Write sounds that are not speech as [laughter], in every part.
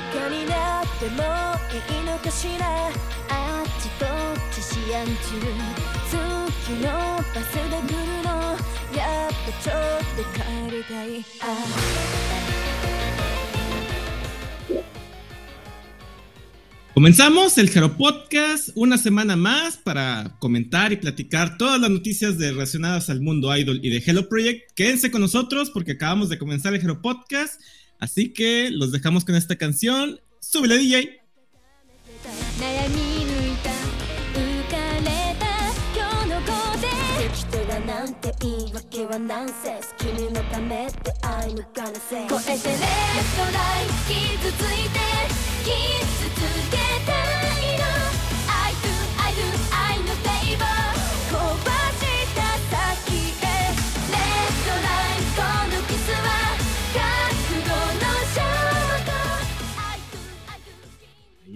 裸になってもいいのかしらあっちこっち思案中次のバスで来るのやっぱちょっと帰りたいあ Comenzamos el Hero Podcast una semana más para comentar y platicar todas las noticias de- relacionadas al mundo idol y de Hello Project. Quédense con nosotros porque acabamos de comenzar el Hero Podcast, así que los dejamos con esta canción. ¡Súbele, DJ!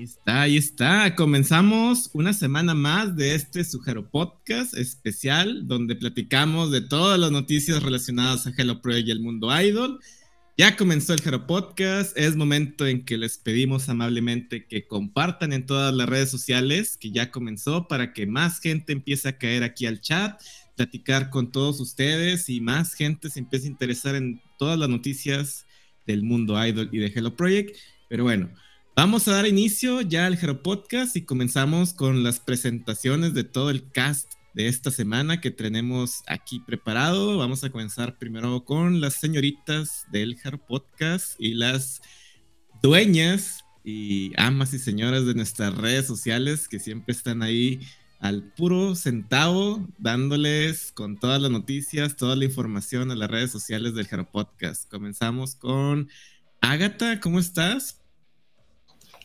Está, ahí está. Comenzamos una semana más de este Sujero Podcast especial, donde platicamos de todas las noticias relacionadas a Hello Project y el mundo idol. Ya comenzó el Hero Podcast. Es momento en que les pedimos amablemente que compartan en todas las redes sociales, que ya comenzó, para que más gente empiece a caer aquí al chat, platicar con todos ustedes y más gente se empiece a interesar en todas las noticias del mundo idol y de Hello Project. Pero bueno, Vamos a dar inicio ya al Hero Podcast y comenzamos con las presentaciones de todo el cast de esta semana que tenemos aquí preparado. Vamos a comenzar primero con las señoritas del Hero Podcast y las dueñas y amas y señoras de nuestras redes sociales que siempre están ahí al puro centavo dándoles con todas las noticias, toda la información a las redes sociales del Hero Podcast. Comenzamos con Agatha, ¿cómo estás?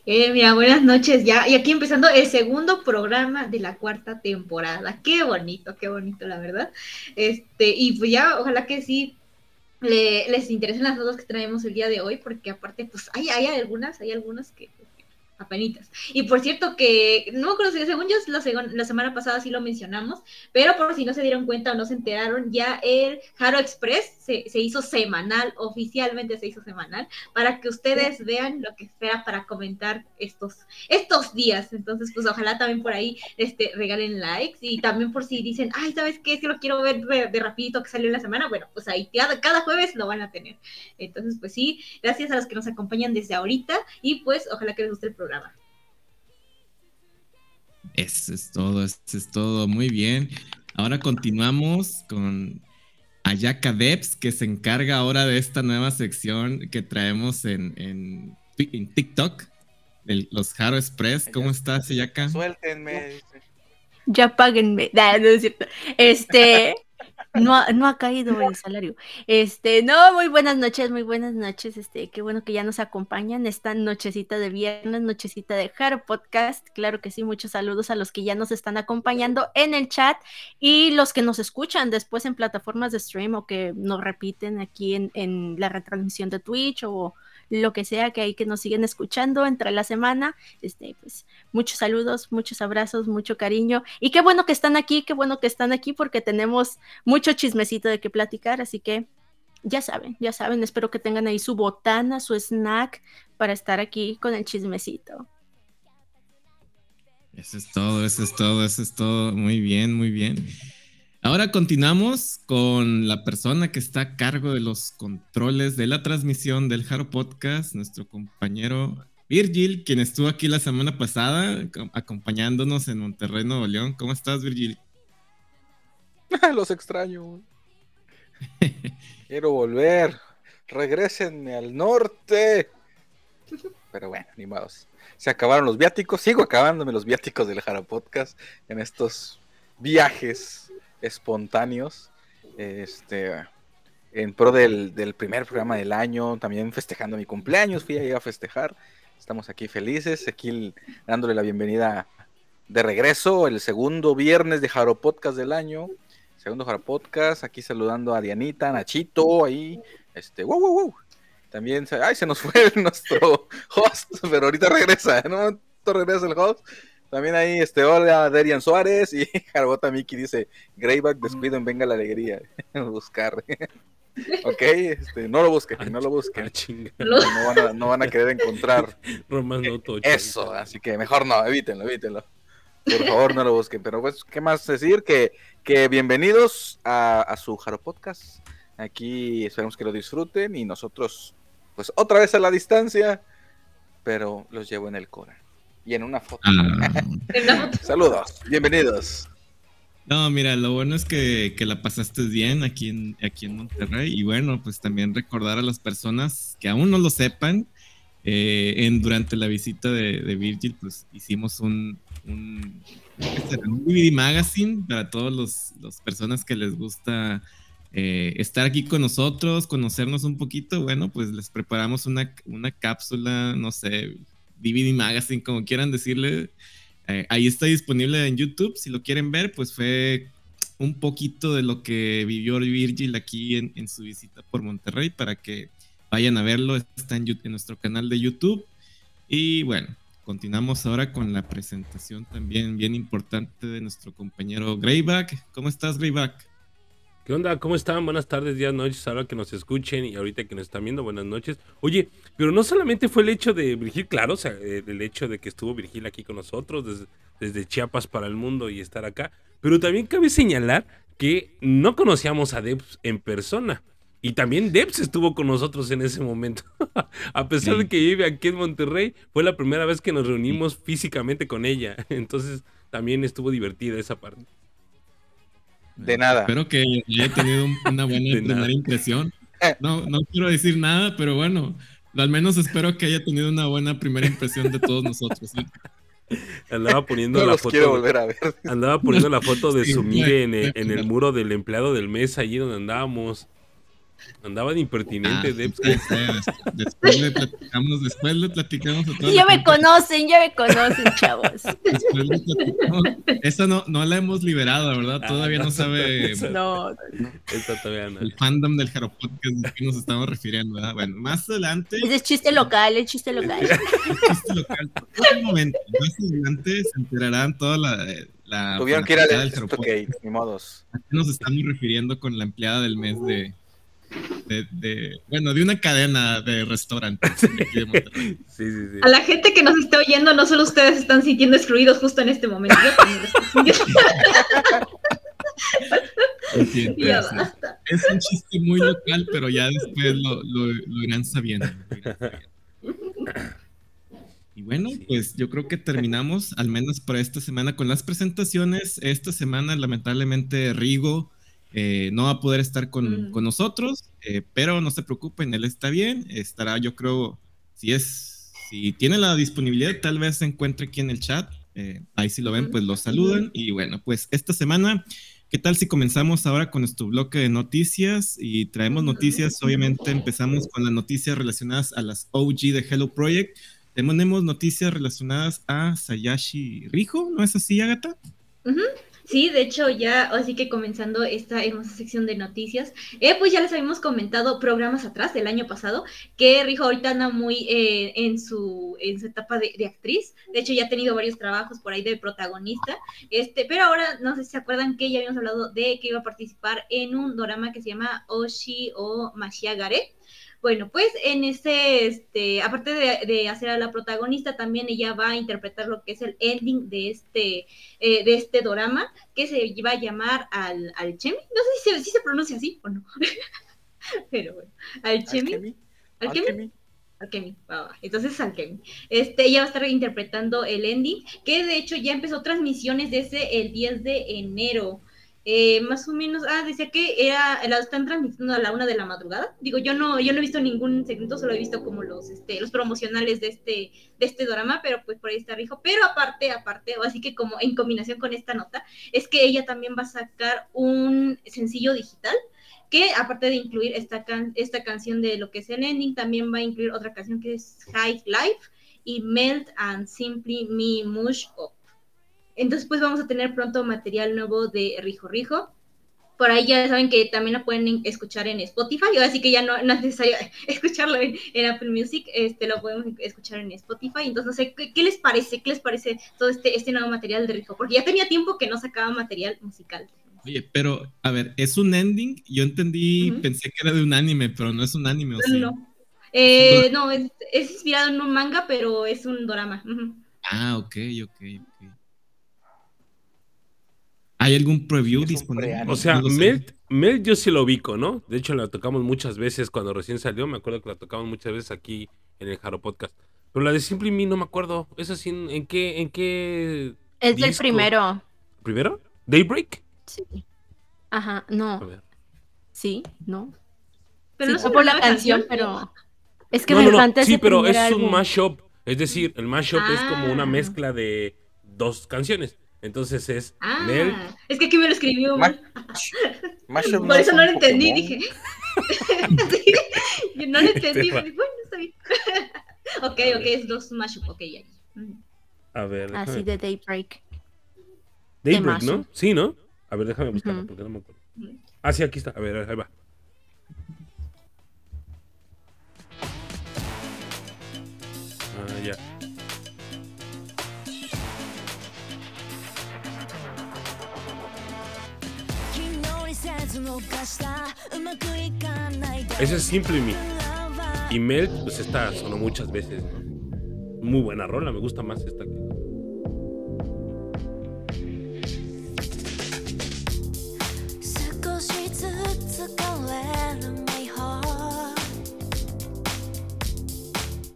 Eh, mira, buenas noches ya. Y aquí empezando el segundo programa de la cuarta temporada. Qué bonito, qué bonito, la verdad. Este, y pues ya, ojalá que sí le- les interesen las notas que traemos el día de hoy, porque aparte, pues hay, hay algunas, hay algunas que apenitas. Y por cierto que, no me acuerdo si según yo la, la semana pasada sí lo mencionamos, pero por si no se dieron cuenta o no se enteraron, ya el Haro Express se, se hizo semanal, oficialmente se hizo semanal, para que ustedes vean lo que espera para comentar estos, estos días. Entonces, pues ojalá también por ahí este, regalen likes y también por si dicen, ay, ¿sabes qué? Es que lo quiero ver de, de rapidito que salió en la semana. Bueno, pues ahí cada, cada jueves lo van a tener. Entonces, pues sí, gracias a los que nos acompañan desde ahorita y pues ojalá que les guste el programa. Eso es todo, eso es todo. Muy bien. Ahora continuamos con Ayaka Debs, que se encarga ahora de esta nueva sección que traemos en, en, en TikTok, de los Haro Express. ¿Cómo estás, Ayaka? Suéltenme. dice. Ya páguenme. Nah, no es cierto. Este. No ha, no ha [laughs] caído el salario. Este, no, muy buenas noches, muy buenas noches. Este, qué bueno que ya nos acompañan esta nochecita de viernes, nochecita de Haro Podcast. Claro que sí, muchos saludos a los que ya nos están acompañando en el chat y los que nos escuchan después en plataformas de stream o que nos repiten aquí en, en la retransmisión de Twitch o lo que sea que hay que nos siguen escuchando entre la semana. Este, pues, muchos saludos, muchos abrazos, mucho cariño. Y qué bueno que están aquí, qué bueno que están aquí porque tenemos mucho chismecito de qué platicar, así que ya saben, ya saben, espero que tengan ahí su botana, su snack para estar aquí con el chismecito. Eso es todo, eso es todo, eso es todo. Muy bien, muy bien. Ahora continuamos con la persona que está a cargo de los controles de la transmisión del Haro Podcast, nuestro compañero Virgil, quien estuvo aquí la semana pasada co- acompañándonos en Monterrey, Nuevo León. ¿Cómo estás, Virgil? [laughs] Los extraño. Quiero volver. Regrésenme al norte. Pero bueno, animados. Se acabaron los viáticos. Sigo acabándome los viáticos del Jara Podcast en estos viajes espontáneos. Este. En pro del, del primer programa del año. También festejando mi cumpleaños. Fui ahí a festejar. Estamos aquí felices. Aquí dándole la bienvenida de regreso. El segundo viernes de Jaro Podcast del año. Segundo Jara Podcast, aquí saludando a Dianita, Nachito, ahí, este, wow, wow, wow. También, ay, se nos fue [laughs] nuestro host, pero ahorita regresa, ¿no? Regresa el host. También ahí, este, hola, Derian Suárez y [laughs] Jarbota Miki dice, Greyback, descuiden, venga la alegría, [laughs] buscar. [laughs] Ok, este, no lo busquen, no lo Ah, busquen. Lo- No van, a, no van a querer encontrar 8. eso, así que mejor no, evítenlo, evítenlo. Por favor, no lo busquen. Pero pues, ¿qué más decir? Que, que bienvenidos a, a su Jaro Podcast. Aquí esperemos que lo disfruten y nosotros, pues otra vez a la distancia, pero los llevo en el Cora. Y en una foto. Ah, [laughs] En la foto. Saludos, bienvenidos. no, mira, lo bueno es que, que la pasaste bien aquí en, aquí en Monterrey. Y bueno, pues también recordar a las personas que aún no lo sepan, eh, en, durante la visita de, de Virgil, pues hicimos un, un, un DVD magazine para todas los, las personas que les gusta eh, estar aquí con nosotros, conocernos un poquito. Bueno, pues les preparamos una, una cápsula, no sé, DVD magazine, como quieran decirle. Eh, ahí está disponible en YouTube. Si lo quieren ver, pues fue un poquito de lo que vivió Virgil aquí en, en su visita por Monterrey para que vayan a verlo. Está en, en nuestro canal de YouTube. Y bueno, continuamos ahora con la presentación también bien importante de nuestro compañero Greyback. ¿Cómo estás, Greyback? ¿Qué onda? ¿Cómo están? Buenas tardes, días, noches, ahora que nos escuchen y ahorita que nos están viendo, buenas noches. Oye, pero no solamente fue el hecho de Virgil, claro, o sea, eh, el hecho de que estuvo Virgil aquí con nosotros desde, desde Chiapas para el mundo y estar acá, pero también cabe señalar que no conocíamos a Debs en persona. Y también Debs estuvo con nosotros en ese momento. [laughs] a pesar de que vive aquí en Monterrey, fue la primera vez que nos reunimos físicamente con ella. [laughs] Entonces también estuvo divertida esa parte. De nada. Espero que haya tenido un- una buena [laughs] primera nada. impresión. [laughs] No, no quiero decir nada, pero bueno, al menos espero que haya tenido una buena primera impresión de todos nosotros. ¿sí? Andaba poniendo No la los foto. quiero de- volver a ver. Andaba poniendo la foto de [laughs] Sí, Sumire en el, en muro del empleado del mes, allí donde andábamos. Andaba de impertinente, Ah, sí, después le platicamos, después le platicamos a toda Ya me gente, conocen, ya me conocen, chavos. después le platicamos. Esa no, no la hemos liberado, ¿verdad? Ah, Todavía no, [laughs] no [laughs] sabe esa- No, Esta todavía no. el fandom del Jaro Podcast a que nos estamos refiriendo, ¿verdad? Bueno, más adelante, ese es chiste local, el chiste local. el chiste local, por un momento, más adelante se enterarán toda la, la Tuvieron que ir al del Jaro Podcast. ni modos. ¿A qué nos estamos refiriendo con la empleada del mes de, de, de- bueno, de una cadena de restaurantes aquí de? [laughs] Sí, sí, sí. A la gente que nos está oyendo, no solo ustedes están sintiendo excluidos justo en este momento. Entiendo, [laughs] Ya sí. basta. Es un chiste muy local, pero ya después lo, lo, lo irán sabiendo. lo irán sabiendo. Y bueno, Sí. pues yo creo que terminamos, al menos para esta semana, con las presentaciones. Esta semana, lamentablemente, Rigo eh, no va a poder estar con, Mm. con nosotros, eh, pero no se preocupen, él está bien. Estará, yo creo, si es, si tiene la disponibilidad, tal vez se encuentre aquí en el chat. Eh, ahí si lo ven, pues lo saludan. Y bueno, pues esta semana ¿Qué tal si comenzamos ahora con nuestro bloque de noticias? Y traemos noticias, obviamente empezamos con las noticias relacionadas a las OG de Hello Project. Tenemos noticias relacionadas a Sayashi Rijo, ¿no es así, Agatha? Sí, de hecho, ya, así que comenzando esta hermosa sección de noticias, eh, pues ya les habíamos comentado programas atrás del año pasado que Rijo ahorita anda muy eh, en, su, en su etapa de, actriz. De hecho, ya ha tenido varios trabajos por ahí de protagonista. Este, pero ahora, no sé si se acuerdan que ya habíamos hablado de que iba a participar en un drama que se llama Oshi o Mashiagare. Bueno, pues en ese, este, aparte de, de, hacer a la protagonista, también ella va a interpretar lo que es el ending de este, eh, de este drama, que se va a llamar al, al Chemi. No sé si se, si se pronuncia así o no. [laughs] Pero bueno, al Chemi. Alchemy, va, va. entonces Alchemy. Este, ella va a estar interpretando el ending, que de hecho ya empezó transmisiones desde el 10 de enero. Eh, más o menos, ah, decía que era, la están transmitiendo a la una de la madrugada. Digo, yo no, yo no he visto ningún segmento, solo he visto como los, este, los promocionales de este, de este drama, pero pues por ahí está Rijo. Pero aparte, aparte, o así que como en combinación con esta nota, es que ella también va a sacar un sencillo digital que aparte de incluir esta, can esta canción de lo que es el ending, también va a incluir otra canción que es High Life y Melt and Simply Me Mush Up. Entonces, pues vamos a tener pronto material nuevo de Rijo Rijo. Por ahí ya saben que también la pueden escuchar en Spotify, así que ya no, no es necesario [laughs] escucharlo en, en, Apple Music, este lo podemos escuchar en Spotify. Entonces, no sé, ¿qué, ¿qué, les parece? ¿Qué les parece todo este, este nuevo material de Rijo? Porque ya tenía tiempo que no sacaba material musical. Oye, pero, a ver, ¿es un ending? Yo entendí, Ujú. pensé que era de un anime, pero no es un anime, ¿o No, sí? no. Eh, no, es, es inspirado en un manga, pero es un drama. Ah, ok, ok, ok. ¿Hay algún preview disponible? O sea, No. Melt, Melt yo sí lo ubico, ¿no? De hecho, la tocamos muchas veces cuando recién salió. Me acuerdo que la tocamos muchas veces aquí en el Jaro Podcast. Pero la de Simply Me no me acuerdo. ¿Es así? ¿En en qué? ¿En qué? Es del disco? primero. ¿Primero? ¿Daybreak? Sí. Ajá, A no. ver. Sí, no. Pero sí, no por la canción, canción, pero. Es que No, me no, no. encanta Sí, ese pero es un mashup. Es decir, el mashup es como una Ah. mezcla de dos canciones. Entonces es Ah, es que aquí me lo escribió mal. [laughs] Por es eso no lo entendí, Pokémon. dije. [laughs] Sí, yo no lo entendí, Este dije, bueno, está bien. [laughs] ok, ok, es dos mashup, ok, ya. A ver. Así de Daybreak. Daybreak. ¿no? Sí, ¿no? A ver, déjame buscarlo porque no me acuerdo. Ah, sí, aquí está. A ver, ahí va. Ese es Simple Me. Y Mel, pues esta sonó muchas veces. Muy buena rola, me gusta más esta que.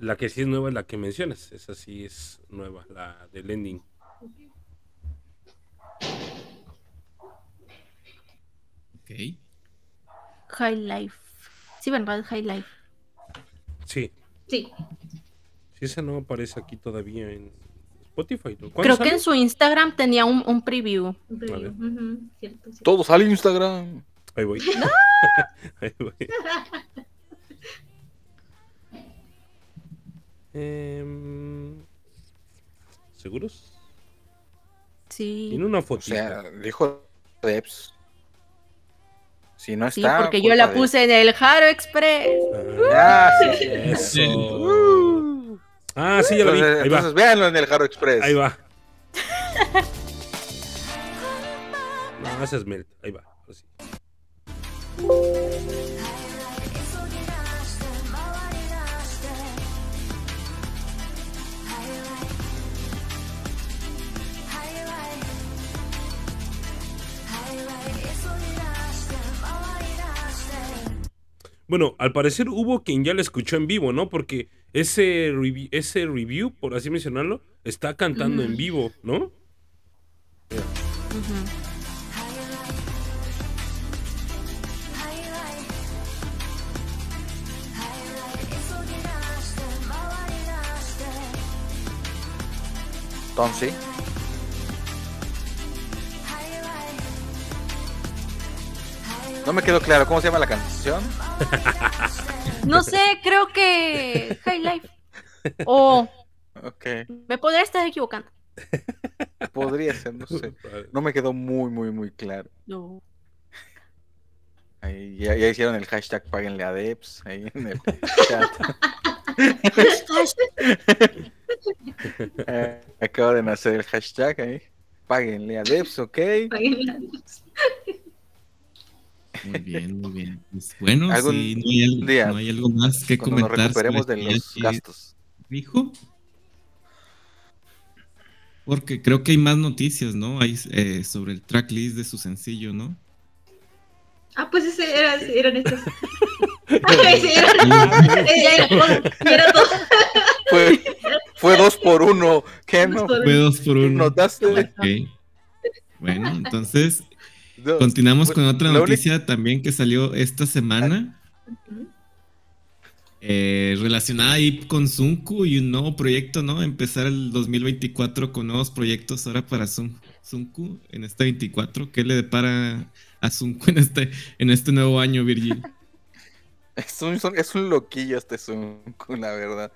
La que sí es nueva es la que mencionas. Esa sí es nueva, la del ending. Ok. High Life. Sí, ¿verdad? High Life. Sí. Sí, Sí, esa no aparece aquí todavía en Spotify. ¿no? ¿Cuándo Creo sale? que en su Instagram tenía un, un preview. un preview. ver. Ujú, cierto, cierto. Todo sale en Instagram. Ahí voy. [laughs] Ahí voy. [laughs] Em, ¿Seguros? Sí. Tiene una O foto. sea, dijo Debs. Si no Sí, está. porque yo la de- puse en el Jaro Express. Ah, sí, sí. Ah, sí, ya lo vi. Entonces, Ahí va. entonces véanlo en el Jaro Express. Ahí va. [laughs] No, ese es Melt. Ahí va. ahora Bueno, al parecer hubo quien ya la escuchó en vivo, ¿no? Porque ese, revi- ese review, por así mencionarlo, está cantando en vivo, ¿no? Entonces, no me quedó claro cómo se llama la canción. [laughs] No sé, creo que High Life. [laughs] O Ok, me podría estar equivocando. podría ser, no sé. No me quedó muy, muy, muy claro. No. Ahí, ya, ya hicieron el hashtag páguenle a Debs ahí en el [laughs] chat. Eh, acaba de nacer el hashtag ahí. Páguenle a Debs, ok. Muy bien, muy bien. Pues bueno, Algún si no hay, algo, día, no hay algo más que nos comentar. sobre recuperemos de los gastos. dijo. Porque creo que hay más noticias, ¿no? Hay eh, sobre el tracklist de su sencillo, ¿no? Ah, pues ese era, eran estos. [laughs] Ese era, era todo. Era todo. Fue, fue dos por uno. ¿Qué no? Fue dos por uno. ¿Notaste? Ok. Bueno, entonces No, continuamos con otra única- noticia también que salió esta semana. Eh, relacionada ahí con Sunku y un nuevo proyecto, ¿no? Empezar el 2024 con nuevos proyectos ahora para Sun- Sunku en este 24. ¿Qué le depara a Sunku en este, en este nuevo año, Virgil? [laughs] Es un, es un loquillo este Sunku, la verdad.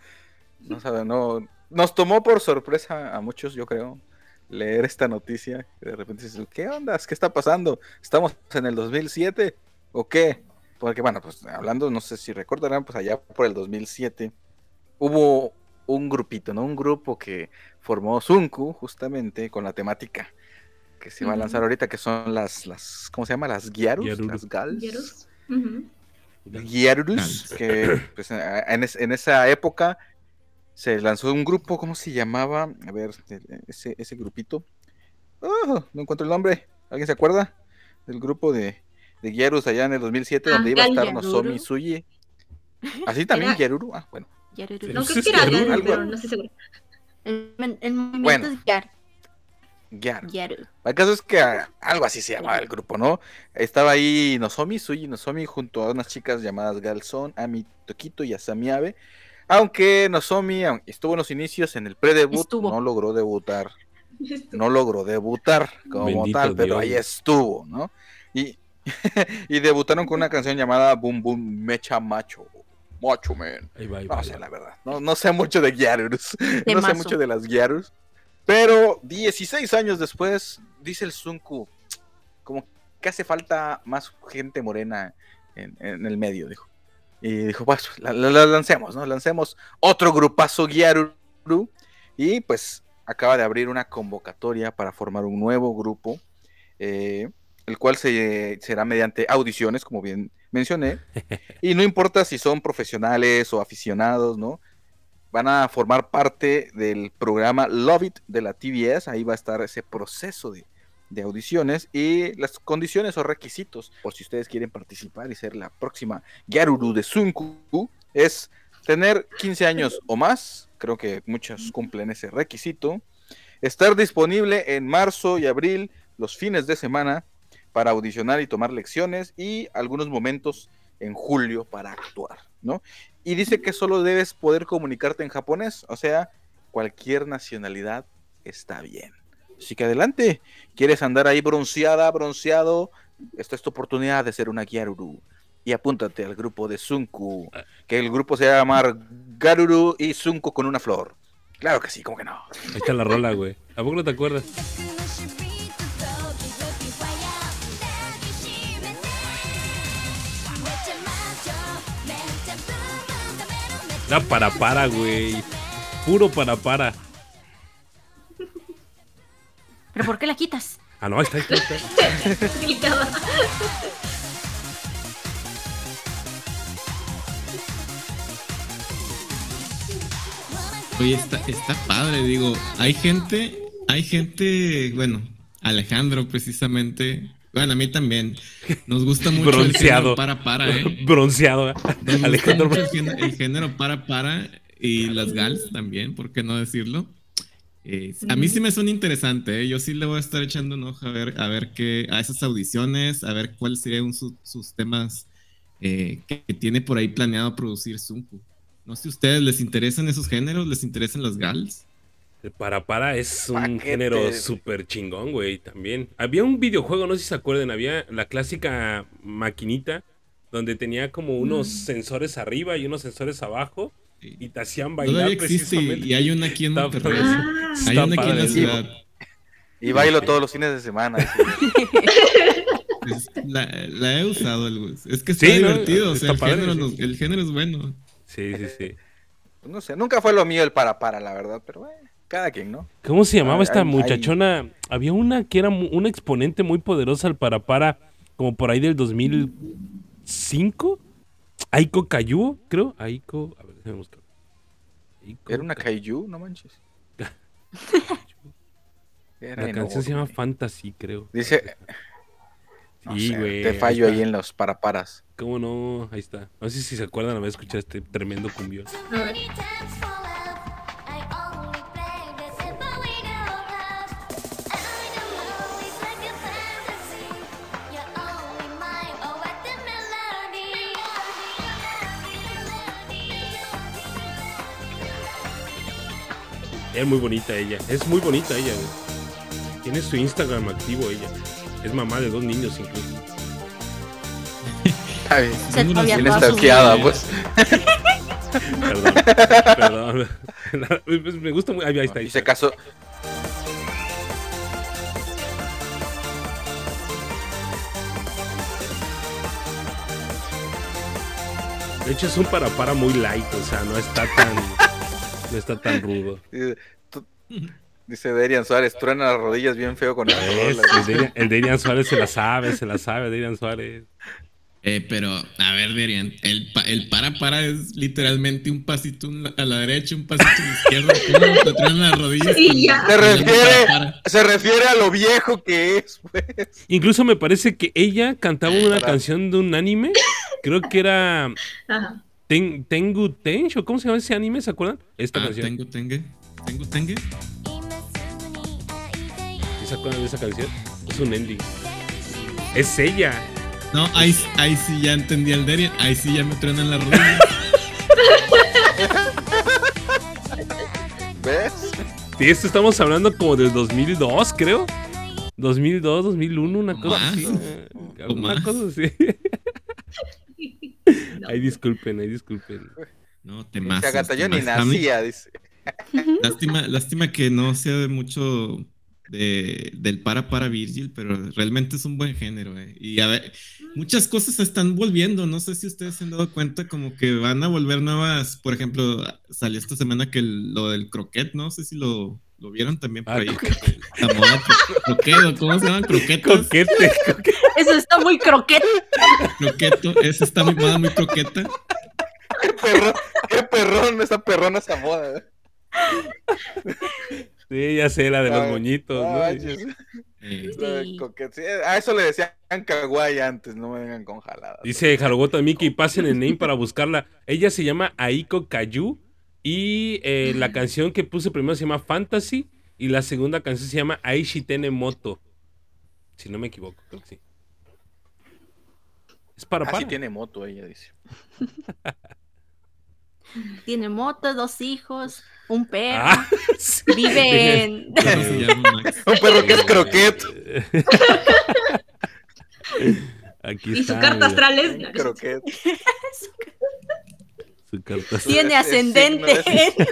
No sabe, no. Nos tomó por sorpresa a muchos, yo creo, leer esta noticia. De repente dices, ¿qué ondas? ¿Qué está pasando? ¿Estamos en el 2007 o qué? Porque, bueno, pues hablando, no sé si recordarán, pues allá por el 2007 hubo un grupito, ¿no? Un grupo que formó Sunku justamente con la temática que se va a lanzar ahorita, que son las, las ¿cómo se llama? Las Gyarus, Gyaruru. las Gals. Gyarus. Que pues, en, es- en esa época se lanzó un grupo, ¿cómo se llamaba? A ver, ese, ese grupito. Ah, no encuentro el nombre. ¿Alguien se acuerda? Del grupo de, de Gyarus allá en el 2007, Ah, donde iba a estar Gyaruru. Nozomi Suyi. ¿Así también Era- Gyaruru? Ah, bueno. Yaruru. No ¿Ese creo es que era Algo- pero no estoy segura. El, el movimiento Bueno. es Yar. Yaru. El caso es que ah, algo así se llamaba el grupo, ¿no? Estaba ahí Nozomi, Suyi Nozomi, junto a unas chicas llamadas Galson, Ami Tokito y Asami Abe. Aunque Nozomi estuvo en los inicios en el pre-debut, no logró debutar. [laughs] No logró debutar como Bendito tal, pero ahí estuvo, ¿no? Y, [laughs] y debutaron con una canción llamada Boom Boom Mecha Macho. Macho Man. Ahí va, ahí va. No ahí sé, va. la verdad. No, no sé mucho de Gyarus. [laughs] No sé mucho de las Gyarus. Pero 16 años después, dice el Sunku, como que hace falta más gente morena en, en el medio, dijo. Y dijo, pues, la, la- la lancemos, ¿no? Lancemos otro grupazo Gyaruru. Y pues acaba de abrir una convocatoria para formar un nuevo grupo, eh, el cual se, será mediante audiciones, como bien mencioné. [laughs] Y no importa si son profesionales o aficionados, ¿no? Van a formar parte del programa Love It de la TBS. Ahí va a estar ese proceso de, de audiciones y las condiciones o requisitos, por si ustedes quieren participar y ser la próxima Gyaruru de Sunku, es tener 15 años o más. Creo que muchos cumplen ese requisito. Estar disponible en marzo y abril, los fines de semana, para audicionar y tomar lecciones y algunos momentos en julio para actuar, ¿no? Y dice que solo debes poder comunicarte en japonés, o sea, cualquier nacionalidad está bien. Así que adelante, quieres andar ahí bronceada, bronceado, esta es tu oportunidad de ser una Gyaruru. Y apúntate al grupo de Sunku, que el grupo se va a llamar Garuru y Sunku con una flor. Claro que sí, ¿cómo que no? Ahí la rola, güey. ¿A poco no te acuerdas? La para para, güey. Puro para para. ¿Pero por qué la quitas? Ah, no, está, ahí está. ahí está. Gritaba. Oye, está, está padre, digo, hay gente, hay gente, bueno, Alejandro precisamente, bueno, a mí también, nos gusta mucho el Bronceado. género para para, ¿eh? Bronceado. ¿eh? Nos gusta Alejandro mucho el género, el género para para y las gals también, ¿por qué no decirlo? Eh, a mí sí me suena interesante, ¿eh? yo sí le voy a estar echando un ojo a ver, a ver qué, a esas audiciones, a ver cuáles serían su- sus temas eh, que, que tiene por ahí planeado producir Zunku. No sé si a ustedes les interesan esos géneros, les interesan las gals. El para para es un Paquete. género súper chingón, güey, también. Había un videojuego, no sé si se acuerdan, había la clásica maquinita donde tenía como unos sensores arriba y unos sensores abajo y te hacían bailar Todavía existe y, hay una aquí en Monterrey. Ah, Hay una aquí en la ciudad. Y bailo todos los fines de semana. Pues, [laughs] la, la he usado. algo. Es que está Sí, ¿no? divertido. o sea, Está el, padre, género, sí. nos- el género es bueno. Sí, sí, sí. [laughs] No sé, nunca fue lo mío el para para, la verdad, pero bueno, cada quien, ¿no? ¿Cómo se llamaba esta muchachona? Había una que era una exponente muy poderosa al para para, como por ahí del 2005. Aiko Kayu, creo. Aiko, a déjame buscar. Aiko Era una Ka- kaiju, no manches. [laughs] Era La canción se llama. Fantasy, creo. Dice, no Sí, sé, güey. te fallo ahí en los paraparas. ¿Cómo no? Ahí está. No sé si se acuerdan haber escuchado este tremendo cumbión. Es muy bonita ella. Es muy bonita ella, güey. Tiene su Instagram activo ella. Es mamá de dos niños incluso. [laughs] Está bien. Stalkeada, vida. pues. Perdón. [laughs] Perdón. Pues [laughs] me gusta muy. Ahí está. Ahí Y se está. casó. De hecho, es un para para muy light. O sea, no está tan. [laughs] No está tan rudo. Dice Derian Suárez, truena las rodillas bien feo con el Es, el, Darian Suárez se la sabe, se la sabe, Darian Suárez. Eh, pero, a ver, Derian, el, pa- el para para es literalmente un pasito a la derecha, un pasito a la izquierda. ¿Cómo te las rodillas? Sí, con- ya. Se refiere, para, para? se refiere a lo viejo que es, pues. Incluso me parece que ella cantaba una Para. canción de un anime. Creo que era Ajá. Ten- Tengu Tencho. ¿Cómo se llama ese anime? ¿Se acuerdan? Esta Ah, canción. tengo, tengue. Tengo, tengue. ¿Sí ¿Se acuerdan de esa canción? Es un ending. Es ella. No, ahí, ahí sí ya entendí al Derian. Ahí sí ya me truenan las rodillas. [laughs] ¿Ves? Sí, esto estamos hablando como del 2002, creo. 2002, 2001, una cosa Más. así. Una más. cosa así. [laughs] [laughs] No. Ay, disculpen, ay, disculpen. No, te Dice más. Yo ni nacía, [laughs] dice. Lástima, lástima que no sea de mucho de, del para para Virgil, pero realmente es un buen género. eh. Y a ver, muchas cosas se están volviendo. No sé si ustedes se han dado cuenta, como que van a volver nuevas. Por ejemplo, salió esta semana que el- lo del croquet, no sé si lo, lo vieron también por Ah, ahí. coquete. La moda croquedo, ¿cómo se llaman? Croquetos. Coquete, coquete. Eso está muy croquete. Croqueto, esa está muy moda, muy croqueta. Qué perrón, qué perrón, esa perrona esa moda. Sí, ya sé, la de los Ay, moñitos, ¿no? ay, Sí. Sí, A eso le decían kawaii antes, no me vengan con jaladas. Dice Jarogota Miki, pasen el name para [laughs] buscarla. Ella se llama Aiko Kayu y eh, la canción que puse primero se llama Fantasy y la segunda canción se llama Aishi Tene Moto. Si no me equivoco, creo que sí. Es para Así para. Ah, tiene moto ella, dice. [laughs] Tiene moto, dos hijos, un perro. Ah, [laughs] sí. Vive en. Un perro que es croquet. Aquí Y su carta mira, astral es. Croquet. su carta. Tiene ascendente.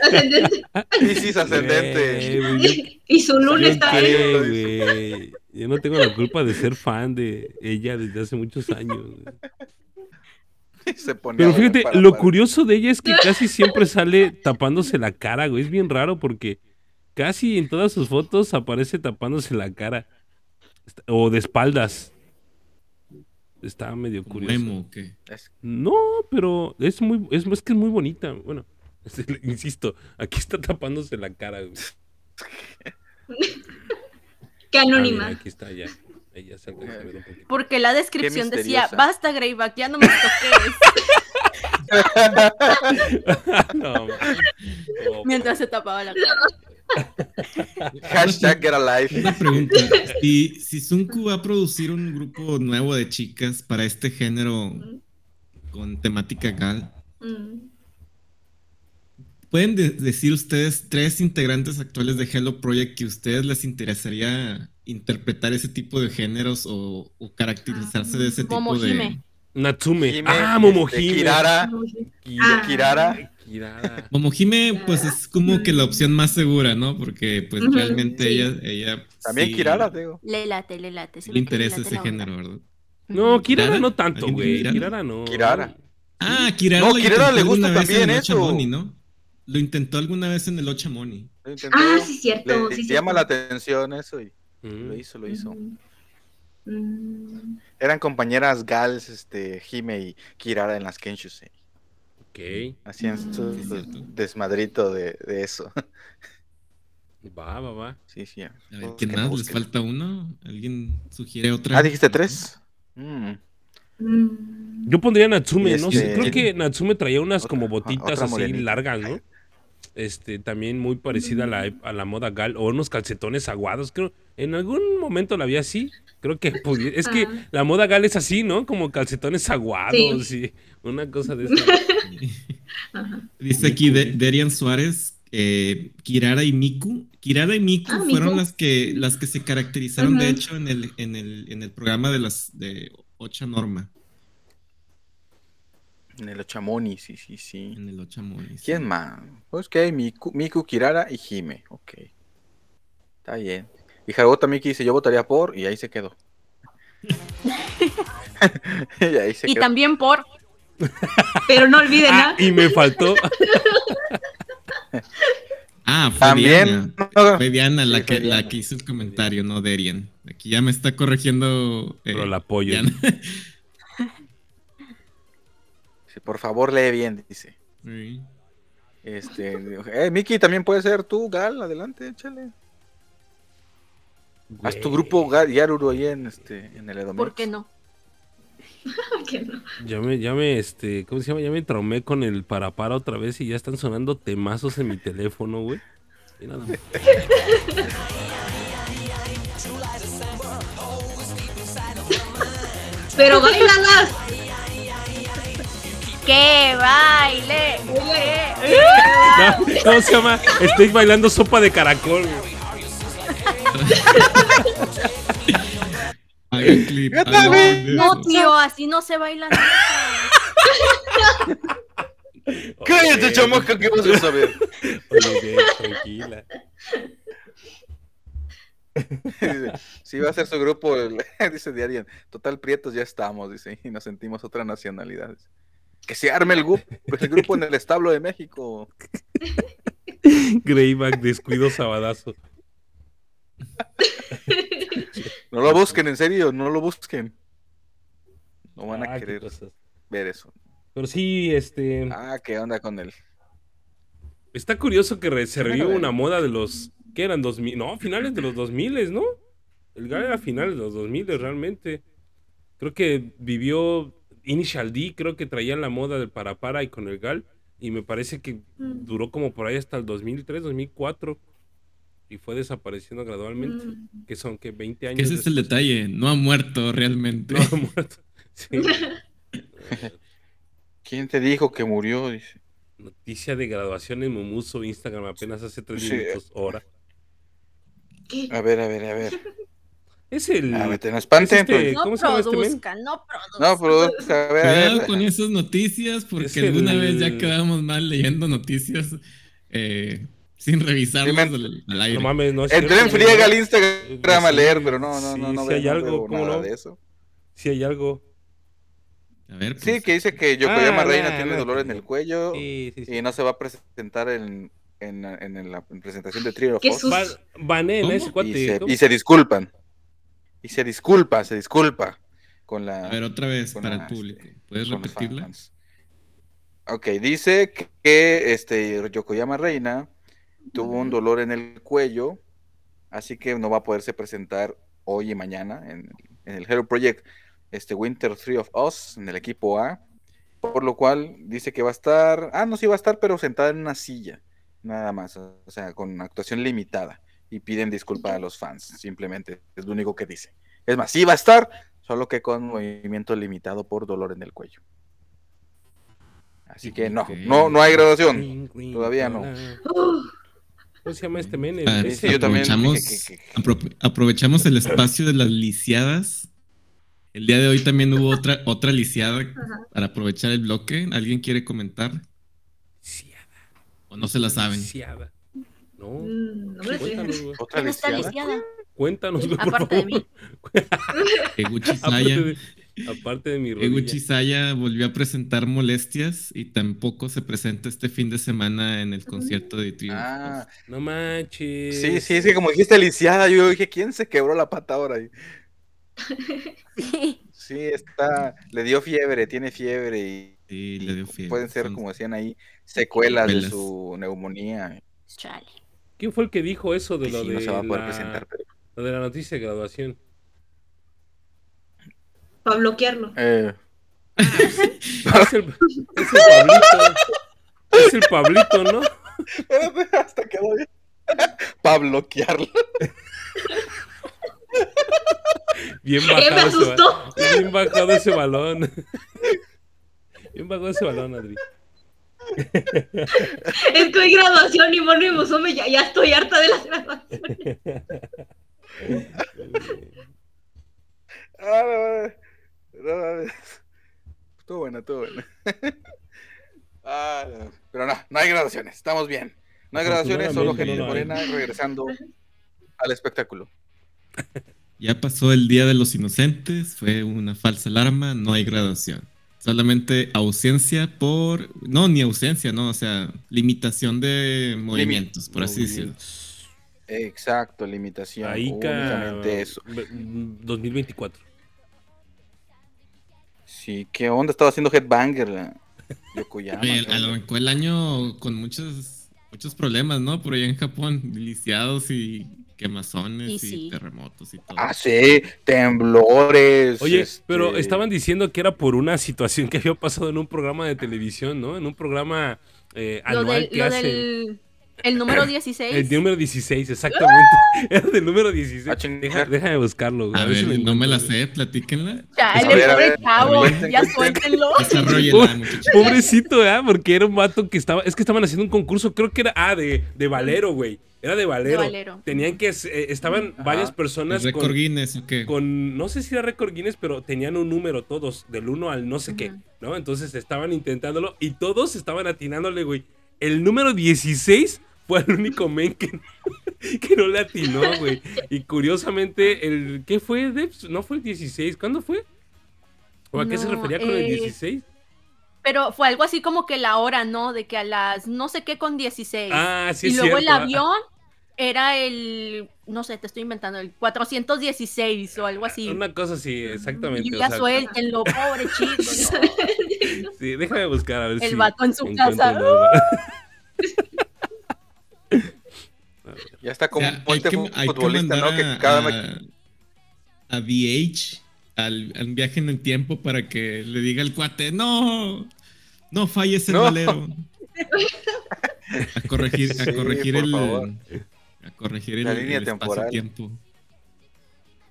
ascendente. Piscis ascendente. Y su luna yo está ahí. Yo no tengo la culpa de ser fan de ella desde hace muchos años. [laughs] Se Pero a fíjate, para- lo para- curioso de ella es que casi [laughs] siempre sale tapándose la cara, güey. Es bien raro porque casi en todas sus fotos aparece tapándose la cara. O de espaldas. Está medio curioso. emo, ¿o qué? No, pero es muy, es, es que es muy bonita. Bueno, [laughs] insisto, aquí está tapándose la cara, güey. Qué Ah, mira, anónima. aquí está ya. Ella se alcanza a ver un poquito. Porque la descripción decía, basta Greyback, ya no me toques. [laughs] [laughs] no, ma. No, Mientras se tapaba la cara. [laughs] Hashtag get alive. Una pregunta. Si, si Sunku va a producir un grupo nuevo de chicas para este género con temática gal, Mm. ¿pueden de- decir ustedes tres integrantes actuales de Hello Project que a ustedes les interesaría interpretar ese tipo de géneros o, o caracterizarse de ese tipo de... Natsume. Hime, ah, este, Momohime. Kirara. Kira- Ah. Kirara. Kirara. Momohime, pues es como que la opción más segura, ¿no? Porque pues Ujú, realmente sí. ella, ella También sí Kirara, digo. Le late, le late. le interesa ese género, ¿verdad? No, Kirara ¿Kirara? no tanto, ¿Alguien de güey. Kirara? Kirara no. Kirara. Ah, Kirara No, Kirara le gusta también eso. Ochamoni, ¿no? Lo intentó alguna vez en el Ochamoni. Lo intentó. Ah, sí, cierto. Le, sí, le cierto. llama la atención eso y Mm. lo hizo, lo hizo. Mm. Mm. Eran compañeras Gals, este, Hime y Kirara en las Kenshusei. Ok. Hacían Mm. su desmadrito de, de eso. Va, va, va. Sí, sí. A ver, ¿quién más? ¿Les falta uno? ¿Alguien sugiere otra? Ah, dijiste tres. Mm. Mm. Yo pondría Natsume, no sé, este- creo que Natsume traía unas Otra- como botitas así morenita. largas, ¿no? Este, también muy parecida a la, a la moda gal, o unos calcetones aguados, creo. En algún momento la vi así, creo que es que la moda gal es así, ¿no? Como calcetones aguados y una cosa de esa. [laughs] Dice aquí de, Derian Suárez, eh, Kirara y Miku. Kirara y Miku Ah, fueron Miku. las que las que se caracterizaron, de hecho, en el, en el, en el programa de las de Ocha Norma. En el Ochamoni, sí, sí, sí. En el Ocha Moni, sí. ¿Quién más? Pues que Miku, Miku, Kirara y Hime. Ok. Está bien. Y Hargota Miki dice, yo votaría por, y ahí se quedó. [laughs] [laughs] y ahí se Y quedó. también por. Pero no olviden, Ah, ¿ah? y me faltó. [laughs] Ah, fue También. Diana. no, Fue Diana la, Sí, que, fue Diana. la que hizo el comentario, no Derian. Aquí ya me está corrigiendo. eh, Pero la apoyo. Diana. Por favor, lee bien, dice. Sí. Este, eh, Miki, también puede ser tú, Gal, adelante, échale. Haz tu Güey, grupo Gal, Yaruru ahí en, este, en el Edomex. ¿Por qué no? [laughs] No. Ya me, ya me, este, ¿cómo se llama? Ya me traumé con el para para otra vez y ya están sonando temazos en mi teléfono, güey. Y nada más. Pero bailalas. ¡Que baile! No, ¿Cómo se llama? Estoy bailando sopa de caracol, clip. No, tío, así no se baila nada. ¡Cállate, Oye, chamaca, que vas a saber! Oye, tranquila. Dice, Si va a ser su grupo, el- [laughs] dice Diarian, total prietos ya estamos, dice, y nos sentimos otras nacionalidades. Que se arme el grupo, pues el grupo en el establo de México. [laughs] Greyback, descuido sabadazo. [laughs] No lo busquen, en serio, no lo busquen. No van a Ah, querer ver eso. Pero sí, este. Ah, ¿qué onda con él? Está curioso que se revivió una moda de los. ¿Qué eran? 2000, no, finales de los 2000, ¿no? El GAL era finales de los 2000 realmente. Creo que vivió Initial D, creo que traía la moda del para para y con el GAL. Y me parece que Mm. duró como por ahí hasta el 2003, 2004. Y fue desapareciendo gradualmente. Mm. Que son que 20 años. Que ese es el detalle. No ha muerto realmente. No ha muerto. [laughs] Sí. [laughs] ¿Quién te dijo que murió? Dice. Noticia de graduación en Mumuso Instagram apenas hace tres Sí. minutos hora. ¿Qué? A ver, a ver, a ver. [laughs] Es el. Te. Es este- pues. ¿Cómo No se llama este produzca, no produzca. No, a ver, Cuidado con esas noticias, porque Es el- alguna vez ya quedamos mal leyendo noticias eh, sin revisarlas Sí, me- al, al aire. No mames, no es Entré en friega al Instagram a leer, pero no, no, no, sí, no, sí veo, hay algo, ¿cómo nada no? de eso. Si hay algo. A ver, Sí, pues, que dice que Yokoyama Ah, Reina tiene dolor en el cuello Sí, sí, sí. y no se va a presentar en, en, en la presentación de Trio of Ba- Banen, ese cuate. y, se, ¿cómo? y se disculpan. Y se disculpa, se disculpa con la a ver, otra vez para la, el público. este, ¿Puedes repetirla? fans. Ok, dice que, este Yokoyama Reina tuvo un dolor en el cuello, así que no va a poderse presentar hoy y mañana en, en el Hero Project este Winter 3 of Us en el equipo A, por lo cual dice que va a estar, ah, no, sí va a estar, pero sentada en una silla, nada más, o sea, con actuación limitada, y piden disculpa a los fans, simplemente, es lo único que dice. Es más, sí va a estar, solo que con movimiento limitado por dolor en el cuello. Así que no, no, no hay graduación. Todavía no. ¿Cómo se llama este men? Ah, sí, yo también aprovechamos, dije que- que- apro- aprovechamos el espacio de las lisiadas. El día de hoy también hubo otra, otra lisiada Ajá. para aprovechar el bloque. ¿Alguien quiere comentar? Lisiada, ¿O no se la saben? lisiada. No. mm, no me. Cuéntanos, güey. ¿Otra ¿Quién está lisiada? lisiada? Cuéntanos, güey, por Aparte de mí. [laughs] Eguchi Aparte Saya. de, aparte de mi rodilla. Eguchi Saya volvió a presentar molestias y tampoco se presenta este fin de semana en el concierto de Trio. Ah, No manches. sí, sí, sí, como dijiste lisiada, yo dije, ¿quién se quebró la pata ahora? ahí? [laughs] Sí, está, le dio fiebre, tiene fiebre y, Sí, y le dio fiebre. pueden ser, Son- como decían ahí, secuelas de Secuelas. su neumonía. Chale. ¿Quién fue el que dijo eso de lo sí, de, no se va a poder la, presentar. pero- lo de la noticia de graduación? Para bloquearlo. Eh, Ah, es, el, es el Pablito. Es el Pablito, ¿no? espérate, hasta quedó bien. Para bloquearlo. Bien me bajado, ese, bien bajado ese balón. Bien bajado ese balón, Adri. Es que hoy graduación y mono y Musume, ya, ya estoy harta de las graduaciones. Ah, [laughs] no, no, no, no. Estuvo buena, estuvo buena. [laughs] Ah, no. pero no, no hay graduaciones, estamos bien. No hay graduaciones, solo Afortunadamente, gente no hay. morena regresando al espectáculo. Ya pasó el Día de los Inocentes, fue una falsa alarma, no hay graduación. Solamente ausencia por. No, ni ausencia, ¿no? O sea, limitación de movimientos, por así decirlo. Exacto, limitación. Aika únicamente eso. ve- 2024. Sí, ¿qué onda? Estaba haciendo Headbanger. la Yokoyama. Oye, ¿qué a lo onda? mejor el año con muchos, muchos problemas, ¿no? Por allá en Japón, lisiados y quemazones Y y, sí. terremotos y todo. Ah, sí, temblores. Oye, este, pero estaban diciendo que era por una situación que había pasado en un programa de televisión, ¿no? En un programa eh, Lo anual del, que lo hacen. del el número 16. El número 16, exactamente. [laughs] Era del número 16. Ah. Deja- déjame buscarlo. güey, a ver si no me la sé, platíquenla. Chale, a pobre chavo, ya suéltenlo. [laughs] Pobrecito, ¿eh? Porque era un vato que estaba. Es que estaban haciendo un concurso, creo que era. Ah, de, de Valero, güey. Era de Valero. De Valero. Tenían que. eh, estaban Ajá. varias ¿El personas récord con, Guinness o qué? con- No sé si era récord Guinness, pero tenían un número todos, del 1 al no sé qué. ¿no? Entonces estaban intentándolo y todos estaban atinándole, güey. El número 16 fue el único men que, [laughs] que no le atinó, güey. Y curiosamente, el. ¿Qué fue, Debs? ¿No fue el 16? ¿Cuándo fue? ¿O a qué se refería con el eh, 16? Pero fue algo así como que la hora, ¿no? De que a las no sé qué con 16. Ah, sí, y luego el cierto. avión era el, no sé, te estoy inventando, el 416 o algo así. Una cosa así, exactamente. y o ya sea, suéltenlo, [laughs] pobre chico. no. [laughs] Sí, déjame buscar a ver El si. vato en su casa. [laughs] el- Ya está como O sea, hay este que- fu- hay que futbolista, ¿no? Que a- cada a, a VH al, al viaje en el tiempo para que le diga al cuate, no, no falles el No. valero. A corregir, a corregir el favor. A corregir La el, línea el temporal.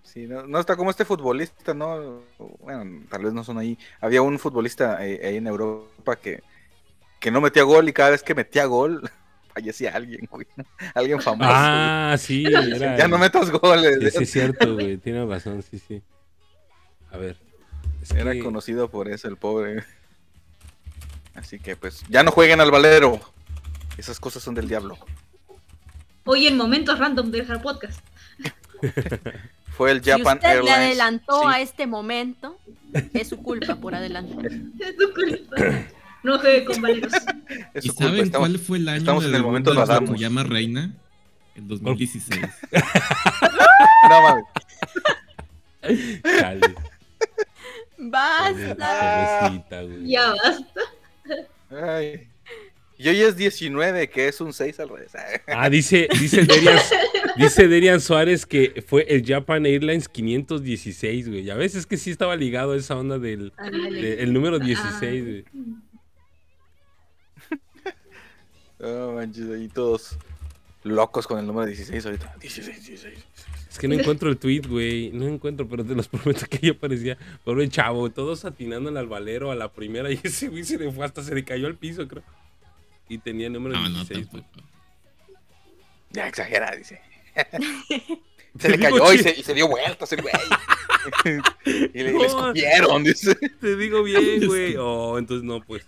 Sí, no, no está como este futbolista, ¿no? Bueno, tal vez no son ahí. Había un futbolista eh, ahí en Europa que, que no metía gol y cada vez que metía gol [laughs] fallecía alguien, güey. [laughs] Alguien famoso. Ah, [laughs] sí, era. Ya no metas goles. Sí, sí, es cierto, güey. Tiene razón, sí, sí. A ver. es Era que- conocido por eso, el pobre. Así que pues, ya no jueguen al valero. Esas cosas son del diablo. Hoy en momentos random del Hard Podcast. [laughs] Fue el Si Japan usted le Airlines. adelantó Sí. a este momento, es su culpa por adelantar. [laughs] Es tu culpa. No juegue con valeros. [laughs] ¿Y su culpa, saben estamos- cuál fue el año estamos de en el momento de. Fukuyama Reina? El 2016. No mames. Chale, Basta. pobrecita, güey. Ya basta. Ay. Y hoy es 19, que es un 6 al revés. [laughs] Ah, dice, dice Derian, dice Derian Suárez que fue el Japan Airlines 516, güey. Ya ves, es que sí estaba ligado a esa onda del de- el número 16, güey. [laughs] No manches, ahí todos locos con el número 16 ahorita. 16, 16. Es que no encuentro el tweet, güey. No encuentro, pero te los prometo que ya parecía. Pobre chavo, todos atinándole al valero a la primera y ese güey se le fue hasta se le cayó al piso, creo. Y tenía el número No, no, 16, güey. tampoco. Ya exagera, dice. [laughs] Se le cayó y se, y se dio vueltas el güey. [laughs] y le, No. le escupieron, dice. Te digo bien, [laughs] güey. Oh, entonces no, pues.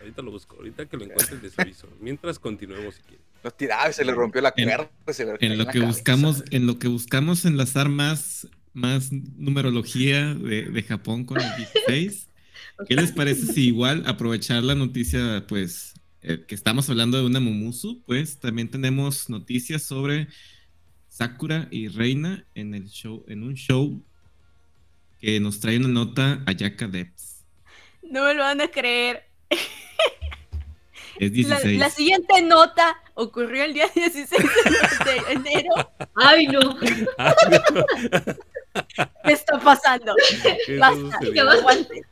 Ahorita lo busco, ahorita que lo encuentres de aviso. Mientras continuemos si quieres. Lo tiraba y se le rompió la En- cuerda. se le En lo la que cabeza. buscamos, en lo que buscamos enlazar más, más numerología de, de Japón con el 16. ¿Qué les parece si igual aprovechar la noticia, pues, eh, que estamos hablando de una Mumusu, pues también tenemos noticias sobre Sakura y Reina en el show, en un show que nos trae una nota Ayaka Depps. No me lo van a creer. Es La, 16. la siguiente nota ocurrió el día [laughs] 16 de enero. [laughs] Ay, no. ¿Qué está pasando? ¿qué Basta, aguante.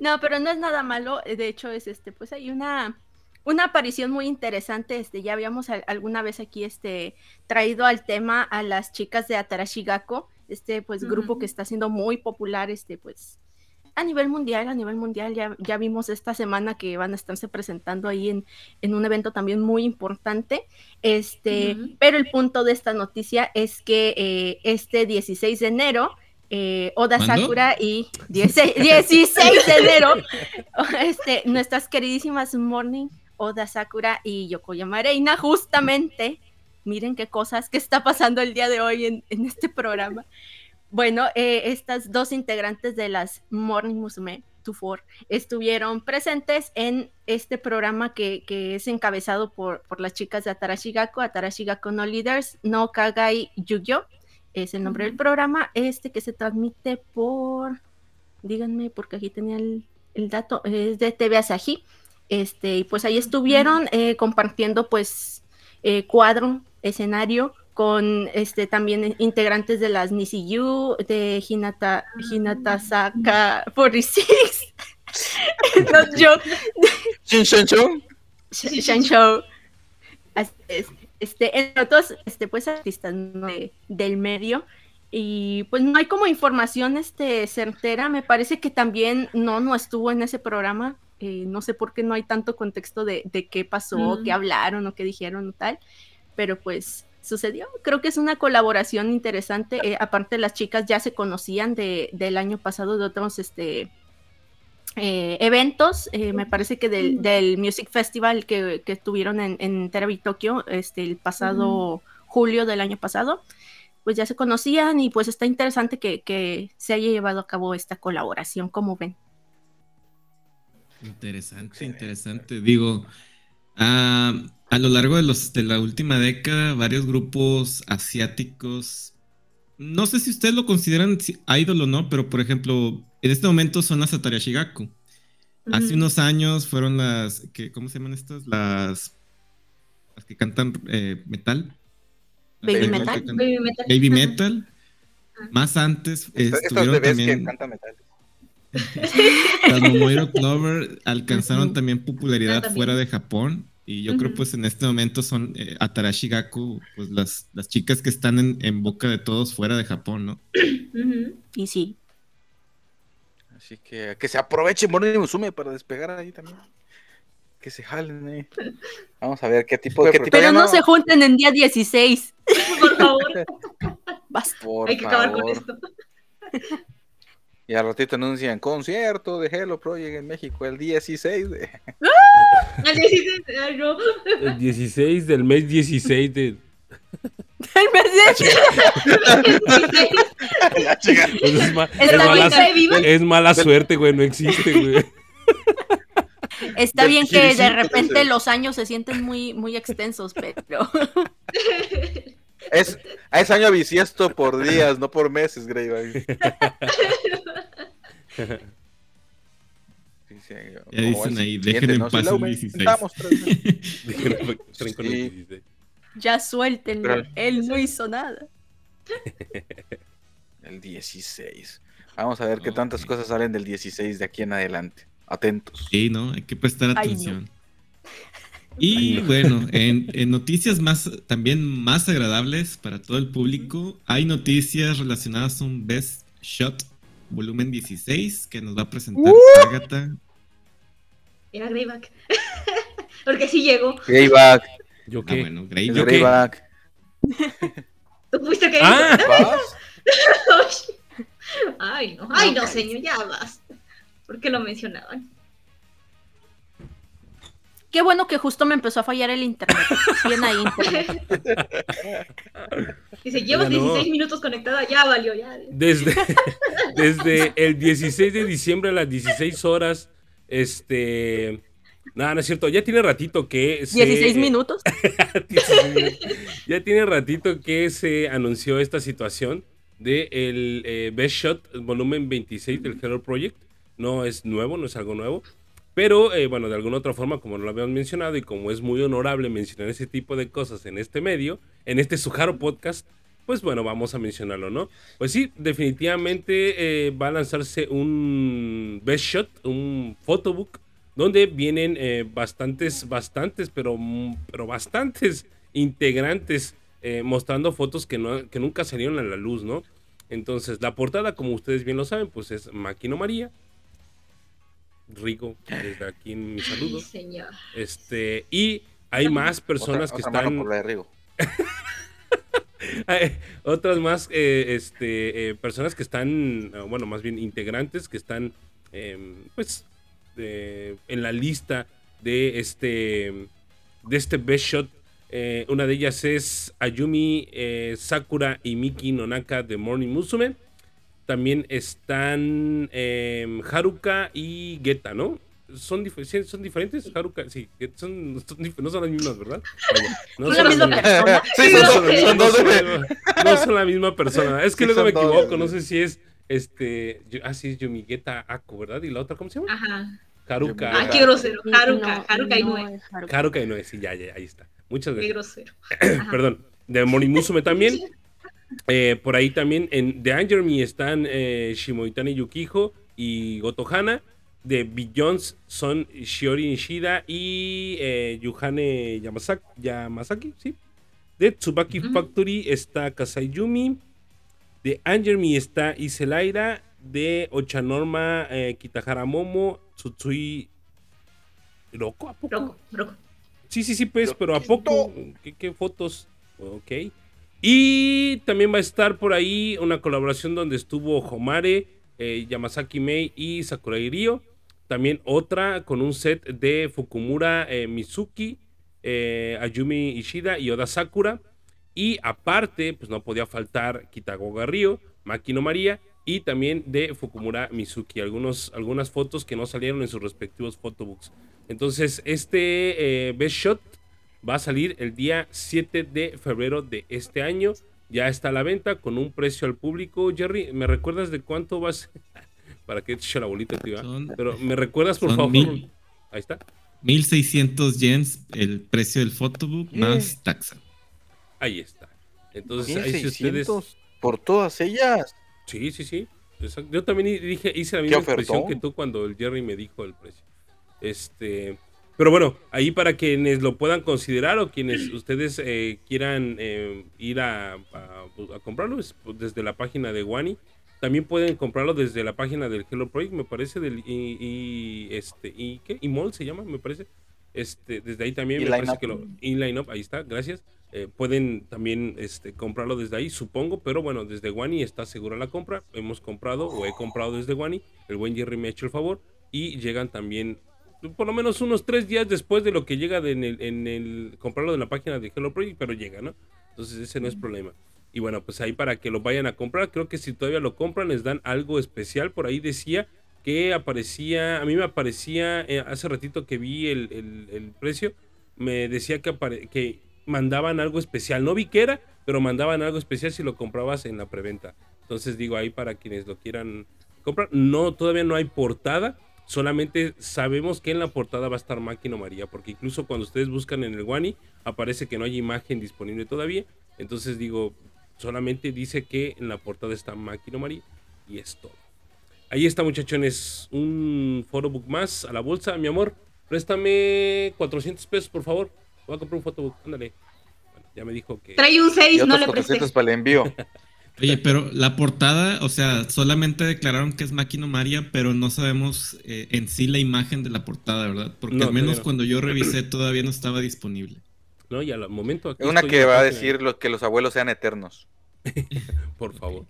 No, pero no es nada malo. eh, De hecho, es este, pues hay una, una aparición muy interesante. Este, ya habíamos al- alguna vez aquí este, traído al tema a las chicas de Atarashigako, este pues grupo que está siendo muy popular, este, pues, a nivel mundial, a nivel mundial, ya, ya vimos esta semana que van a estarse presentando ahí en, en un evento también muy importante. Este, pero el punto de esta noticia es que eh, este 16 de enero, eh, Oda. Sakura y 16, 16 [laughs] de enero, [laughs] este, nuestras queridísimas Morning, Oda Sakura y Yokoyama Reina, justamente, miren qué cosas que está pasando el día de hoy en, en este programa, bueno, eh, estas dos integrantes de las Morning Musume estuvieron presentes en este programa que, que es encabezado por, por, las chicas de Atarashigako, Atarashigako No Leaders, No Kagai Yugyo, es el nombre del programa, este que se transmite por, díganme, porque aquí tenía el, el dato, es de TV Asahi, este, y pues ahí estuvieron eh, compartiendo pues eh, cuadro, escenario, con este también integrantes de las Nisiyu, de Hinata, Hinata Saka 46. no, yo. Shin Show. Este, entre otros, este, pues artistas del medio. Y pues no hay como información este, certera. Me parece que también no, no estuvo en ese programa. Eh, no sé por qué no hay tanto contexto de, de qué pasó, qué hablaron o qué dijeron o tal. Pero pues sucedió. Creo que es una colaboración interesante. Eh, aparte, las chicas ya se conocían de, del año pasado de otros este, eh, eventos. Eh, me parece que del, Music Festival que, que tuvieron en, en Tokio este, el pasado julio del año pasado. Pues ya se conocían y pues está interesante que, que se haya llevado a cabo esta colaboración, como ven. Interesante, interesante. Digo, ah, a lo largo de, los, de la última década, varios grupos asiáticos, no sé si ustedes lo consideran idol o no, pero por ejemplo, en este momento son las Atarashigaku. Hace unos años fueron las, que, ¿cómo se llaman estas? Las, las que cantan eh, metal. Baby metal. Baby metal. Más antes estuvieron también... Que cantan metal. [laughs] las Momoiro Clover alcanzaron también popularidad fuera de Japón y yo creo pues en este momento son eh, Atarashi Gaku, pues las, las chicas que están en, en, boca de todos fuera de Japón, ¿no? Y sí. Así que que se aprovechen Morning Musume para despegar ahí también. Que se jalen ahí. [laughs] Vamos a ver qué tipo de... Pero no, se junten en día 16. [laughs] Por favor. [laughs] Basta. Por Hay que favor. acabar con esto. Y al ratito anuncian concierto de Hello Project en México el 16 de... El 16, ay, no. El 16 del mes 16 de... El mes 16. Pues es, ma es, mala, es, mala, suerte, güey, no existe, güey. Está bien que de repente los años se sienten muy, muy extensos, pero... Es, es año bisiesto por días, no por meses, Grey. [laughs] ya dicen ahí, dejen en paz [laughs] el 16. Ya suéltenlo, él no hizo nada. [laughs] El 16. Vamos a ver qué tantas cosas salen del 16 de aquí en adelante. Atentos. Sí, ¿no? Hay que prestar atención. [laughs] Y bueno, en, [laughs] en, noticias más también más agradables para todo el público, hay noticias relacionadas a un Best Shot volumen 16 que nos va a presentar ¡Uh! Agatha. Era Greyback. Porque sí llegó. Greyback. ¿Yo qué? Ah, bueno, Grey ¿Yo Greyback. [laughs] ¿Tú fuiste que ah, [laughs] Ay, no. Ay, no, señor, ya basta. ¿Por qué lo mencionaban? Qué bueno que justo me empezó a fallar el internet. Bien ahí, internet. [laughs] Dice, llevas 16 minutos conectada, ya valió, ya. Desde, desde el 16 de diciembre a las 16 horas, este... Nada, no es cierto, ya tiene ratito que se... 16 minutos. [laughs] ya tiene ratito que se anunció esta situación de el eh, Best Shot volumen 26 del Hero Project. No es nuevo, no es algo nuevo. Pero, eh, bueno, de alguna otra forma, como lo habíamos mencionado y como es muy honorable mencionar ese tipo de cosas en este medio, en este Sujaro Podcast, pues bueno, vamos a mencionarlo, ¿no? Pues sí, definitivamente eh, va a lanzarse un Best Shot, un photobook, donde vienen eh, bastantes, bastantes, pero, pero bastantes integrantes mostrando fotos que, no, que nunca salieron a la luz, ¿no? Entonces, la portada, como ustedes bien lo saben, pues es Maquino María, Rico, desde aquí en mi saludo. Este, y hay más personas que están. [laughs] otras más eh, este, eh, personas que están, bueno, más bien integrantes que están, em, en la lista de este, de este Best Shot. Eh, una de ellas es Ayumi Sakura y Miki Nonaka de Morning Musume. También están em, Haruka y Geta, ¿no? Son, dif- son diferentes, Haruka, sí, Geta son, [laughs] no son las mismas, ¿verdad? Vaya, no ¿Son la misma mismas. persona? Sí, Sí, son, no, son- dos la, no son la misma persona. Es que Sí, luego me dos. equivoco, no sé si es este. Yu- Ah, sí, es Yumigeta Ako, ¿verdad? ¿Y la otra cómo se llama? Ajá. Haruka. Ah, qué grosero. No, Haruka, Haruka y no Haruka. Haruka y no sí, ya, ya, ahí está. Muchas Qué gracias. grosero. [clears throat] Ajá. Perdón. De Morimusume [laughs] también. Eh, por ahí también en The Anger Me están eh, Shimoitani Yukiho y Gotohana. De Beyonds son Shiori Nishida y eh, Yuhane Yamasaki, Yamasaki, ¿sí? De Tsubaki Ujú. Factory está Kasai Yumi. De Anger Me está Iselaira. De Ochanorma eh, Kitahara Momo. Tsutsui. ¿Loco? ¿A poco? Roco, roco. Sí, sí, sí, pues, pero ¿a poco? ¿Qué, qué fotos? Ok. Y también va a estar por ahí una colaboración donde estuvo Homare, eh, Yamasaki Mei y Sakurai Ryo. También otra con un set de Fukumura eh, Mizuki, eh, Ayumi Ishida y Oda Sakura. Y aparte, pues no podía faltar Kitagoga Ryo, Makino María y también de Fukumura Mizuki. Algunos, algunas fotos que no salieron en sus respectivos photobooks. Entonces, este eh, Best Shot va a salir el día 7 de febrero de este año. Ya está a la venta con un precio al público. Jerry, ¿me recuerdas de cuánto vas? [laughs] Para que eche la bolita, tío. ¿ah? Son, Pero me recuerdas, por son favor. mil- Ahí está. 1600 yens el precio del photobook más taxa. Ahí está. Entonces, ahí si ustedes. 1600 por todas ellas. Sí, sí, sí. Exacto. Yo también dije, hice la ¿Qué misma expresión que tú cuando el Jerry me dijo el precio. Este, pero bueno, ahí para quienes lo puedan considerar o quienes [clears throat] ustedes eh, quieran eh, ir a, a- a comprarlo es, pues, desde la página de Wani. También pueden comprarlo desde la página del Hello Project, me parece, del y, y, este y qué, Imol se llama, me parece. Este, desde ahí también Y me parece Up. que lo y Line Up, ahí está, gracias. Eh, pueden también este, comprarlo desde ahí, supongo, pero bueno, desde Wani está segura la compra. Hemos comprado o he comprado desde Wani. El buen Jerry me ha hecho el favor y llegan también por lo menos unos tres días después de lo que llega de en, el, en el comprarlo de la página de Hello Project, pero llega, ¿no? Entonces ese no es problema. Y bueno, pues ahí para que lo vayan a comprar, creo que si todavía lo compran les dan algo especial. Por ahí decía que aparecía, a mí me aparecía eh, hace ratito que vi el, el- el precio, me decía que, apare- que mandaban algo especial. No vi qué era, pero mandaban algo especial si lo comprabas en la preventa. Entonces digo ahí para quienes lo quieran comprar. No, todavía no hay portada. Solamente sabemos que en la portada va a estar Máquina María, porque incluso cuando ustedes buscan en el Wani, aparece que no hay imagen disponible todavía. Entonces digo, solamente dice que en la portada está Máquina María y es todo. Ahí está, muchachones, un photobook más a la bolsa. Mi amor, préstame 400 pesos, por favor. Voy a comprar un photobook, ándale. Bueno, ya me dijo que... Trae un Y 6, no le 400 presté. para el envío. [laughs] Oye, pero la portada, o sea, solamente declararon que es Máquina María, pero no sabemos eh, en sí la imagen de la portada, ¿verdad? Porque No, al menos no. cuando yo revisé todavía no estaba disponible. No, y al momento aquí Es una que va a decir lo, que los abuelos sean eternos. [laughs] Por favor.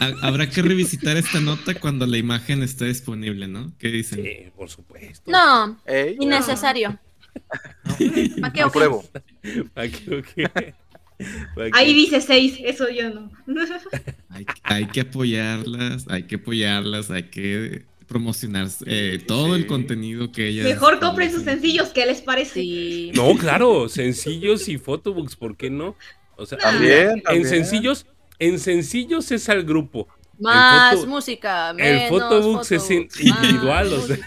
Ha- Habrá que revisitar esta nota cuando la imagen esté disponible, ¿no? ¿Qué dicen? Sí, por supuesto. No, Ey, innecesario. [laughs] ¿Para qué? apruebo. Ahí dice 6, eso yo no. [laughs] Hay, hay que apoyarlas, hay que apoyarlas, hay que promocionar eh, todo el contenido que ellas. Mejor compren sus sencillos, ¿qué les parece? Sí. No, claro, sencillos y photobooks, ¿por qué no? O sea, También, en también. sencillos, en sencillos es al grupo. Más foto- música, el menos photobooks es in- photobooks, más individual, o sea.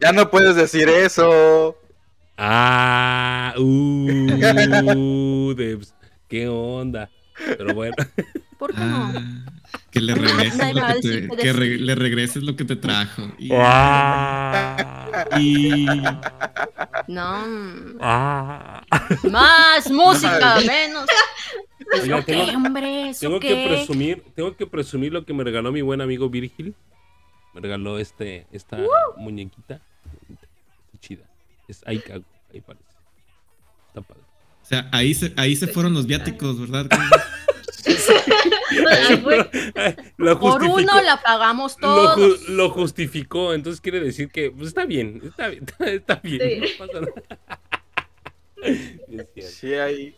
Ya no puedes decir eso. Ah, uh, Debs, qué onda. Pero bueno, [laughs] ¿Por qué no? Ah, que le [laughs] regreses, lo que, te, que re- le regreses lo que te trajo. Y, Ah, y- [laughs] No. ah. Más música, menos. Oiga, ¿Eso qué, tengo- hombre? ¿Eso Tengo que presumir, tengo que presumir lo que me regaló mi buen amigo Virgil. Me regaló este, esta muñequita. Chida. Es Aikago, ahí parece. Está padre. o sea, ahí se, ahí se fueron los viáticos, ¿verdad? [laughs] Ahí. [laughs] Lo Por uno la pagamos lo, todos. ju- lo justificó, entonces quiere decir que pues, está bien, está bien, [laughs] está bien, Sí. no pasa nada. Es cierto. Sí hay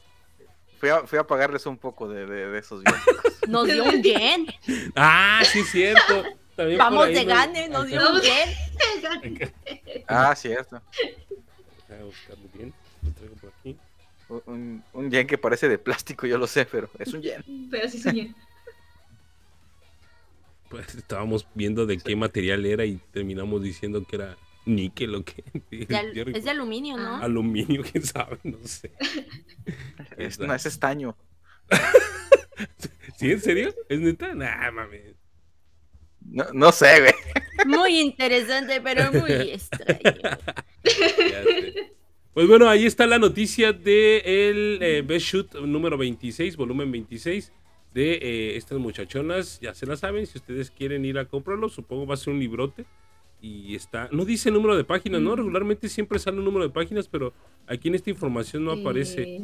Fui a, fui a pagarles un poco de, de, de esos viáticos. Nos dio un yen. Ah, sí, es cierto. También Vamos ahí de gane, nos dio [laughs] un yen. Ah, cierto. Voy a bien. Lo traigo por aquí. Un- Un, un yen que parece de plástico, yo lo sé, pero es un yen. [laughs] Pero sí soñé. Pues estábamos viendo de qué material era y terminamos diciendo que era níquel o qué. [laughs] De al- es de aluminio, ¿no? aluminio, quién sabe, no sé. Es, no, es estaño. ¿Sí, en serio? ¿Es neta? Nah, mames. No, no sé, güey. Muy interesante, pero muy [laughs] extraño. Pues bueno, ahí está la noticia de el eh, Best Shoot número 26, volumen 26 de eh, estas muchachonas. Ya se la saben, si ustedes quieren ir a comprarlo, supongo va a ser un librote. Y está, no dice número de páginas, ¿no? Regularmente siempre sale un número de páginas, pero aquí en esta información no aparece.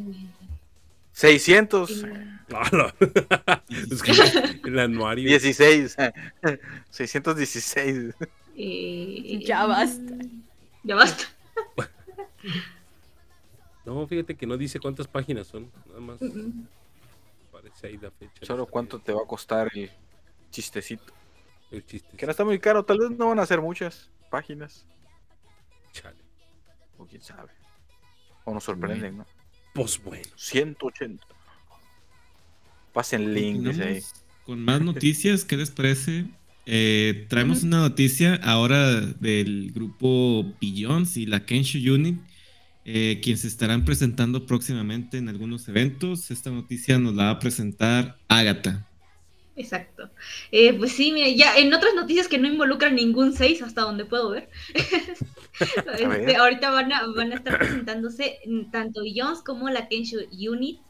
Eh, 600. Ah, no. [laughs] Es que [laughs] el anuario. 16. 616. eh, Ya basta. Ya basta. [laughs] No, fíjate que no dice cuántas páginas son. Nada más aparece ahí la fecha. Solo cuánto te va a costar el chistecito. El chiste. Que no está muy caro, tal vez no van a ser muchas páginas. Chale. O quién sabe. O nos sorprenden, ¿no? Pues bueno. 180. Pasen link, dice ahí. Continuamos Con más noticias, ¿qué les parece? Eh, traemos una noticia ahora del grupo Billions y la Kensho Unit, eh, quienes se estarán presentando próximamente en algunos eventos. Esta noticia nos la va a presentar Agatha. Exacto. Eh, pues sí, mire, ya en otras noticias que no involucran ningún 6, hasta donde puedo [laughs] ver. Este, ahorita van a, van a estar presentándose tanto Jones como la Kensho Unit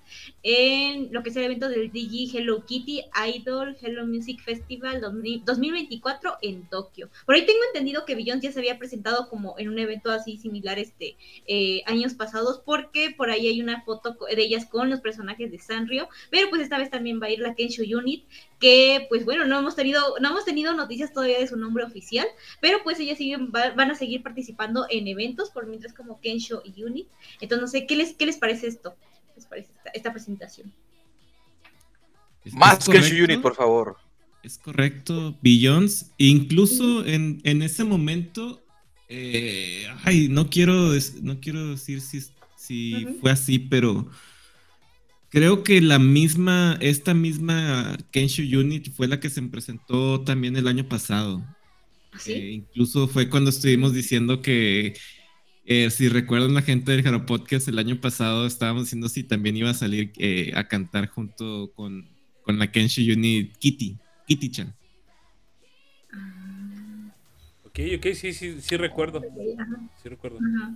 en lo que es el evento del DG Hello Kitty Idol Hello Music Festival 2000 2024 en Tokio. Por ahí tengo entendido que Beyoncé ya se había presentado como en un evento así similar este eh, años pasados porque por ahí hay una foto de ellas con los personajes de Sanrio, pero pues esta vez también va a ir la Kensho Unit que pues bueno, no hemos tenido no hemos tenido noticias todavía de su nombre oficial, pero pues ellas siguen va- van a seguir participando en eventos por mientras como Kensho Unit. Entonces no sé, ¿qué les qué les parece esto? ¿Qué les parece esta, esta presentación? ¿Es- Más es que? Unit, por favor. Es correcto, Billions. Incluso en, en ese momento, eh, ay, no quiero, no quiero decir si, si fue así, pero creo que la misma, esta misma Kensho Unit fue la que se presentó también el año pasado. ¿Así? Eh, incluso fue cuando estuvimos diciendo que, eh, si recuerdan la gente del Jaro Podcast, el año pasado estábamos diciendo si también iba a salir eh, a cantar junto con, con la Kensho Unit Kitty, Kitty-chan. Ah, Ok, ok, sí, sí, sí recuerdo. Sí recuerdo. ajá.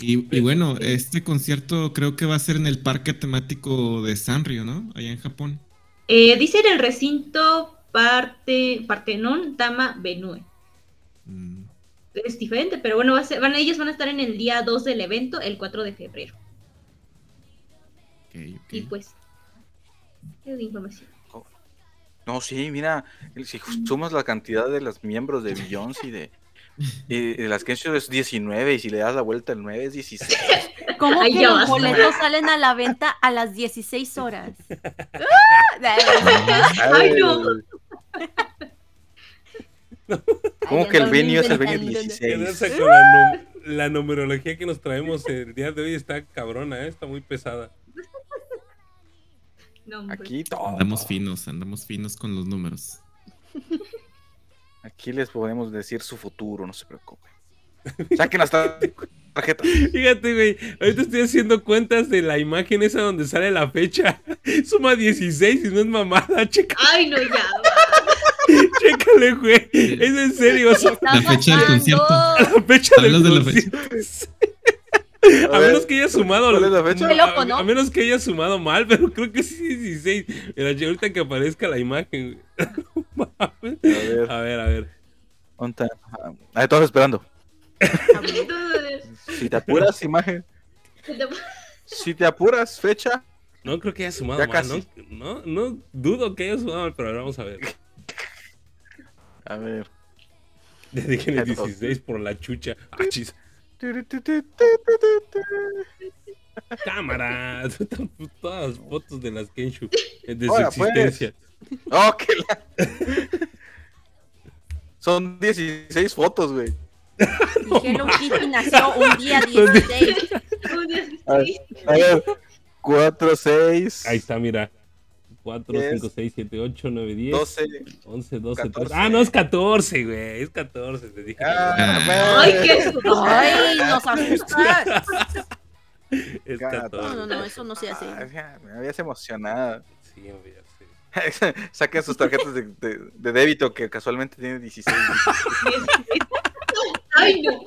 Y, y bueno, este concierto creo que va a ser en el parque temático de Sanrio, ¿no? Allá en Japón. Eh, dice en el recinto parte, Partenón Tama Benue. Mm, Es diferente, pero bueno, va a ser- van, ellos van a estar en el día 2 del evento, el 4 de febrero. ok, ok. Y pues, es de información. No, sí, mira, si sumas la cantidad de los miembros de Beyoncé y de, [laughs] y de las Kensho es 19 y si le das la vuelta el 9 es 16. [laughs] ¿Cómo Ay, que los boletos salen a la venta a las 16 horas? [laughs] ¡Ah! Ay, no. ¿Cómo Ay, que el venue es el ¿Qué 16? pasa con la, nu- la numerología que nos traemos el día de hoy está cabrona, ¿eh? está muy pesada. [laughs] Aquí todo. Andamos finos, andamos finos con los números. Aquí les podemos decir su futuro, no se preocupen. Saquen hasta tarjeta. [laughs] Fíjate, güey, ahorita estoy haciendo cuentas de la imagen esa donde sale la fecha. [laughs] Suma 16 y no es mamada, checa, Ay, no, ya. [laughs] chécale, güey. Es en serio, o sea, Está La fecha del concierto. la fecha del Hablas de la concierto. [laughs] A A ver, menos que haya sumado. ¿cuál es la fecha? Qué loco, a, ¿no? a menos que haya sumado mal, [laughs] pero creo que sí es 16. Mira, ahorita que aparezca la imagen. güey. A ver, a ver, a ver. ¿dónde está? Ah, Ahí estamos esperando. Si te apuras, imagen. Si te apuras, fecha. No creo que haya sumado Ya mal, casi. ¿no? No, no dudo que haya sumado mal, pero a ver, vamos a ver. A ver. En el Ya todos. 16 por la chucha. Ah, chis. Cámara. [laughs] Todas las fotos de las Kenshu. De su pues. existencia. Oh, que la- Son 16 fotos, güey. [laughs] Y Hello Kitty nació un día 16. Un día A ver, sí. a ver, 4, 6, Ahí está, mira. 4, Diez, 5, 6, 7, 8, 9, 10, 12. 11, 12, 13. 14. Ah, no, es 14, güey. Es 14, te dije. Ah, Ay, qué susto. Ay, nos asustas. es gato. 14. No, no, no, eso no se hace. Ah, me habías emocionado. Sí, hombre, ya sé. [laughs] Saquen sus tarjetas de, de- de débito que casualmente tiene 16. [laughs] Ay, no.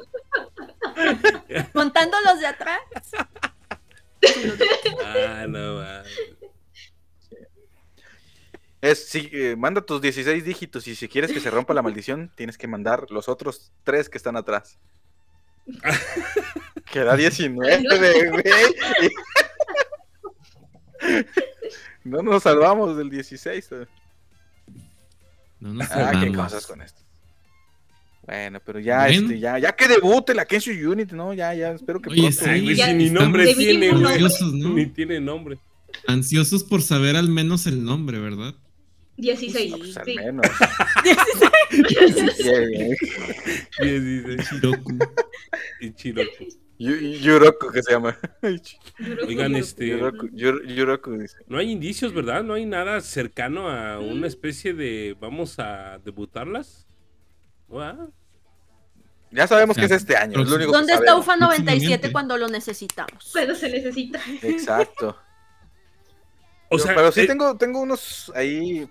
Contando los de atrás. Ah, no, man. Es, sí, eh, manda tus 16 dígitos y si quieres que se rompa la maldición, [laughs] tienes que mandar los otros tres que están atrás. [laughs] Queda 19, güey. No nos salvamos del 16. eh. No nos Ah, qué salvamos. cosas con esto. Bueno, pero ya, este, ya, ya que debute la Kenshu Unit, ¿no? Ya, ya, espero que Oye, pronto. sí. Ay, güey, Ya si ni nombre tiene. Ni tiene nombre. Ansiosos por saber al menos el nombre, ¿verdad? 16. Ah, pues, al sí. menos. Bien, bien. 16. Chiroku. Y Chiroku. Yu- Yuroku, que se llama. [laughs] Oigan, este. Yuroku, Yur- Yuroku, dice. No hay indicios, ¿verdad? No hay nada cercano a una especie de. Vamos a debutarlas. ¿Va? Ya sabemos O sea, que es este año. Es lo único que ¿Dónde está sabemos. UFA 97 Próximamente. cuando lo necesitamos? Pero se necesita. Exacto. [laughs] O Pero- sea, pero sí eh, tengo, tengo unos ahí.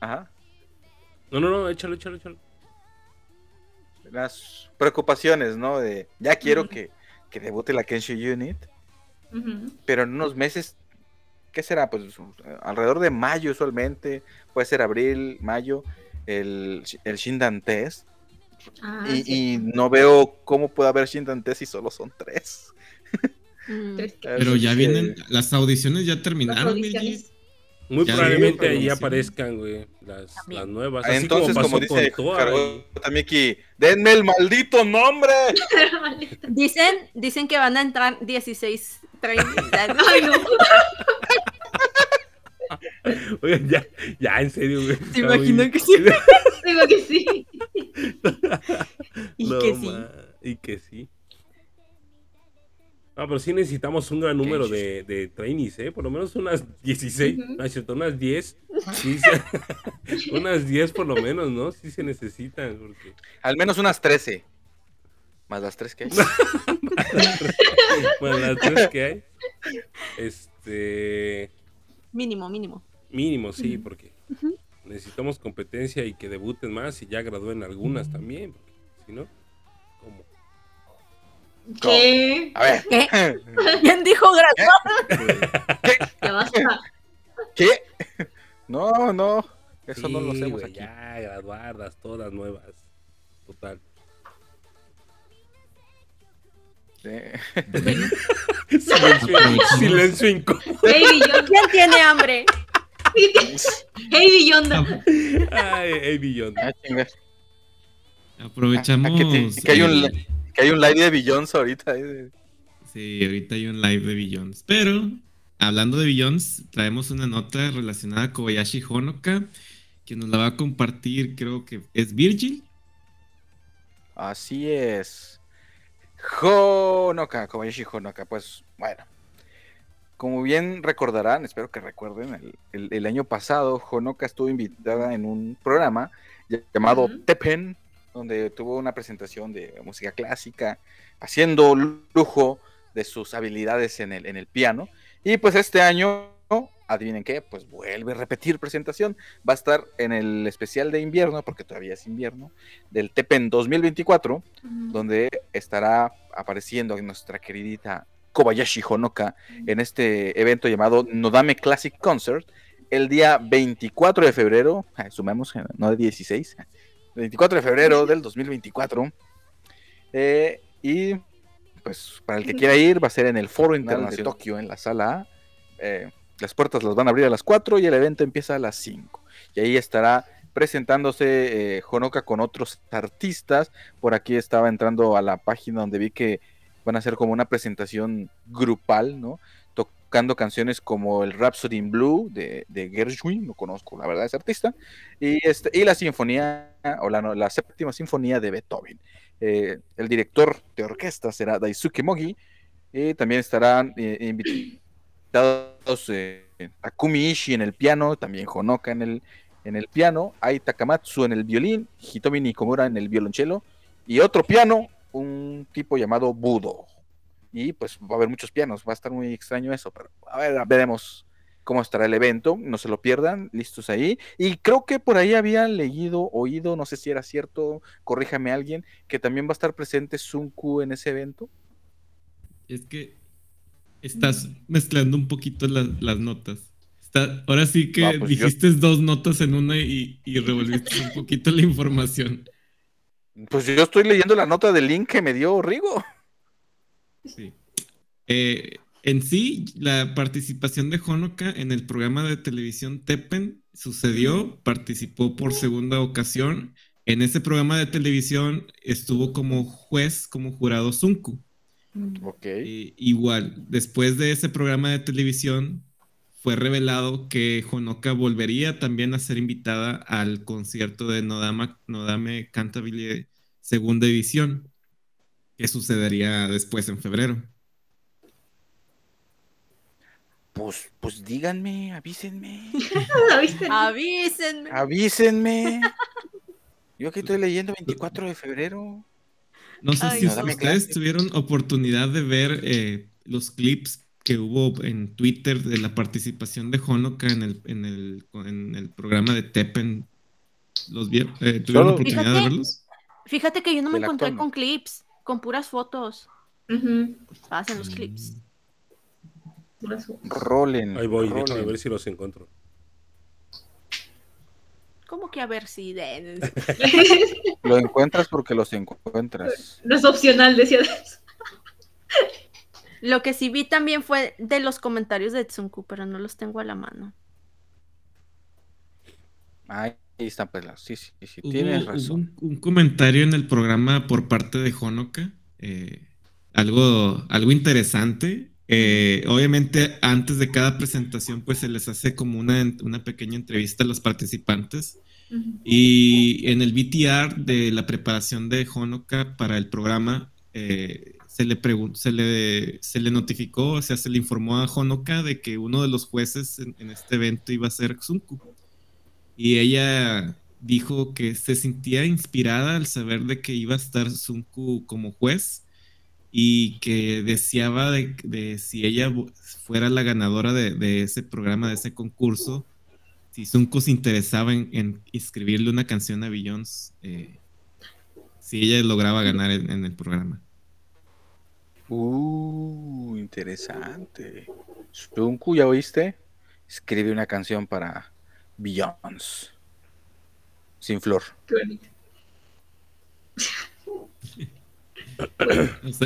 Ajá. No, no, no, échalo, échalo, échalo. Las preocupaciones, ¿no? De ya quiero que, que debute la Kenshu Unit, pero en unos meses, ¿qué será? Pues alrededor de mayo usualmente, puede ser abril, mayo, el, el Shindan Test. Ah, y, sí. y no veo cómo puede haber Shindan Test si solo son tres. [laughs] Mm. Pero ya vienen, las audiciones ya terminaron, audiciones. Muy Ya probablemente ahí aparezcan, güey, las, nuevas. Ah, Así Entonces, como, como, pasó dice con Toa Jargota y- Miki, denme el maldito nombre. [laughs] Dicen, dicen que van a entrar 16 trainees. [laughs] Ay, no. [laughs] Oigan, ya, ya, en serio, güey. ¿Te está imaginas muy- que sí? Digo que sí. Y No, que sí. ma, Y que sí. Ah, pero sí necesitamos un gran número de, de trainees, ¿eh? Por lo menos unas 16, Ujú. no es cierto, unas 10. Sí se- [laughs] unas 10 por lo menos, ¿no? Sí se necesitan. Porque... Al menos unas 13. Más las tres que hay. [laughs] Bueno, las tres que hay. Este. Mínimo, mínimo. Mínimo, sí, porque necesitamos competencia y que debuten más y ya gradúen algunas también. Porque si no. ¿Qué? A ver. ¿Qué? ¿Quién dijo graduado? Ya basta. ¿Qué? No, no. Eso no lo hacemos güey, aquí. Ya, graduadas, todas nuevas. Total. Sí. Silencio, [laughs] silencio incómodo. Hey, Billonda. ¿Quién tiene hambre? [laughs] Hey, Billonda. Ay, ay, Beyond. Ah. Aprovechamos. Ah, que, te- que hay un, que hay un live de Beyoncé ahorita. eh. Sí, ahorita hay un live de Billions. Pero, hablando de Billions, traemos una nota relacionada a Kobayashi Honoka, que nos la va a compartir, creo que es Virgil. Así es. Honoka, Kobayashi Honoka. Pues bueno. Como bien recordarán, espero que recuerden, el, el- el año pasado Honoka estuvo invitada en un programa llamado Ujú. Tepen, donde tuvo una presentación de música clásica, haciendo lujo de sus habilidades en el, en el piano. Y pues este año, adivinen qué, pues vuelve a repetir presentación. Va a estar en el especial de invierno, porque todavía es invierno, del Tepen 2024, donde estará apareciendo nuestra queridita Kobayashi Honoka en este evento llamado Nodame Classic Concert el día 24 de febrero, sumemos, eh, no de 16, 24 de febrero del 2024. Eh, y pues para el que quiera ir, va a ser en el Foro Internacional de Tokio, en la sala A. Eh, las puertas las van a abrir a las 4 y el evento empieza a las 5. Y ahí estará presentándose eh, Honoka con otros artistas. Por aquí estaba entrando a la página donde vi que van a hacer como una presentación grupal, ¿no? Tocando canciones como el Rhapsody in Blue de, de Gershwin, no conozco la verdad ese artista, y, este, y la sinfonía, o la, séptima sinfonía de Beethoven. Eh, el director de orquesta será Daisuke Mogi, y también estarán eh, invitados eh, Takumi Ishii en el piano, también Honoka en el, en el piano, Ai Takamatsu en el violín, Hitomi Nikomura en el violonchelo, y otro piano, un tipo llamado Budo. Y pues va a haber muchos pianos, va a estar muy extraño eso, pero a ver, veremos cómo estará el evento, no se lo pierdan, listos ahí. Y creo que por ahí había leído, oído, no sé si era cierto, corríjame alguien, que también va a estar presente Sunku en ese evento. Es que estás mezclando un poquito las, las notas. Está, ahora sí que pues yo- dijiste dos notas en una y, y revolviste un poquito la información. Pues yo estoy leyendo la nota del link que me dio Rigo. Sí. Eh, en sí, la participación de Honoka en el programa de televisión Teppen sucedió, participó por segunda ocasión. En ese programa de televisión estuvo como juez, como jurado Sunku. Ok. Eh, igual, después de ese programa de televisión, fue revelado que Honoka volvería también a ser invitada al concierto de Nodama, Nodame Cantabile segunda edición, que sucedería después en febrero. Pues, pues díganme, avísenme. [laughs] Avísenme. avísenme. [laughs] Yo aquí estoy leyendo 24 de febrero. No sé Ay, si no. ustedes clase. tuvieron oportunidad de ver eh, los clips que hubo en Twitter de la participación de Honoka en el, en el, en el programa de Teppen. ¿Los vieron? Eh, ¿Tuvieron Solo- oportunidad de verlos? Fíjate que yo no me encontré con clips, con puras fotos. Hacen los clips. Puras fotos. Rolen. Ahí voy, déjame rolen. ver si los encuentro. ¿Cómo que a ver si de... [laughs] Lo encuentras porque los encuentras. No es opcional, decía. [laughs] Lo que sí vi también fue de los comentarios de Tsunku, pero no los tengo a la mano. Ahí están pues las- Sí, sí, sí, Hubo- tienes razón. un, un comentario en el programa por parte de Honoka, eh, algo, algo interesante. Eh, obviamente, antes de cada presentación, pues se les hace como una, una pequeña entrevista a los participantes. Y en el VTR de la preparación de Honoka para el programa, eh, se, le se, le, se le notificó, o sea, se le informó a Honoka de que uno de los jueces en, en este evento iba a ser Xunku. Y ella dijo que se sentía inspirada al saber de que iba a estar Sunku como juez y que deseaba de, si ella fuera la ganadora de, ese programa, de ese concurso, si Sunko se interesaba en, escribirle una canción a Beyoncé, eh, si ella lograba ganar en, en el programa. Uh, interesante. Sunku, ¿ya oíste? Escribe una canción para Beyoncé. Sin flor, Qué bonito.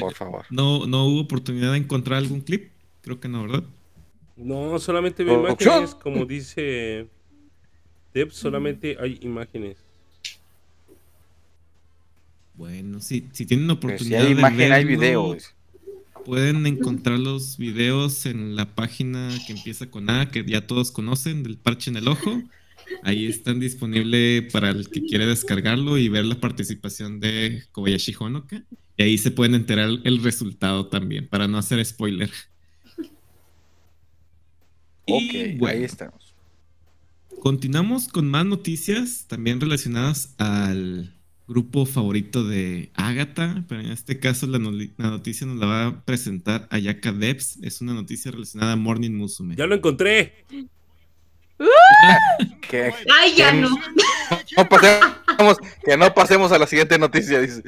Por favor. no, no hubo oportunidad de encontrar algún clip, creo que no, ¿verdad? No, solamente vi imágenes, como dice Deb, solamente hay imágenes. Bueno, si, si tienen oportunidad si hay de imagen, hay verlo, video. Pueden encontrar los videos en la página que empieza con A, que ya todos conocen, del parche en el ojo. Ahí [laughs] están disponibles para el que quiere descargarlo y ver la participación de Kobayashi Honoka. Y ahí se pueden enterar el resultado también, para no hacer spoiler. Ok, Y bueno, ahí estamos. Continuamos con más noticias también relacionadas al grupo favorito de Agatha, pero en este caso la, no- la noticia nos la va a presentar Ayaka Debs. Es una noticia relacionada a Morning Musume. Ya lo encontré. [laughs] Ay, ya no. no pasemos, que no pasemos a la siguiente noticia, dice.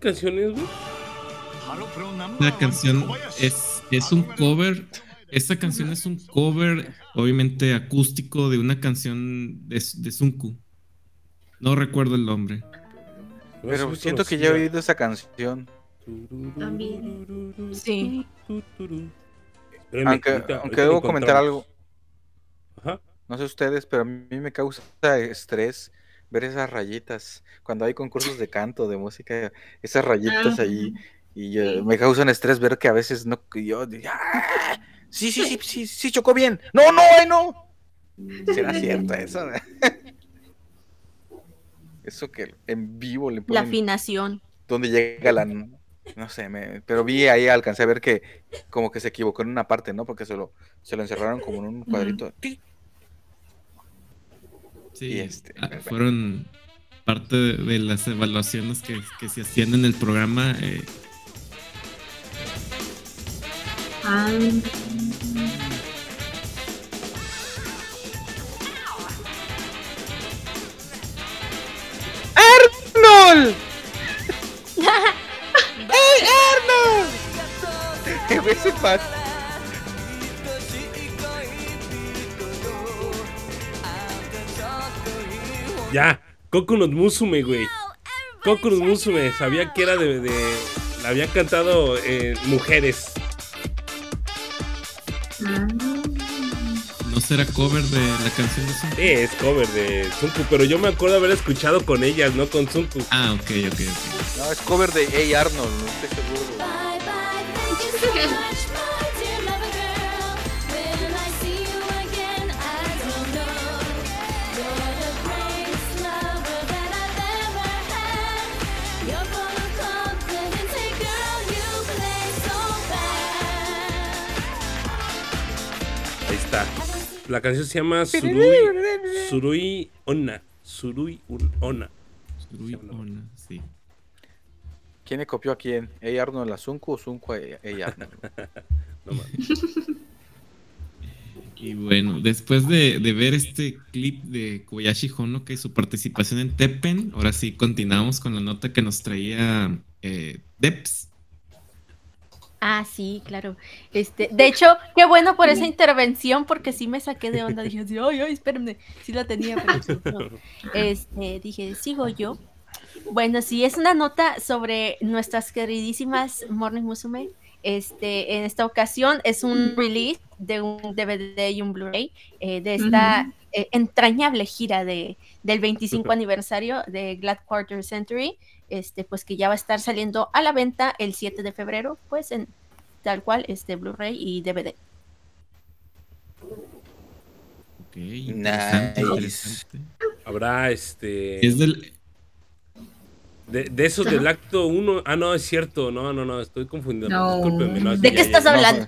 Canción es, güey? La canción es, es un cover. Esta canción es un cover, obviamente acústico, de una canción de, de Sunku. No recuerdo el nombre. Pero siento que ya he oído esa canción. También. Sí. Aunque, aunque debo comentar algo. No sé ustedes, pero a mí me causa estrés ver esas rayitas. Cuando hay concursos de canto, de música, esas rayitas Ah. ahí. Y eh, me causa un estrés ver que a veces no. yo "Ah, Sí, sí, sí, [laughs] sí, sí, chocó bien. No, no, ay, no. ¿Será cierto eso? [laughs] Eso que en vivo le La ponen afinación. donde llega la... No sé, me- pero vi ahí, alcancé a ver que como que se equivocó en una parte, ¿no? Porque se lo, se lo encerraron como en un cuadrito. Sí, Y este, ah, fueron parte de, de las evaluaciones que, que se hacían en el programa. eh, Ah, ¡Arnold! [laughs] ¡Ey, Arnold! Ese pat- Ya, Coconut Musume, güey. Coconut Musume, sabía que era de. de- la había cantado eh, mujeres. ¿No será cover de la canción de Sunku? Sí, es cover de Sunku, pero yo me acuerdo haber escuchado con ellas, no con Sunku. Ah, ok, ok, ok. No, es cover de Hey Arnold, no estoy seguro. [laughs] La canción se llama Surui, Surui Onna. Surui Un- Onna. Surui Onna, sí. ¿Quién le copió a quién? ¿Hey Arnold a Zunku o Zunku a Hey Arnold? [laughs] No mames. [laughs] Y bueno, después de, de ver este clip de Kobayashi Honoka y su participación en Teppen, ahora sí continuamos con la nota que nos traía eh, Deps. Ah, sí, claro. Este, de hecho, qué bueno por esa intervención, porque sí me saqué de onda. [laughs] Dije, ay, ay, espérenme. Sí la tenía, pero no. [laughs] Este, dije, sigo yo. Bueno, sí, es una nota sobre nuestras queridísimas Morning Musume. Este, en esta ocasión es un release de un DVD y un Blu-ray eh, de esta eh, entrañable gira de, del 25 aniversario de Glad Quarter Century, este, pues que ya va a estar saliendo a la venta el 7 de febrero, pues en tal cual, este Blu-ray y DVD. Ok, interesante, Nice. interesante. Habrá este. Es del. De, de esos del acto 1. Ah, no, es cierto. No, no, no, estoy confundiendo. No. Discúlpenme. no, ¿De ya, qué ya, estás ya, hablando?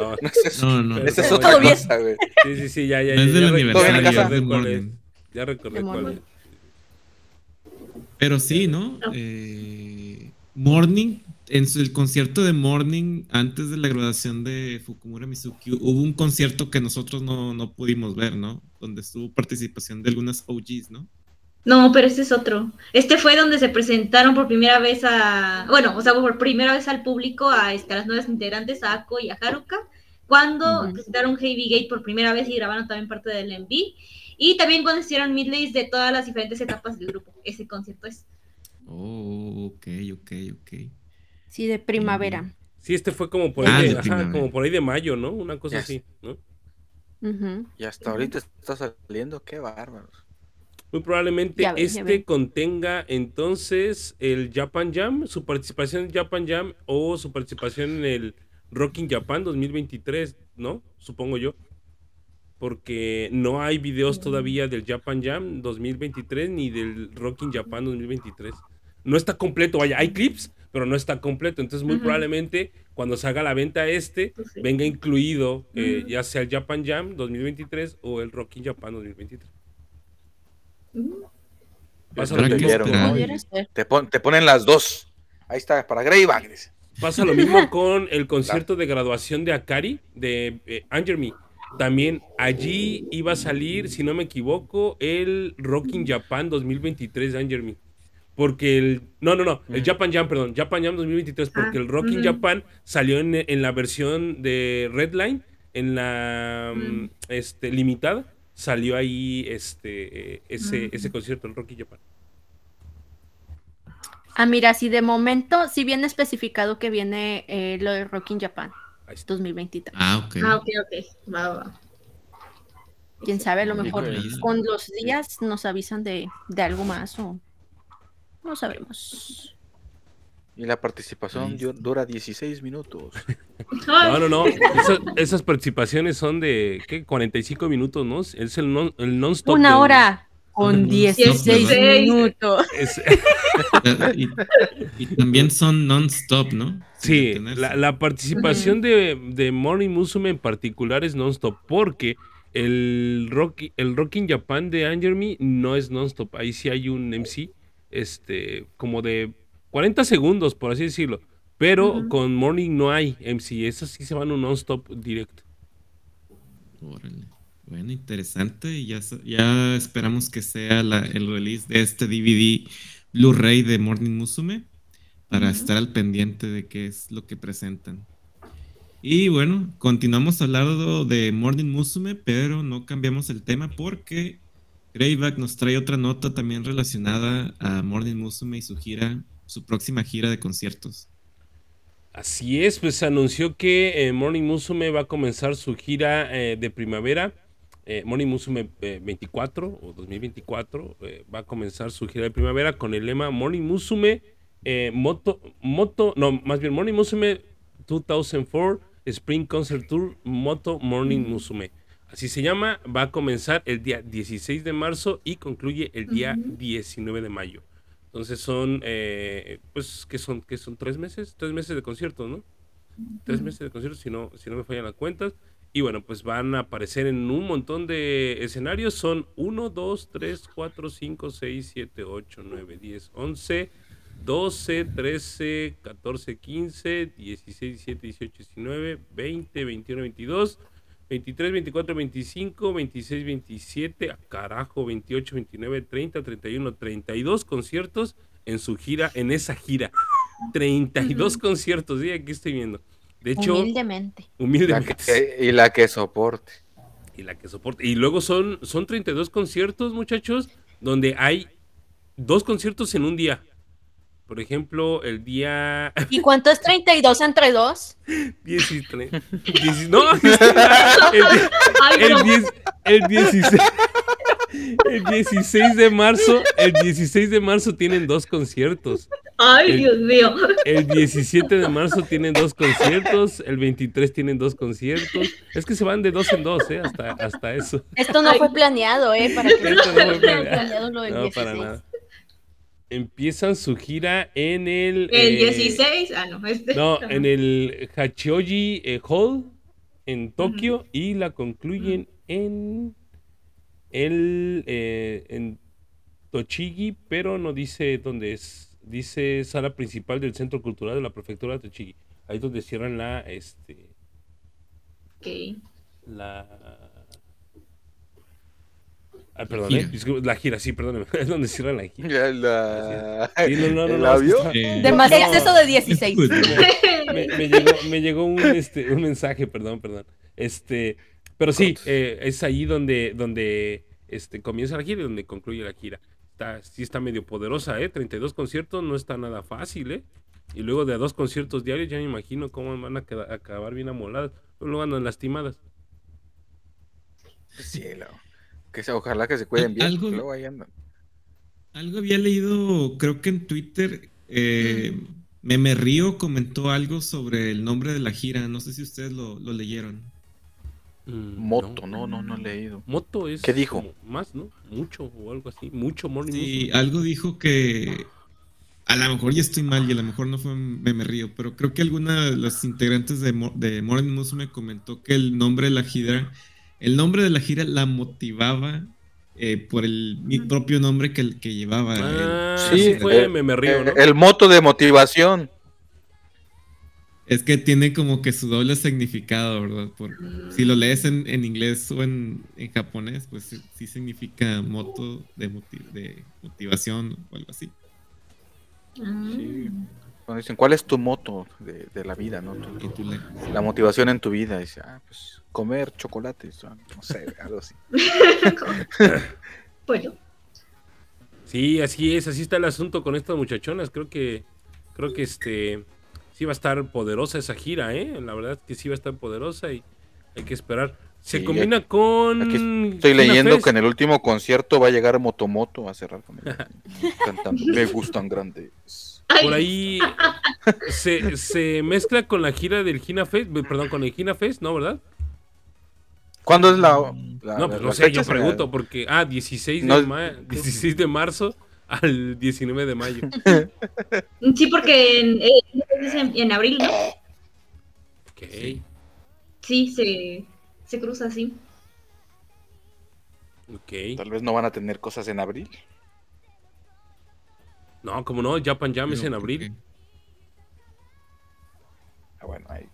No, esa es, No, no. esa es no, otra todo bien. cosa, güey. Sí, sí, sí, ya, ya. No es del aniversario, es del es. Ya recordé cuál es. Pero sí, ¿no? Eh, Morning, en su- el concierto de Morning, antes de la graduación de Fukumura Mizuki, hubo un concierto que nosotros no, no pudimos ver, ¿no? Donde estuvo participación de algunas OGs, ¿no? No, pero este es otro. Este fue donde se presentaron por primera vez a, bueno, o sea, por primera vez al público a, este, a las nuevas integrantes, a Ako y a Haruka, cuando presentaron Heavy Gate por primera vez y grabaron también parte del MV. Y también cuando hicieron midlays de todas las diferentes etapas del grupo. Ese concierto es. Oh, ok, ok, ok. Sí, de primavera. Sí, este fue como por Ah, ahí de de, ajá, primavera. como por ahí de mayo, ¿no? Una cosa así, ¿no? Ujú. Y hasta ahorita está saliendo, qué bárbaros. Muy probablemente Ya ves, ya este contenga entonces el Japan Jam, su participación en Japan Jam o su participación en el Rocking Japan 2023, ¿no? Supongo yo. Porque no hay videos todavía del Japan Jam 2023 ni del Rocking Japan 2023. No está completo, vaya, hay clips, pero no está completo. Entonces, muy probablemente cuando se haga la venta este, Pues sí. venga incluido eh, ya sea el Japan Jam 2023 o el Rocking Japan 2023. Pasa lo, Habrá que mismo, entendieron, esperar. ¿no? Pudiera ser. Te, pon- te ponen las dos. Ahí está, para Greyback. pasa lo mismo [laughs] con el concierto de graduación de Akari, de eh, Anger Me. También allí iba a salir, si no me equivoco, el Rocking Japan 2023 de Anger Me. Porque el. No, no, no. El Mm. Japan Jam, perdón. Japan Jam 2023. Porque Ah, el Rock in ujú. Japan salió en, en la versión de Redline. En la Mm. mm, este, limitada. Salió ahí este, ese, ese concierto, el Rock in Japan. Ah, mira, si de momento, si viene especificado que viene eh, lo de Rock in Japan. 2023. Ah, ok. Ah, ok, ok. Va, va. Quién sabe, a lo mejor con los días nos avisan de, de algo más o no sabemos. Y la participación dio- dura 16 minutos. [laughs] No, no, no. Esa- esas participaciones son de, ¿qué? 45 minutos, ¿no? Es el non- el non-stop. Una hora con Ujú. 16 16. minutos. es- [laughs] Y, y también son non-stop, ¿no? Sin Sí, la, la participación de, de Morning Musume en particular es non-stop porque el rock, el rock in Japan de Anger Me no es non-stop. Ahí sí hay un MC este, como de 40 segundos, por así decirlo. Pero con Morning no hay MC. Esas sí se van un non-stop directo. Órale. Bueno, interesante. Y ya, ya esperamos que sea la- el release de este DVD Blu-ray de Morning Musume para estar al pendiente de qué es lo que presentan. Y bueno, continuamos hablando de Morning Musume, pero no cambiamos el tema porque Greyback nos trae otra nota también relacionada a Morning Musume y su gira, su próxima gira de conciertos. Así es, pues se anunció que eh, Morning Musume va a comenzar su gira eh, de primavera. Eh, Morning Musume eh, 24 o 2024 eh, va a comenzar su gira de primavera con el lema Morning Musume eh, Moto, Moto, no, más bien Morning Musume 2004 Spring Concert Tour Moto Morning Musume. Así se llama, va a comenzar el día 16 de marzo y concluye el día Ujú. 19 de mayo. Entonces son, eh, pues, ¿qué son? ¿Qué son? ¿Tres meses? Tres meses de conciertos, ¿no? Tres meses de conciertos, si no, si no me fallan las cuentas. Y bueno, pues van a aparecer en un montón de escenarios. Son 1, 2, 3, 4, 5, 6, 7, 8, 9, 10, 11, 12, 13, 14, 15, 16, 17, 18, 19, 20, 21, 22, 23, 24, 25, 26, 27, a carajo, 28, 29, 30, 31, 32 conciertos en su gira, en esa gira. 32 conciertos, sí, aquí estoy viendo. De hecho, Humildemente. La humildemente. que- y la que soporte. Y la que soporta. Y luego son, son 32 conciertos, muchachos, donde hay dos conciertos en un día. Por ejemplo, el día ¿Y cuánto es 32 entre 2? 10 y tre- 10 no, el, el no. 10 el 16 el 16 de marzo, el 16 de marzo tienen dos conciertos. Ay, el- Dios mío. El 17 de marzo tienen dos conciertos, el 23 tienen dos conciertos. Es que se van de dos en dos, ¿eh? Hasta, hasta eso. Esto no Ay. fue planeado, ¿eh? Para que Esto no no fue planeado. planeado lo del No, 16. para nada. Empiezan su gira en el... El eh, 16, ah, no, este. No, en el Hachioji eh, Hall en Tokio y la concluyen en el eh, en Tochigi, pero no dice dónde es. Dice sala principal del Centro Cultural de la Prefectura de Tochigi. Ahí es donde cierran la este Ok. la Ah, perdón, eh, la gira, sí, perdón, [laughs] es donde cierran la gira. La- Sí, no, no, no, ¿El avión? Eh, Demasiado No. exceso de 16. pues, [laughs] me, me llegó, me llegó un, este, un mensaje, perdón, perdón. Este, pero sí, eh, es ahí donde, donde este, comienza la gira y donde concluye la gira. Está, sí está medio poderosa, ¿eh? 32 conciertos no está nada fácil, ¿eh? Y luego de a dos conciertos diarios, ya me imagino cómo van a queda- acabar bien amoladas. Luego andan lastimadas. Cielo. Que se- ojalá que se cuiden bien. Algo- Luego ahí andan. Algo había leído, creo que en Twitter, eh, Meme Río comentó algo sobre el nombre de la gira. No sé si ustedes lo, lo leyeron. Mm, Moto, no. no, no, no he leído. Moto es ¿Qué dijo? más, ¿no? Mucho o algo así. Mucho morning Sí, algo dijo que a lo mejor ya estoy mal y a lo mejor no fue Meme Río, pero creo que alguna de los integrantes de, de Morning Musume comentó que el nombre de la gira, el nombre de la gira la motivaba eh, por el mi propio nombre que, que llevaba. el- Ah, Sí, sí, fue eh, Meme Río, ¿no? Eh, El moto de motivación. Es que tiene como que su doble significado, ¿verdad? Por, si lo lees en, en inglés o en, en japonés, pues sí, sí significa moto de, moti- de motivación o algo así. Sí. Cuando dicen, ¿cuál es tu moto de, de la vida, no? Tu- tu- la motivación en tu vida. Dice, ah, pues comer chocolates, no sé, algo así. Pollo. Sí, así es, así está el asunto con estas muchachonas. Creo que, creo que este, sí va a estar poderosa esa gira, ¿eh? La verdad que sí va a estar poderosa y hay que esperar. Se Sí, combina con. Aquí estoy Gina leyendo Fest. que en el último concierto va a llegar Motomoto a cerrar con él. [laughs] Cantando, me gustan grandes. Por ahí se, se mezcla con la gira del Gina Fest, perdón, con el Gina Fest, ¿no, verdad? ¿Cuándo es la, la- No, pues no sé, yo pregunto, porque, ah, 16 de, No- ma- 16 de marzo al 19 de mayo. [laughs] Sí, porque en, eh, en, en abril, ¿no? Ok, Sí, se, se cruza así. ok. Tal vez no van a tener cosas en abril. No, como no, Japan Jam es en ¿por abril. Ah, bueno, ahí.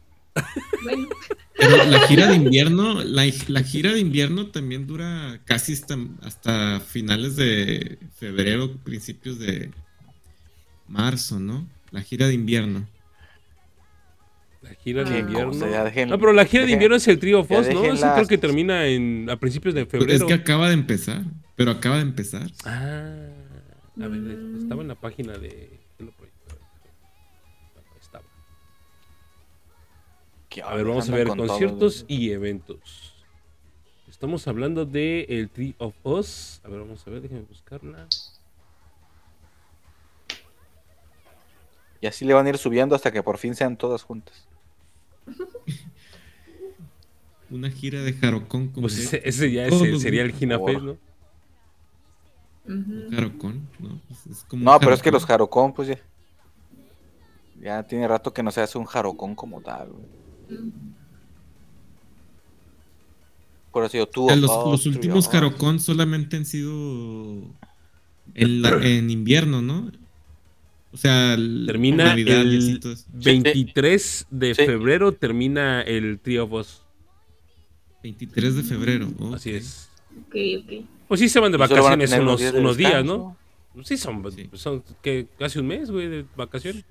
Bueno, Pero la gira de invierno, la, la gira de invierno también dura casi hasta, hasta finales de febrero, principios de marzo, ¿no? La gira de invierno. La gira de Ah. invierno. O sea, ya dejen- no, pero la gira de invierno es el trío Foss, ¿no? Eso creo las- que termina en, a principios de Pero es febrero. que acaba de empezar, pero acaba de empezar. Ah, a ver, estaba en la página de A ver, vamos a ver todo, conciertos y eventos. Estamos hablando de el Tree of Us. A ver, vamos a ver, déjenme buscarla. Y así le van a ir subiendo hasta que por fin sean todas juntas. [laughs] Una gira de Jarocón Pues ese, ese ya es sería el grupos. Gina Fest, ¿no? Jarocón, ¿no? Pues es como un No, pero es que los jarocón, pues ya. Ya tiene rato que no se hace un jarocón como tal, güey. Por eso yo tú. O sea, los, los últimos Jarocón solamente han sido en, la- en invierno, ¿no? O sea, el- Termina Navidad así, el todo eso. 23 de Sí. febrero, termina el of Us. 23 de febrero. Así ok. es. Ok, ok. Pues sí se van de van vacaciones unos, de unos días. ¿no? Sí, son, Sí. son que casi un mes, güey, de vacaciones.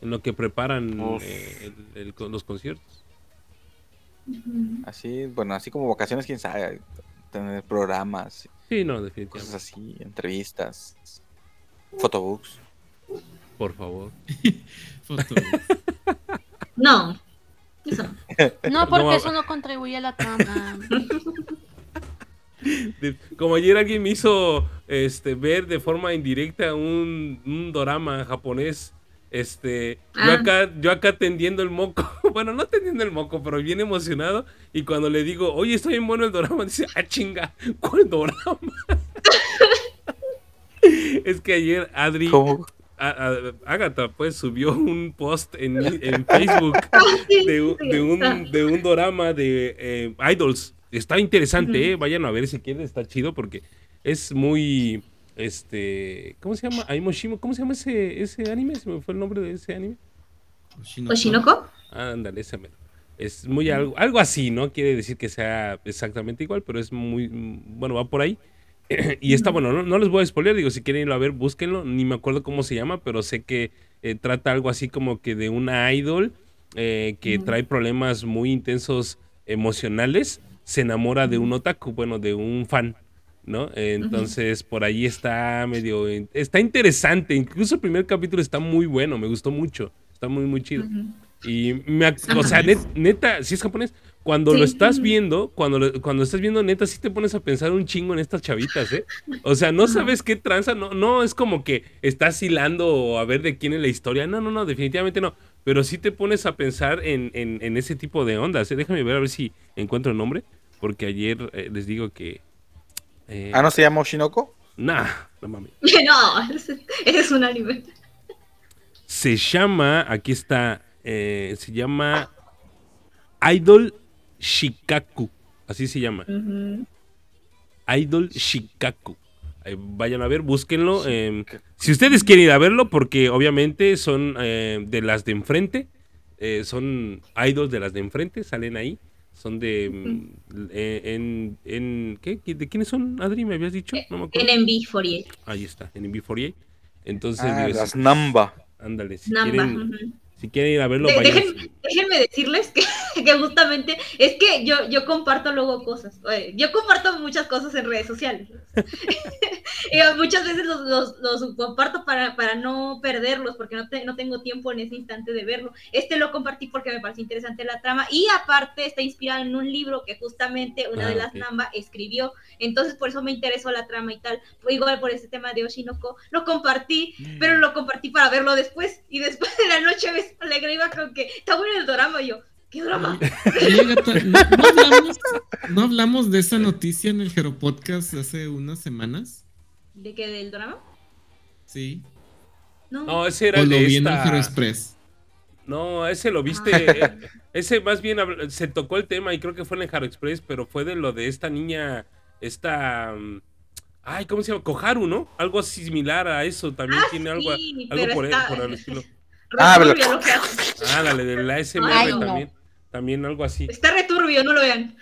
En lo que preparan eh, el- el- los conciertos. Así, bueno, así como vacaciones, quién sabe. Tener programas, Sí, no, cosas definitivamente. así, entrevistas, photobooks. Por favor. [laughs] No. Eso. [laughs] no. Porque No, eso no contribuye a la trama. [laughs] Como ayer alguien me hizo este, ver de forma indirecta un, un dorama japonés. Este, yo Ah. acá, yo acá tendiendo el moco, [laughs] bueno, no tendiendo el moco, pero bien emocionado. Y cuando le digo, oye, está bien bueno el dorama, [laughs] dice, ah, chinga, ¿cuál dorama? [laughs] es que ayer Adri, ¿Cómo? a- a- Agatha, pues subió un post en, en Facebook Sí, de, un- de un, está. de un dorama de eh, Idols. Está interesante, eh. Vayan a ver si quieren, está chido porque es muy. Este. ¿Cómo se llama? Aimoshimo. ¿Cómo se llama ese, ese anime? ¿Se me fue el nombre de ese anime? Oshinoko. ¿Oshinoko? Ándale, ese mero. Es muy algo, algo así, ¿no? Quiere decir que sea exactamente igual, pero es muy. Bueno, va por ahí. [clears throat] y está bueno, no, no les voy a spoiler, digo, si quieren irlo a ver, búsquenlo. Ni me acuerdo cómo se llama, pero sé que eh, trata algo así como que de una idol eh, que trae problemas muy intensos emocionales. Se enamora de un otaku, bueno, de un fan, ¿no? Entonces, por ahí está medio. Está interesante. Incluso el primer capítulo está muy bueno, me gustó mucho. Está muy, muy chido. Y me, o sea, net- neta, si es japonés, cuando lo estás viendo, cuando lo- cuando estás viendo neta, sí te pones a pensar un chingo en estas chavitas, ¿eh? O sea, no sabes qué tranza, no, no es como que estás hilando a ver de quién es la historia, no, no, no, definitivamente no, pero sí te pones a pensar en, en- en ese tipo de ondas, ¿eh? Déjame ver a ver si encuentro el nombre, porque ayer eh, les digo que... eh, Ah, ¿no se llama Oshinoko? Nah, no mames. [laughs] No, ese ese es un anime. Se llama, aquí está, eh, se llama Idol Shikaku. Así se llama. Idol Shikaku. Eh, vayan a ver, búsquenlo. eh, si ustedes quieren ir a verlo, porque obviamente son eh, de las de enfrente. eh, son idols de las de enfrente, salen ahí. Son de. mm, eh, en, en- ¿qué? ¿De quiénes son, Adri? ¿Me habías dicho? No me acuerdo. NMB48. Ahí está, en B48. Entonces, Ah, digo, las Namba. ándale, si Namba. quieren, ujú. Si quieren ir a verlo, De- déjenme, déjenme decirles que, [laughs] que justamente es que yo, yo comparto luego cosas. eh, Yo comparto muchas cosas en redes sociales. Y [laughs] muchas veces los, los- los comparto para, para no perderlos, porque no, te- no tengo tiempo en ese instante de verlo. Este lo compartí porque me pareció interesante la trama y aparte está inspirado en un libro que justamente una Ah, de las ok. Namba escribió. Entonces por eso me interesó la trama y tal. Igual por ese tema de Oshinoko, lo compartí pero lo compartí para verlo después. Y después de la noche me alegré, iba con que está bueno el drama. Y yo, ¿qué drama? [laughs] ¿no, no hablamos, no hablamos de esa noticia en el Hero Podcast hace unas semanas? ¿De qué? ¿Del drama? Sí. No. No, ese era O el lo de vi en el esta- Hero Express. No, ese lo viste. Ah. eh, ese más bien se tocó el tema y creo que fue en el Haro Express, pero fue de lo de esta niña, esta. mm, Ay, ¿cómo se llama? Koharu, ¿no? Algo similar a eso. También tiene algo, sí, algo por, está- por el estilo. [laughs] Ah, pero- Returbio lo [laughs] que hace. Ah, dale, de la SMR Ay, no. también. También algo así. Está returbio, no lo vean.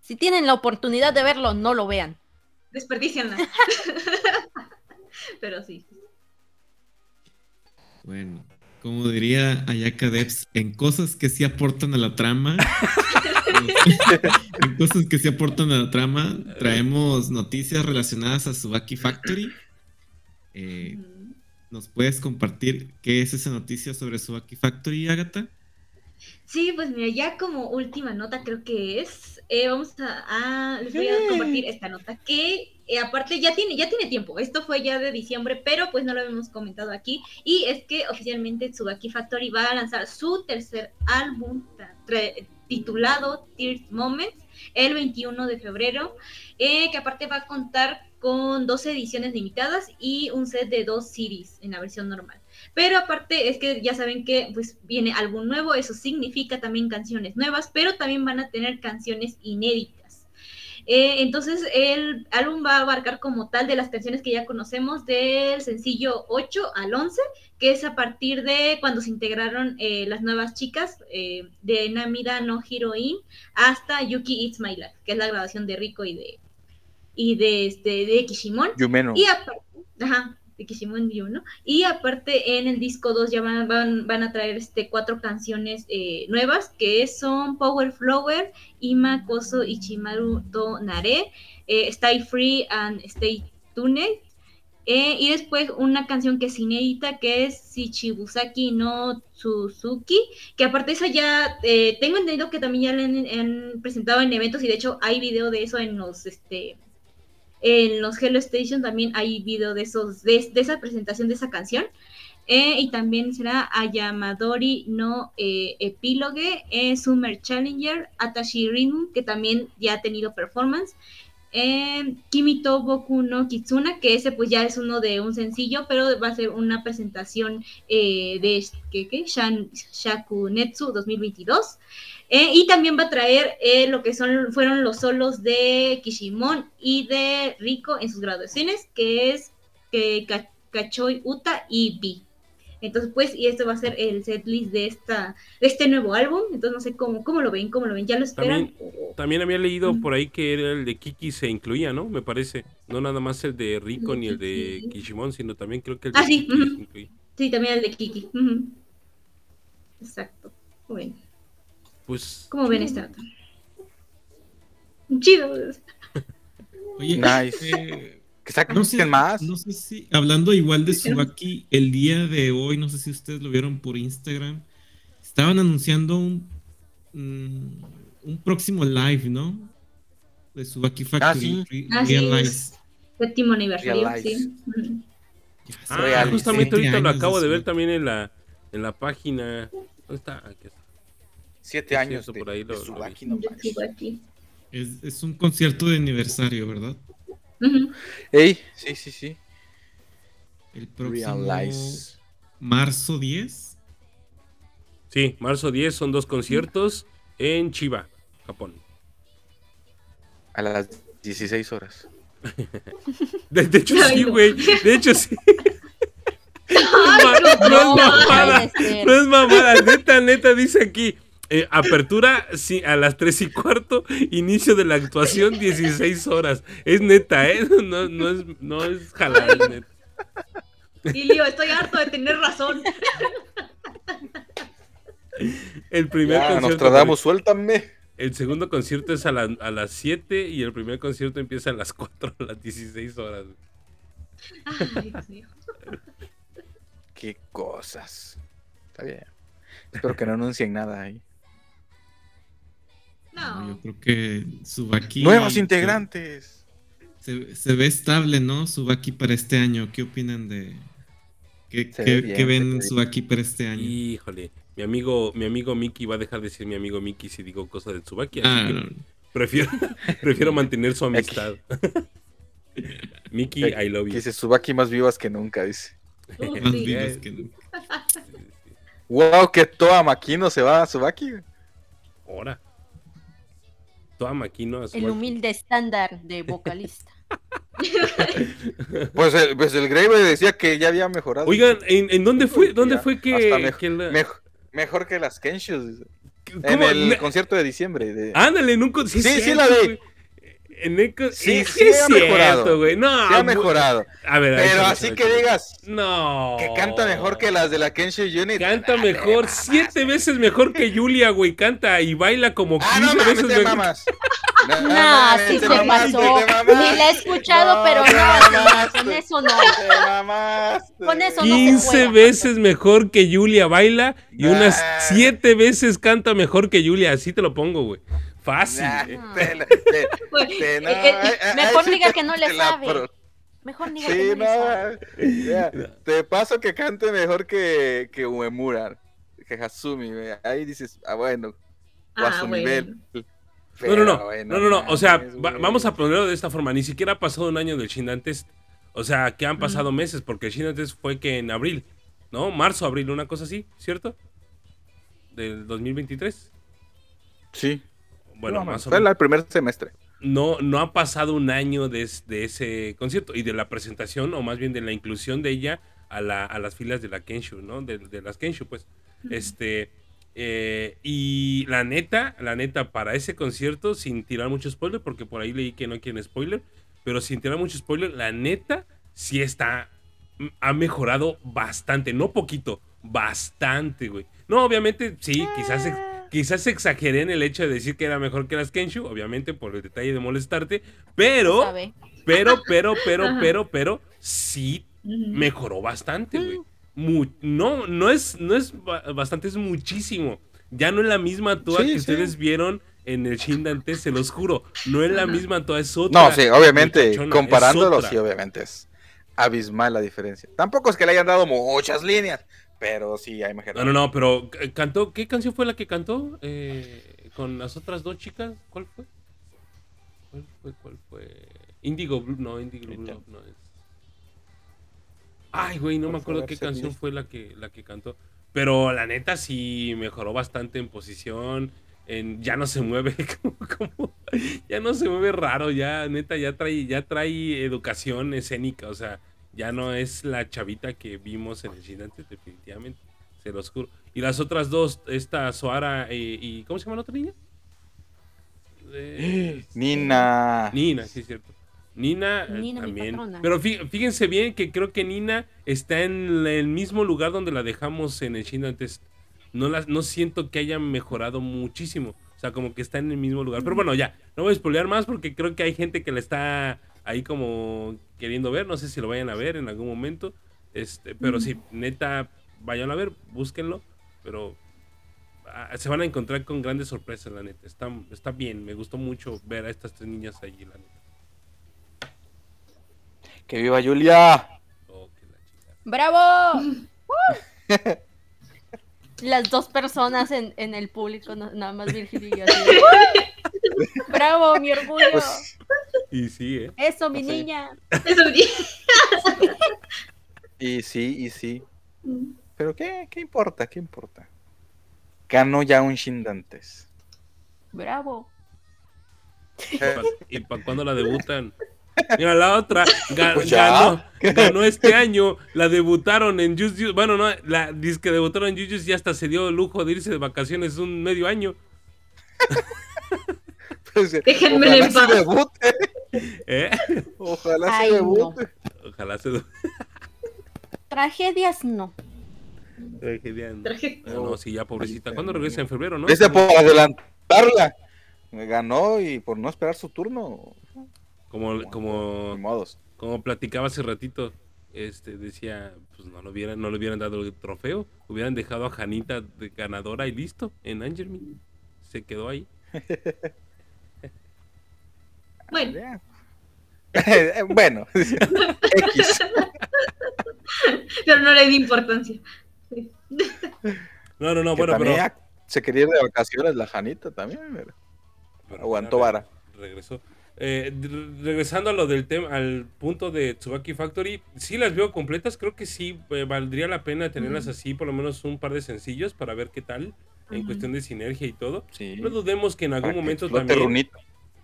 Si tienen la oportunidad de verlo, no lo vean. Desperdicianla. [laughs] pero sí. Bueno, como diría Ayaka Debs, en cosas que sí aportan a la trama. en cosas que sí aportan a la trama, traemos noticias relacionadas a Subaki Factory. Eh. ¿Nos puedes compartir qué es esa noticia sobre Subaki Factory, Agatha? Sí, pues mira, ya como última nota creo que es, eh, vamos a, a- les voy a compartir esta nota que eh, aparte ya tiene, ya tiene tiempo, esto fue ya de diciembre, pero pues no lo habíamos comentado aquí, y es que oficialmente Tsubaki Factory va a lanzar su tercer álbum titulado Tears Moments el 21 de febrero, eh, que aparte va a contar con 12 ediciones limitadas y un set de dos series en la versión normal. Pero aparte es que ya saben que pues viene álbum nuevo, eso significa también canciones nuevas, pero también van a tener canciones inéditas. Eh, entonces el álbum va a abarcar como tal de las canciones que ya conocemos del sencillo 8 al 11, que es a partir de cuando se integraron eh, las nuevas chicas eh, de Namida no Heroine hasta Yuki It's My Life, que es la grabación de Rico y de y de este de Kishimon. Yumeno. Y aparte, ajá, de Kishimon Ryu, ¿no? Y aparte en el disco 2 ya van, van, van a traer este cuatro canciones eh, nuevas que son Power Flower, Ima Koso Ichimaru to Nare, eh, Stay Free and Stay Tuned. eh, y después una canción que es inédita que es Shichibusaki no Suzuki, que aparte esa ya eh, tengo entendido que también ya la han, han presentado en eventos y de hecho hay video de eso en los este en los Hello Station también hay video de esos, de, esa presentación de esa canción. Eh, y también será Ayamadori no eh, Epilogue, eh, Summer Challenger, Atashi Rinun, que también ya ha tenido performance. Eh, Kimito Boku no Kitsuna, que ese pues ya es uno de un sencillo, pero va a ser una presentación eh, de ¿qué, qué? Shakunetsu 2022. Eh, y también va a traer eh, lo que son, fueron los solos de Kishimon y de Rico en sus graduaciones, que es que Ka- Kachoi Uta y B. Entonces, pues, y esto va a ser el setlist de esta, de este nuevo álbum. Entonces no sé cómo, cómo lo ven, cómo lo ven, ¿ya lo esperan? O- También había leído por ahí que era el de Kiki se incluía, ¿no? Me parece. No nada más el de Rico ni el de. Kishimon, sino también creo que el de Ah, sí, Kiki ujú. se incluía. Sí, también el de Kiki. Ujú. Exacto. Bueno, Pues ¿cómo ven esta nota? Chido. [laughs] Oye, Nice. eh, Que saquen no sé, más. no sé si, hablando igual de Subaki, el día de hoy, no sé si ustedes lo vieron por Instagram, estaban anunciando un, mm, un próximo live, ¿no? De Subaki Factory. sí. Re- Ah, sí. Séptimo aniversario, Realize. sí. Ah, Real, justamente ahorita lo acabo de ver Subaki. también en la en la página. ¿Dónde está? Aquí está. Siete años de, por ahí de lo- lo Tsubaki, Yo no es un concierto de aniversario, ¿verdad? Ujú. Ey, sí, sí, sí. El próximo Realize. marzo 10. Sí, marzo 10 son dos conciertos en Chiba, Japón. A las 16 horas. [laughs] De, de hecho, Ay, sí, no. güey. De hecho, sí. [laughs] [laughs] Ay, No, no, no, no, mamada. No es mamada, neta, neta, dice aquí. Eh, apertura sí, a las 3 y cuarto, inicio de la actuación 16 horas. Es neta, ¿eh? [laughs] No, no es, no es jalar, es neta. Lío, estoy harto de tener razón. El primer Ya, concierto. Nostradamus, suéltame. El segundo concierto es a, la- a las 7 y el primer concierto empieza a las 4, a las 16 horas. Ay, Dios mío. Qué cosas. Está bien. Espero que no anuncien nada ahí. No. Yo creo que Subaki. Nuevos integrantes. Se, se ve estable, ¿no? Subaki para este año. ¿Qué opinan de.? ¿Qué, qué- bien, ven ve en. Subaki para este año? Híjole, mi amigo, mi amigo Miki va a dejar de ser mi amigo Miki si digo cosas de Tsubaki. así Ah, que no. prefiero, [laughs] prefiero mantener su amistad. [laughs] Miki, I love you. Dice Subaki más vivas que nunca, dice. Uh, [laughs] Más sí. vivos que nunca. Wow, que toda Maquino se va a Subaki. Ahora. Toda Maquino a El humilde estándar de vocalista. [laughs] Pues el, pues el Grave decía que ya había mejorado. Oigan, ¿en, en dónde fue, dónde Ya, fue que, la- mejor que las Kenshus. En el concierto de diciembre. de- Ándale, en un con- sí, Sí, la güey. En con- Sí, sí es ha mejorado. güey. No, ha mejorado. A ver, Pero así que digas No. que canta mejor que las de la Kenshu Unit. Canta mejor, siete veces mejor que Julia, güey. Canta y baila como 15 Ah, no mames, veces te mejor. mamas. [laughs] No, sí te se mamaste, pasó. Ni la he escuchado, No, pero no, con eso no. Te. Con eso no se 15 juega. veces mejor que Julia baila y unas 7 veces canta mejor que Julia. Así te lo pongo, güey. Fácil. Nah, eh. te la- te- [laughs] Pues, te- no, Eh, eh, ay, ay, mejor ay, diga que no le sabe. pro- Mejor diga Sí, que no, le sabe. no, ya, te paso que cante mejor que, que Uemura, que Hasumi, ahí dices, ah, bueno, o a Ah, su bueno. nivel. No, no, no. No, no, no. O sea, va- vamos a ponerlo de esta forma. Ni siquiera ha pasado un año del Shin Test. O sea, que han pasado meses, porque el Shin Test fue que en abril, ¿no? Marzo, abril, una cosa así, ¿cierto? Del 2023. Sí, Bueno, no, más o fue menos. el primer semestre. no, no ha pasado un año de, es- de ese concierto y de la presentación, o más bien de la inclusión de ella a, la- a las filas de la Kenshu, ¿no? De, de las Kenshu, pues. Este. eh, y la neta, la neta, para ese concierto, sin tirar mucho spoiler, porque por ahí leí que no quieren spoiler, pero sin tirar mucho spoiler, la neta, sí está. m- Ha mejorado bastante, no poquito, bastante, güey. No, obviamente, sí, quizás. Quizás exageré en el hecho de decir que era mejor que las Kenshu, obviamente por el detalle de molestarte, pero, ¿Sabe? pero, pero, pero, Ajá. pero, pero, sí mejoró bastante, güey. Mu- no, no es, no es ba- bastante, es muchísimo. Ya no es la misma toa Sí, que sí. ustedes vieron en el Shindante, se los juro. No es la misma toa, es otra. No, sí, obviamente, comparándolo, sí, obviamente es abismal la diferencia. Tampoco es que le hayan dado muchas líneas, pero sí hay mejor. No, no, no, pero eh, cantó, ¿qué canción fue la que cantó? Eh, con las otras dos chicas, ¿cuál fue? ¿Cuál fue? ¿Cuál fue? Indigo Blue, no, Indigo Blue. Love no es. Ay, güey, no ¿Cuál me acuerdo qué canción fue la que, la que cantó. Pero la neta sí mejoró bastante en posición. En, ya no se mueve [laughs] como, como- ya no se mueve raro, ya neta ya trae, ya trae educación escénica, o sea, ya no es la chavita que vimos en el Gigante, definitivamente, se los juro. Y las otras dos, esta Soara eh, y ¿cómo se llama la otra niña? Eh, [gasps] Nina. Nina, sí es cierto. Nina, eh, Nina, también. Pero fí- fíjense bien que creo que Nina está en el mismo lugar donde la dejamos en el China Test. No, la, no siento que haya mejorado muchísimo. O sea, como que está en el mismo lugar. Pero bueno, ya, no voy a spoilear más porque creo que hay gente que la está ahí como queriendo ver. No sé si lo vayan a ver en algún momento. Este, pero sí, neta, vayan a ver, búsquenlo. Pero ah, se van a encontrar con grandes sorpresas, la neta. Está, está bien, me gustó mucho ver a estas tres niñas ahí, la neta. Que viva Julia. Oh, que la chingada. ¡Bravo! [laughs] ¡Uh! Las dos personas en, en el público, no- nada más Virgilio y yo. así de, [laughs] ¡uh! ¡Bravo, mi orgullo! Pues, Y sí, ¿eh? Eso, mi sí. niña. Eso sí. [laughs] y sí, y sí. Pero ¿qué, qué importa? ¿Qué importa? Ganó ya un Shindantes. ¡Bravo! ¿Y para cuándo la debutan? Mira, la otra ga- Pues ganó, [laughs] ganó este año. La debutaron en Jujutsu. Bueno, no, la que debutaron en Jujutsu y hasta se dio el lujo de irse de vacaciones un medio año. [laughs] Ojalá en paz. [laughs] ¿Eh? Ojalá Ay, no. debute. Ojalá se. [laughs] Tragedias no. Tragedia. no. Ah, no, sí, ya pobrecita. ¿Cuándo regresa? En febrero, ¿no? Dice por adelantarla. Me ganó y por no esperar su turno. Como, como, modos. como platicaba hace ratito, este decía, pues no lo hubieran, no le hubieran dado el trofeo, hubieran dejado a Janita de ganadora y listo, en Angermin. Se quedó ahí. [laughs] Bueno, [laughs] bueno, X. pero no le di importancia. No, no, no, Que bueno, pero, se quería ir de vacaciones la Janita también. pero pero aguantó vara. Regresó. Eh, re- regresando a lo del tema, al punto de Tsubaki Factory, sí las veo completas, creo que sí eh, valdría la pena tenerlas Ujú. así, por lo menos un par de sencillos para ver qué tal en cuestión de sinergia y todo. Sí. No dudemos que en algún momento también.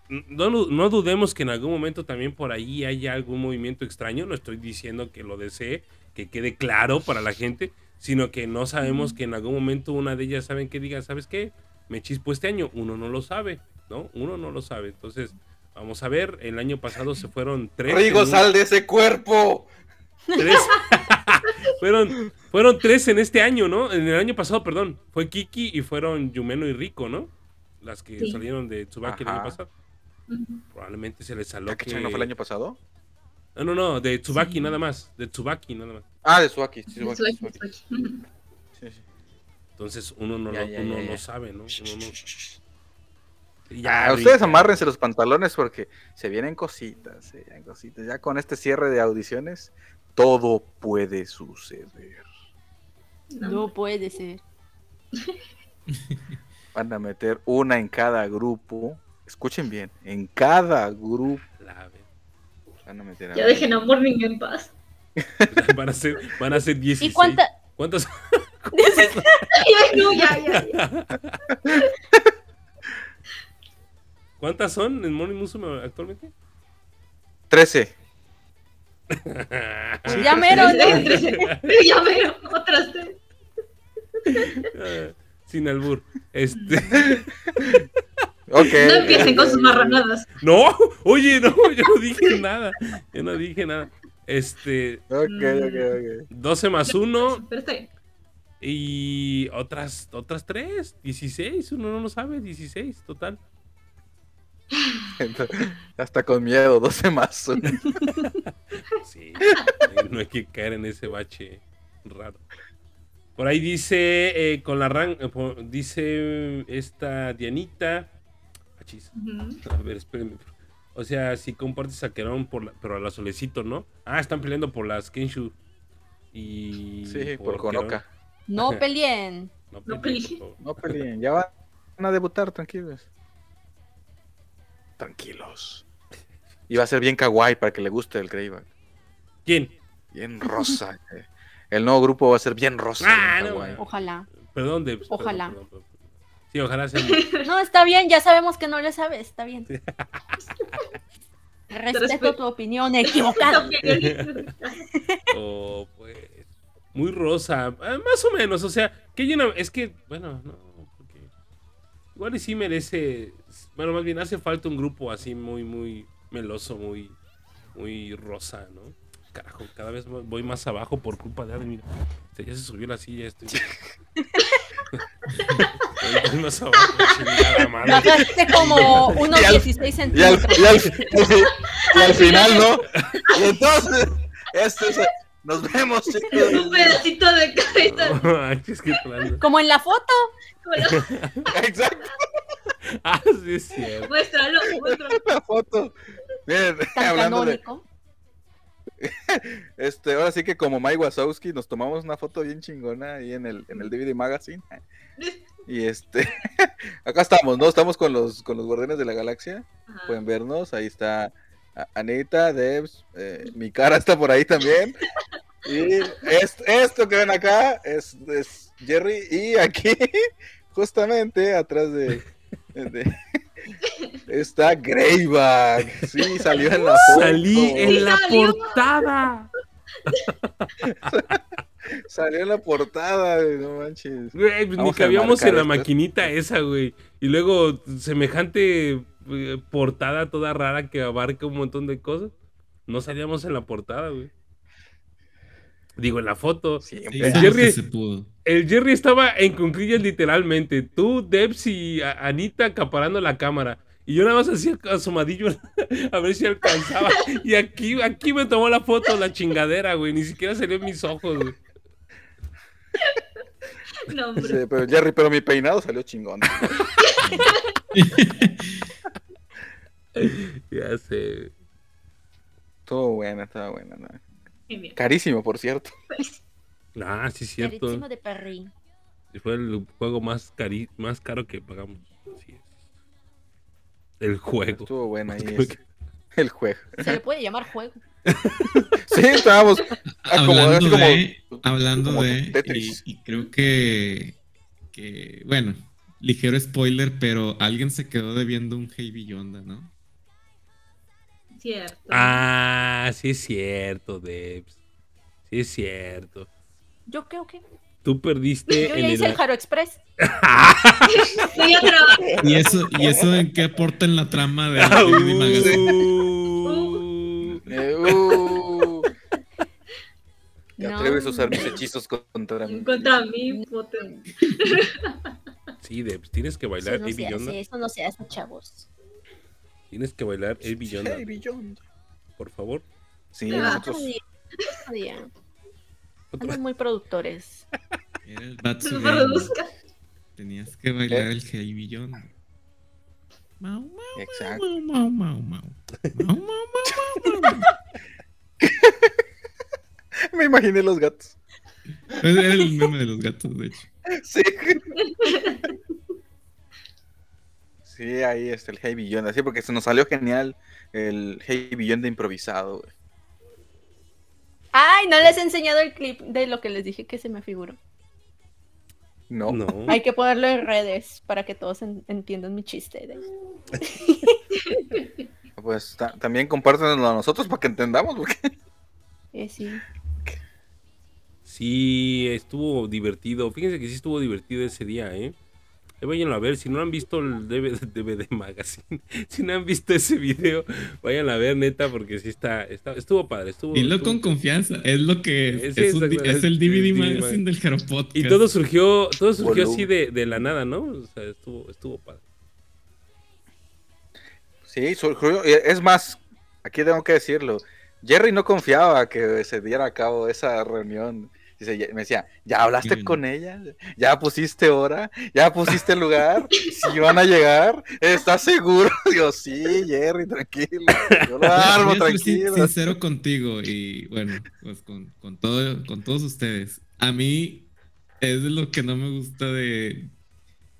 No, no dudemos que en algún momento también por ahí haya algún movimiento extraño. No estoy diciendo que lo desee, que quede claro para la gente, sino que no sabemos que en algún momento una de ellas saben que diga, ¿sabes qué? Me chispo este año. Uno no lo sabe, ¿no? Uno no lo sabe. Entonces, vamos a ver. El año pasado se fueron tres. Rigo, un- sal de ese cuerpo. tres. [laughs] fueron, fueron tres en este año, ¿no? En el año pasado, perdón. Fue Kiki y fueron Yumeno y Rico, ¿no? Las que Sí. salieron de Tsubaki el año pasado. Probablemente se les saló ¿Takechan no fue el año pasado? No, no, no, de Tsubaki Sí. nada más. De Tsubaki nada más. Ah, de. Sí, Tsubaki. Sí, sí. Entonces uno no, Ya, lo, ya, uno ya, no ya. sabe, ¿no? Uno no- Y Ah, ya, ustedes amárrense los pantalones porque se vienen cositas, se vienen cositas. Ya con este cierre de audiciones, todo puede suceder. No. No puede ser. Van a meter una en cada grupo. Escuchen bien, en cada grupo La ve- van a meter a Ya dejen a Morning en paz. [laughs] Van a ser, van a ser 16. ¿Y cuánta? ¿Cuántas? No, [laughs] [laughs] ya, ya, ya. ¿Cuántas son en Morning Musume actualmente? 13. Pues ya mero, ¿no? ya veo, otras tres. Ah, Sin albur. Este. Ok. No empiecen con sus marranadas. No, oye, no, yo no dije nada. Yo no dije nada. Este, Ok, ok, ok. 12 más 1 Pero está bien. y otras otras 3, 16, uno no lo sabe, 16 total. Entonces, Hasta con miedo, 12 más. uno. [laughs] Sí, no hay que caer en ese bache raro. Por ahí dice, eh, con la ran, eh, dice esta Dianita. Achis, Ujú. a ver, espérenme. O sea, si compartes a Querón por la, pero a la Solecito, ¿no? Ah, están peleando por las Kenshu. Y Sí, por Querón. Konoka. No [laughs] peleen. No, No peleen, por. No peleen, ya van a debutar, tranquilos. Tranquilos. Y va a ser bien kawaii para que le guste el Greyback. ¿Quién? Bien rosa. eh. El nuevo grupo va a ser bien rosa. Ah, bien no. Ojalá. Perdón, Ojalá. perdón, perdón. Sí, ojalá sea. [laughs] No, está bien, ya sabemos que no le sabes, está bien. Respeto tu opinión equivocada. [laughs] o pues. Muy rosa. ah, Más o menos. O sea, que hay una. Es que, bueno, no. Porque. Igual y sí merece. Bueno, más bien hace falta un grupo así muy, muy meloso, muy. Muy rosa, ¿no? Carajo, cada vez voy más abajo por culpa de Adri. Mira, Se- ya se subió la silla. Estoy... [laughs] Más abajo, chingada madre. Bajaste como unos Y al- 16 Y al, centímetros. y al- [laughs] y al final, ¿no? Y entonces, este es- nos vemos, chicos. Un pedacito de cabeza. [laughs] Como en la foto. Exacto, Ah, sí, es cierto. Muéstralo, muéstralo. la foto. Miren, de. [laughs] este, ahora sí que como Mike Wazowski nos tomamos una foto bien chingona ahí en el, en el DVD Magazine. [laughs] Y este, [laughs] acá estamos, ¿no? Estamos con los, con los Guardianes de la Galaxia. Ajá. Pueden vernos, ahí está Anita, Debs, eh, mi cara está por ahí también. Y es- esto que ven acá es, es Jerry y aquí, justamente atrás de... de- está Greyback. Sí, salió en la foto. Salí en la salió. portada. Salió en la portada, güey, no manches. Güey, pues ni cabíamos en la esto. maquinita esa, güey. Y luego semejante eh, portada toda rara que abarca un montón de cosas. No salíamos en la portada, güey. Digo, en la foto. Siempre. El sabes Jerry- se pudo. El Jerry estaba en concrillas literalmente. Tú, Debs y Anita acaparando la cámara. Y yo nada más hacía asomadillo [laughs] a ver si alcanzaba. Y aquí, aquí me tomó la foto la chingadera, güey. Ni siquiera salió en mis ojos, güey. No, hombre. Sí, pero Jerry, pero mi peinado salió chingón. [laughs] Ya sé. Estuvo buena, estaba buena. ¿no? Carísimo, por cierto. Ah, sí, cierto. Carísimo de Parry. Y Fue el juego más, cari más caro que pagamos. Es. El juego. Estuvo buena ahí ese- [laughs] el juego. Se le puede llamar juego. [laughs] Sí, estábamos hablando como- de, hablando como de, y, y creo que, que, bueno, ligero spoiler, pero alguien se quedó debiendo un Hey Beyonda, ¿no? Cierto. Ah, sí es cierto, Debs. Sí es cierto. ¿Yo qué o qué? Tú perdiste Yo en ya hice el el... Jaro Express. [laughs] ¿Y eso, y eso en qué aporta en la trama de Disney Magazine? Uh. Eh, uh, [laughs] ¿Te No. atreves a usar mis hechizos contra mí? Contra mí, poten. [laughs] Sí, Debs, tienes que Eso bailar no El se hace, eso no se hace, chavos. Tienes que bailar El Beyond. por favor. Sí, Ah. Otro nosotros. Andan muy productores. Era el. Tenías que bailar el Hey Beyonda. Mau, mau, Exacto. mau, mau, mau, mau. Mau, mau, mau, mau, mau. [laughs] Me imaginé los gatos. Era el meme de los gatos, de hecho. Sí. Sí, ahí está el Hey Beyond. Así porque se nos salió genial el Hey Beyond de improvisado. güey. Ay, no les he enseñado el clip de lo que les dije que se me figuró. No. No. [laughs] Hay que ponerlo en redes para que todos en- entiendan mi chiste. de- [laughs] Pues ta- también compártanlo a nosotros para que entendamos. Porque... Eh, sí. Sí, estuvo divertido. Fíjense que sí estuvo divertido ese día, ¿eh? Ahí váyanlo a ver. Si no han visto el DVD, DVD [laughs] Magazine, [laughs] si no han visto ese video, vayan a ver, neta, porque sí está, está estuvo padre. Estuvo, Dilo estuvo- con confianza, es lo que es. Es, un el DVD magazine del Jaro Podcast. Y todo surgió, todo surgió así de, de la nada, ¿no? O sea, estuvo, estuvo padre. Sí, surgió- es más, aquí tengo que decirlo. Jerry no confiaba que se diera a cabo esa reunión. Dice, me decía, ¿ya hablaste Sí. con ella? ¿Ya pusiste hora? ¿Ya pusiste lugar? [laughs] ¿Si van a llegar? ¿Estás seguro? [laughs] Digo, sí, Jerry, tranquilo. Yo lo [laughs] armo, tranquilo. sincero contigo y bueno, pues con, con todo, con todos ustedes. A mí es de lo que no me gusta de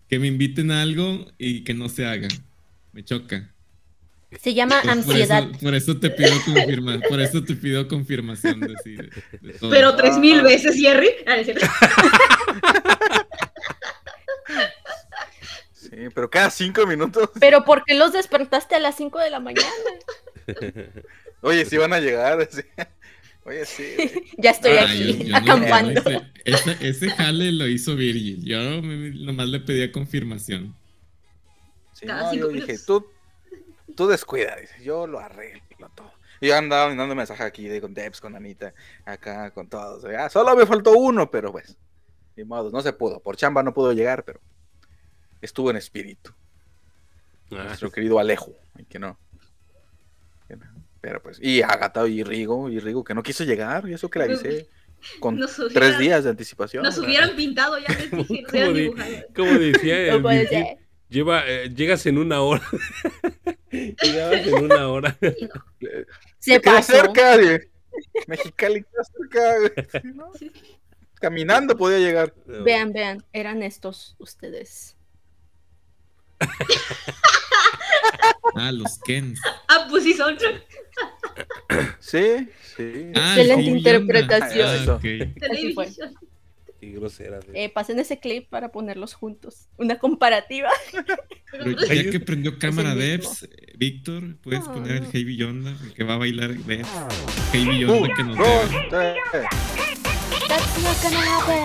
que me inviten a algo y que no se haga. Me choca. Se llama Por- por ansiedad. eso, por eso te pido confirma, por eso te pido confirmación de, sí, de- de todo. Pero tres mil veces, Jerry. Ah. [laughs] Sí, pero cada cinco minutos. Pero ¿por qué los despertaste a las 5 de la mañana? [laughs] Oye, si van a llegar. sí. Oye, sí. [laughs] Ya estoy Ah, aquí, yo- yo no- acampando. no ese, ese jale lo hizo Virgil. Yo me- nomás le pedía confirmación. Sí, Cada no, cinco yo dije, minutos. tú, tú descuida, dice, yo lo arreglo todo. Y yo andaba mandando mensajes aquí de, con Debs, con Anita, acá, con todos. Ah, solo me faltó uno, pero pues, ni modo, no se pudo. Por chamba no pudo llegar, pero estuvo en espíritu. Ah, Nuestro querido Alejo, y que no. que no. Pero pues, y Agata y Rigo, y Rigo que no quiso llegar, y eso que le avisé con Nos tres días de anticipación. Nos hubieran pintado ya les [laughs] dije, nos hubieran ¿Cómo de- dibujado. Como decía [laughs] el. Lleva, eh, llegas en una hora. [laughs] Llegabas en una hora. [laughs] Se pasó. cerca de Mexicali, queda cerca. Caminando podía llegar. Vean, vean, eran estos ustedes. [laughs] Ah, los Kens. Ah, pues sí, son. Sí, sí. Ah, Excelente interpretación. Ah. Qué grosera. de- Eh, pasen ese clip para ponerlos juntos. Una comparativa. Pero ya que prendió cámara. Debs, eh, Víctor, puedes No, poner no. el Hey Beyonda, el que va a bailar Debs. Hey Beyonda que nos Dos, tres. That's not gonna happen.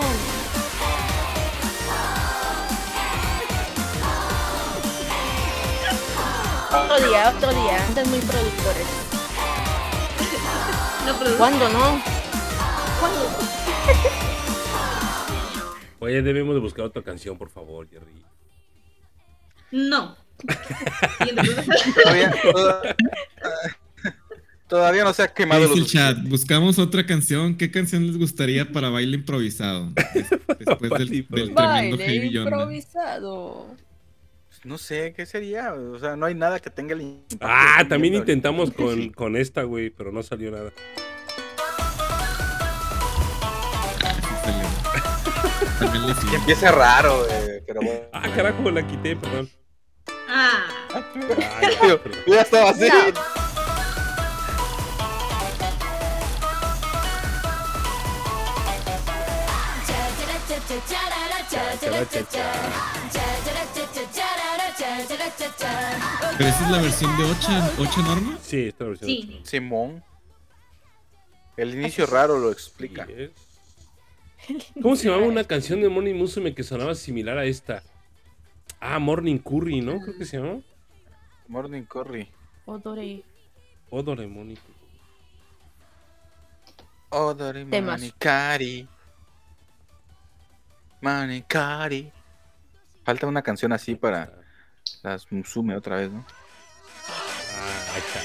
Otro día, otro día. Andan muy productores. [laughs] No, ¿Cuándo no? ¿Cuándo? Oye, debemos de buscar otra canción, por favor, Jerry. No. [laughs] Todavía, toda- todavía no se ha quemado Dice lo el chat, buscamos otra canción. ¿Qué canción les gustaría para baile improvisado? Des- [laughs] Después del, del tremendo Baile improvisado. No sé, ¿qué sería? O sea, no hay nada que tenga el Ah, también intentamos con, [laughs] Sí. con esta, güey, pero no salió nada. También le Que hicimos. empieza raro, eh, pero bueno. Ah, carajo, la quité, perdón. Ah, Ah, ya, estaba así. No. Pero esa es la versión de Ocha, Ocha Norma. Sí, esta versión. sí. Simón. El inicio raro lo explica. Sí, es. [laughs] ¿Cómo se llamaba una canción de Morning Musume que sonaba similar a esta? Ah, Morning Curry, ¿no? Creo que se llamaba. Morning Curry. Odore. Odore Morning. Odori Temas. Manikari. Manikari. Falta una canción así para las Musume otra vez, ¿no? Ah, ahí está.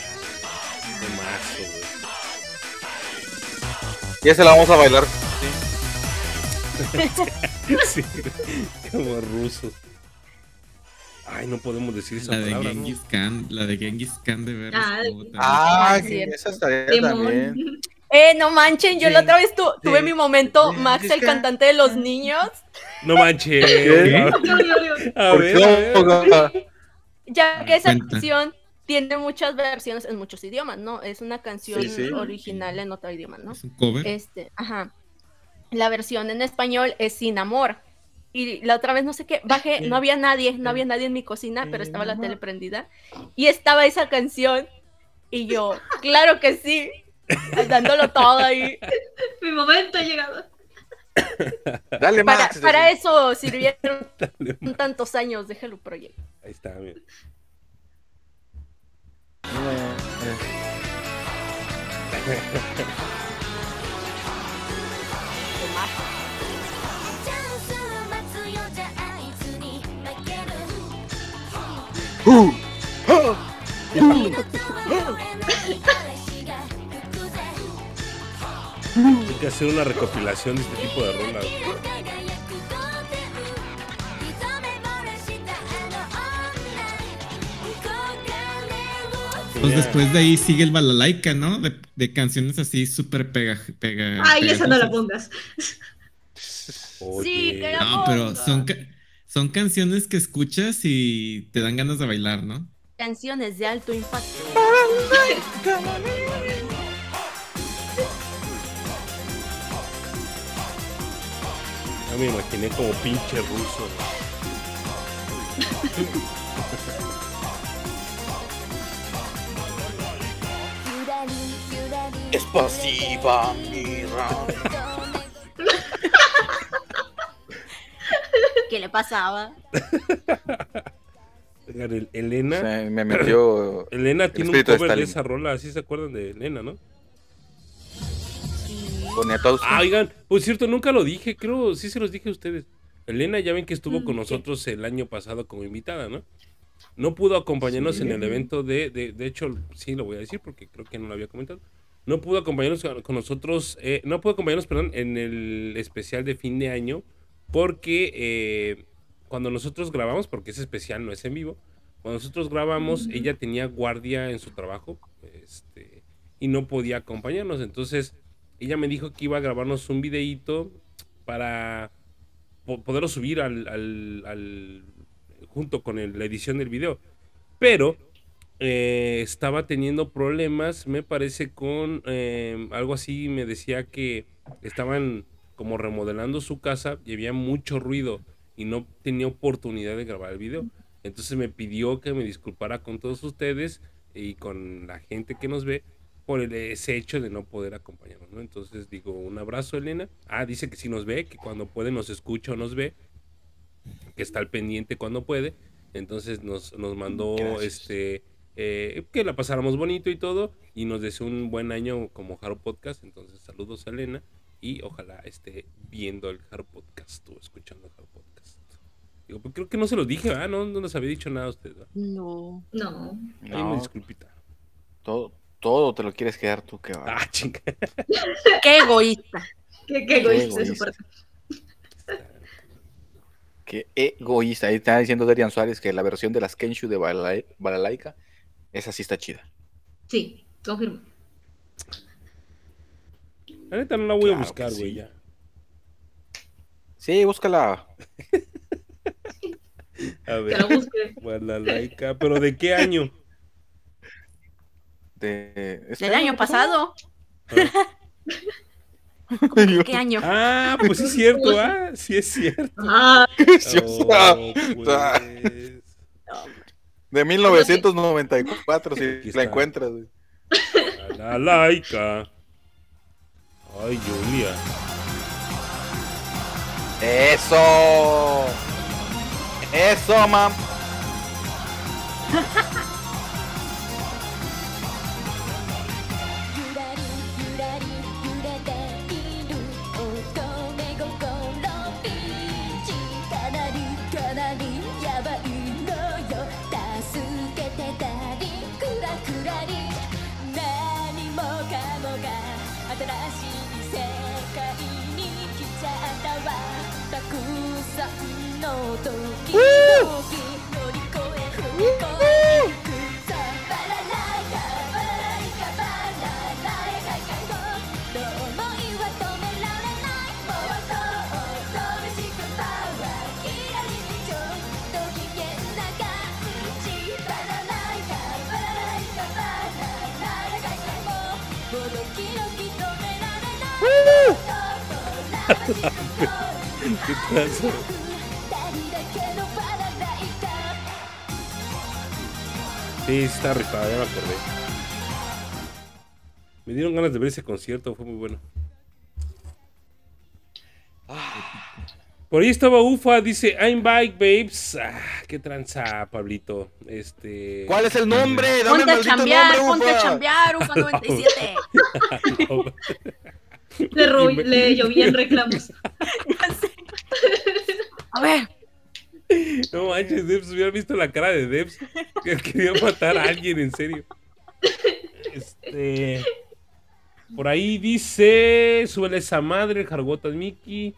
Qué mazo, güey. Y esa la vamos a bailar. [laughs] Sí. Como rusos. Ay, no podemos decir esa La de palabra, ¿no? Genghis Khan, la de Genghis Khan de ver. Ah, Ah, Ah, esa estaría Demon. también. [laughs] Eh, no manchen, yo la otra vez tu- tuve Sí. mi momento, Sí. Max, el cantante de los niños. No manches. ¿Qué? A Yo, yo, yo. ver, a [laughs] ¿Por ver, qué? a ver. Oiga, Ya que esa Cuenta. canción tiene muchas versiones en muchos idiomas, ¿no? Es una canción Sí, sí. original en otro idioma, ¿no? Es un cover. Este, ajá. La versión en español es Sin Amor. Y la otra vez no sé qué, bajé, no había nadie, no había nadie en mi cocina, pero estaba la tele prendida. Y estaba esa canción. Y yo, [laughs] claro que sí, dándolo todo ahí. [laughs] Mi momento ha llegado. [coughs] Dale, Para, Max. para eso sirvieron [laughs] tantos años de Hello Project. Ahí está, mira. Uh, Hay que hacer una recopilación de este tipo de rolas. Pues después de ahí sigue el balalaika, ¿no? De, de canciones así súper pega, pega. Ay, esa no la pongas. Oye. Sí, que la- No, pero son, son canciones que escuchas y te dan ganas de bailar, ¿no? Canciones de alto impacto. Ya me imaginé como pinche ruso. [laughs] es pasiva, mira. ¿Qué le pasaba? El- Elena. Me metió. [clears throat] Elena el tiene un de cover de esa rola, ¿sí se acuerdan de Elena, no? Poniatowski. Ah, oigan, por cierto, nunca lo dije, creo, sí se los dije a ustedes. Elena, ya ven que estuvo con Mm, nosotros el año pasado como invitada, ¿no? No pudo acompañarnos en el evento de, de, de hecho, sí lo voy a decir porque creo que no lo había comentado. No pudo acompañarnos con nosotros, eh, no pudo acompañarnos, perdón, en el especial de fin de año porque eh, cuando nosotros grabamos, porque ese especial no es en vivo, cuando nosotros grabamos, ella tenía guardia en su trabajo este, y no podía acompañarnos. Entonces, ella me dijo que iba a grabarnos un videíto para po- poderlo subir al, al- al- junto con el- la edición del video. Pero eh, estaba teniendo problemas, me parece, con eh, algo así, me decía que estaban como remodelando su casa y había mucho ruido y no tenía oportunidad de grabar el video. Entonces me pidió que me disculpara con todos ustedes y con la gente que nos ve por el- ese hecho de no poder acompañarnos, ¿no? Entonces digo, un abrazo, Elena. Ah, dice que sí nos ve, que cuando puede nos escucha o nos ve, que está al pendiente cuando puede. Entonces nos, nos mandó Gracias. este eh, que la pasáramos bonito y todo, y nos deseó un buen año como Jaro Podcast. Entonces, saludos a Elena. y ojalá esté viendo el Hard Podcast o escuchando el Hard Podcast. Digo, pues creo que no se los dije, ¿verdad? No, no les había dicho nada a ustedes. ¿verdad? No. No. Ay, una No, disculpita. todo, todo te lo quieres quedar tú, que va. Ah, chinga. [laughs] Qué egoísta. Qué, qué egoísta su egoísta. Qué egoísta. Ahí está diciendo Darian Suárez que la versión de las Kenshu de Balala- Balalaika, esa sí está chida. Sí, confirmo. La neta no la voy a Claro que buscar, güey, sí. ya. Sí, búscala. [laughs] A Que ver, lo busque. Pero ¿de qué año? De... Del año ¿qué pasado. [laughs] pasó? ¿Qué año? Ah, pues sí es cierto, [laughs] ah, sí es cierto. Ah, Oh, pues. De 1994, si Aquí la está. encuentras. güey. Balalaika. Ay, Julia. ¡Eso! ¡Eso, mam! [laughs] んの Sí, está rifada, ya me acordé. Me dieron ganas de ver ese concierto, fue muy bueno. Por ahí estaba Ufa, dice I'm bike, babes. Ah, qué tranza, Pablito. Este. ¿Cuál es el nombre? Dame el Ponte a chambear, nombre, ponte a chambear, UFA 97. le, le llovían reclamos. [laughs] A ver, No manches, Debs, hubiera visto la cara de Debs. Que quería matar a alguien, en serio. Este. Por ahí dice. Súbele esa madre, Jargotas Mickey.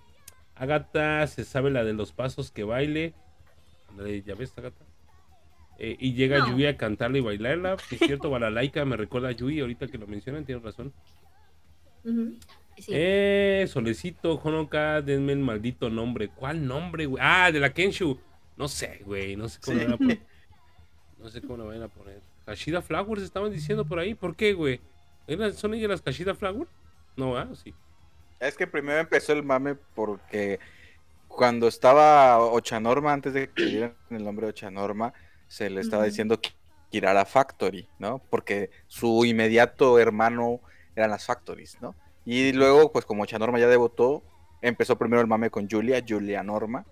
Agata se sabe la de los pasos que baile. ¿Ya ves, Agata? Eh, y llega No. Yui a cantarla y bailarla. Es cierto, Balalaika me recuerda a Yui ahorita que lo mencionan, tiene razón. Ujú. Sí. Eh, Solecito, Honoka, denme el maldito nombre. ¿Cuál nombre, güey? Ah, de la Kenshu. No sé, güey, no sé cómo Sí. le van a poner. [laughs] No sé cómo la van a poner. Hashida Flowers estaban diciendo por ahí. ¿Por qué, güey? ¿Eran- ¿Son ellas las Hashida Flowers? No, ah, sí. Es que primero empezó el mame porque cuando estaba Ochanorma, antes de que le dieran el nombre Ochanorma, se le estaba Ujú. diciendo Kirara Factory, ¿no? Porque su inmediato hermano eran las Factories, ¿no? Y luego, pues como Ochanorma ya debutó, empezó primero el mame con Julia, Julia Norma,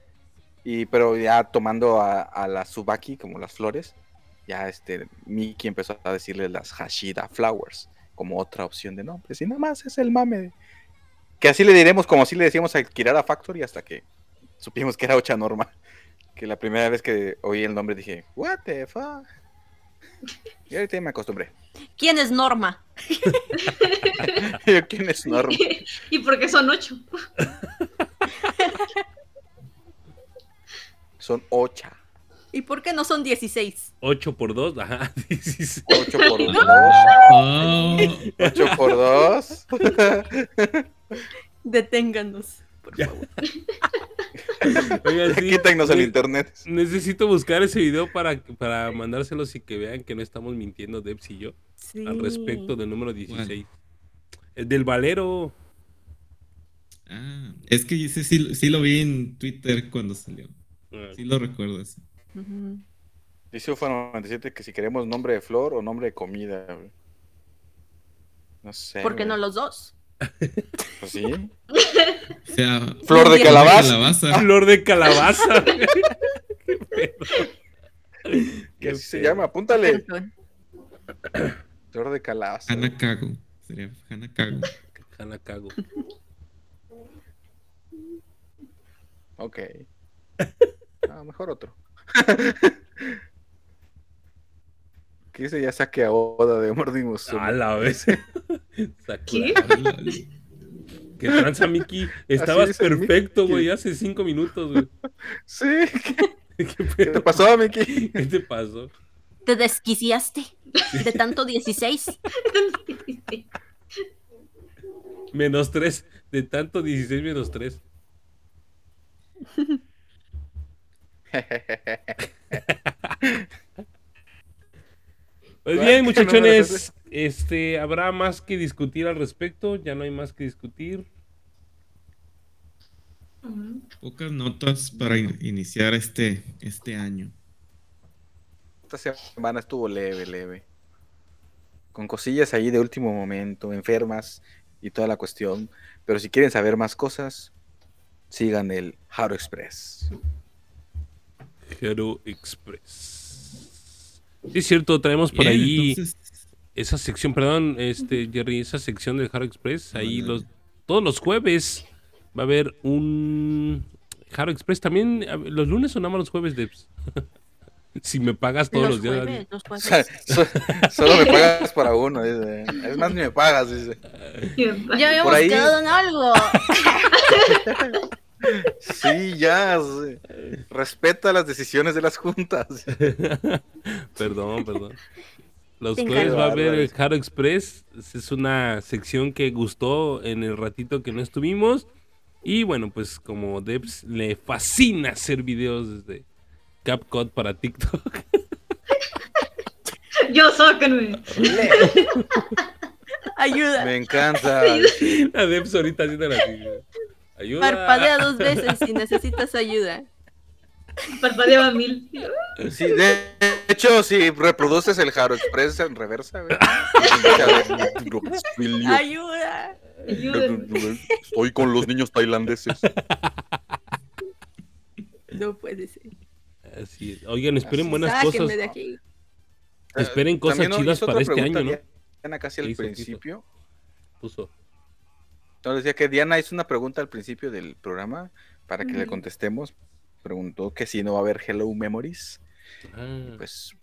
y pero ya tomando a, a las Subaki como las flores, ya este Miki empezó a decirle las Hashida Flowers como otra opción de nombres, y nada más es el mame que así le diremos como así le decíamos a Kirara Factory hasta que supimos que era Ocha Norma. [laughs] Que la primera vez que oí el nombre dije, what the fuck. Y ahorita ya me acostumbré. ¿Quién es Norma? Yo, [laughs] ¿Quién es Norma? [laughs] ¿Y por qué son ocho? [laughs] Son Ocha. ¿Y por qué no son 16? 8 por 2, ajá. 16. 8 por 2. Oh, 8 por 2. Deténganos. Por Ya. favor. [laughs] Oigan, sí, Quítanos el ne- internet. Necesito buscar ese video para, para mandárselos y que vean que no estamos mintiendo Debs y yo Sí. al respecto del número 16. El del Valero. ah, es que sí, sí lo vi en Twitter cuando salió. Ah, Sí lo recuerdo. sí. Ujú. Dice UFA97 que si queremos nombre de flor o nombre de comida. güey. No sé. ¿Por qué no los dos? Pues sí. O sea, Flor de calabaza. calabaza. Flor de calabaza. [laughs] Qué pedo. Que Qué así se llama. Apúntale. Flor de calabaza. Hanakago. Sería Hanakago. Hanakago. Ok. [laughs] Ah, mejor otro. ¿Qué dice? Ya saque a Oda de Mordimos. A la vez. [laughs] ¿Qué? ¿Qué tranza, Miki? Estabas Miki. perfecto, güey, hace cinco minutos, güey. [laughs] Sí. [laughs] ¿Qué, ¿Qué pedo? te pasó, Miki? ¿Qué te pasó? Te desquiciaste de tanto 16. [laughs] Menos tres. De tanto 16 menos tres. Pues Ay, bien, qué muchachones, este, habrá más que discutir al respecto, ya no hay más que discutir. Pocas notas para in- iniciar este, este año. Esta semana estuvo leve, leve. Con cosillas ahí de último momento, enfermas y toda la cuestión. Pero si quieren saber más cosas, sigan el Haro Express. Hero Express. Sí, es cierto, traemos por Bien, ahí entonces, esa sección, perdón, este Jerry, esa sección del Haro Express, ahí los todos los jueves va a haber un Haro Express también los lunes o nada más los jueves de [laughs] si me pagas todos los, Los días. jueves, los O [laughs] sea, jueves. so- solo me pagas para uno, dice. Es más, ni me pagas, dice. Ya habíamos ahí- quedado en algo. [laughs] Sí, ya. sí. Respeta las decisiones de las juntas. Perdón, perdón. Los jueves va a haber el. Haro Express. Es una sección que gustó en el ratito que no estuvimos. Y bueno, pues como Debs le fascina hacer videos desde CapCut para TikTok. [laughs] Yo sáquenme. [laughs] Ayuda. Me encanta. A Debs ahorita haciendo así. Ayuda. Parpadea dos veces si necesitas ayuda. [laughs] Parpadeaba mil. Sí, de hecho, si reproduces el Haro Express en reversa, güey. [laughs] Ayuda. Ayúdenme. Estoy con los niños tailandeses. No puede ser. Así es. Oigan, esperen Así buenas Sáquenme cosas. de aquí. Esperen cosas chidas para este año, ¿no? Diana casi al principio. Puso. No, decía que Diana hizo una pregunta al principio del programa para que le contestemos. Preguntó que si no va a haber Hello Memories. Ah, Pues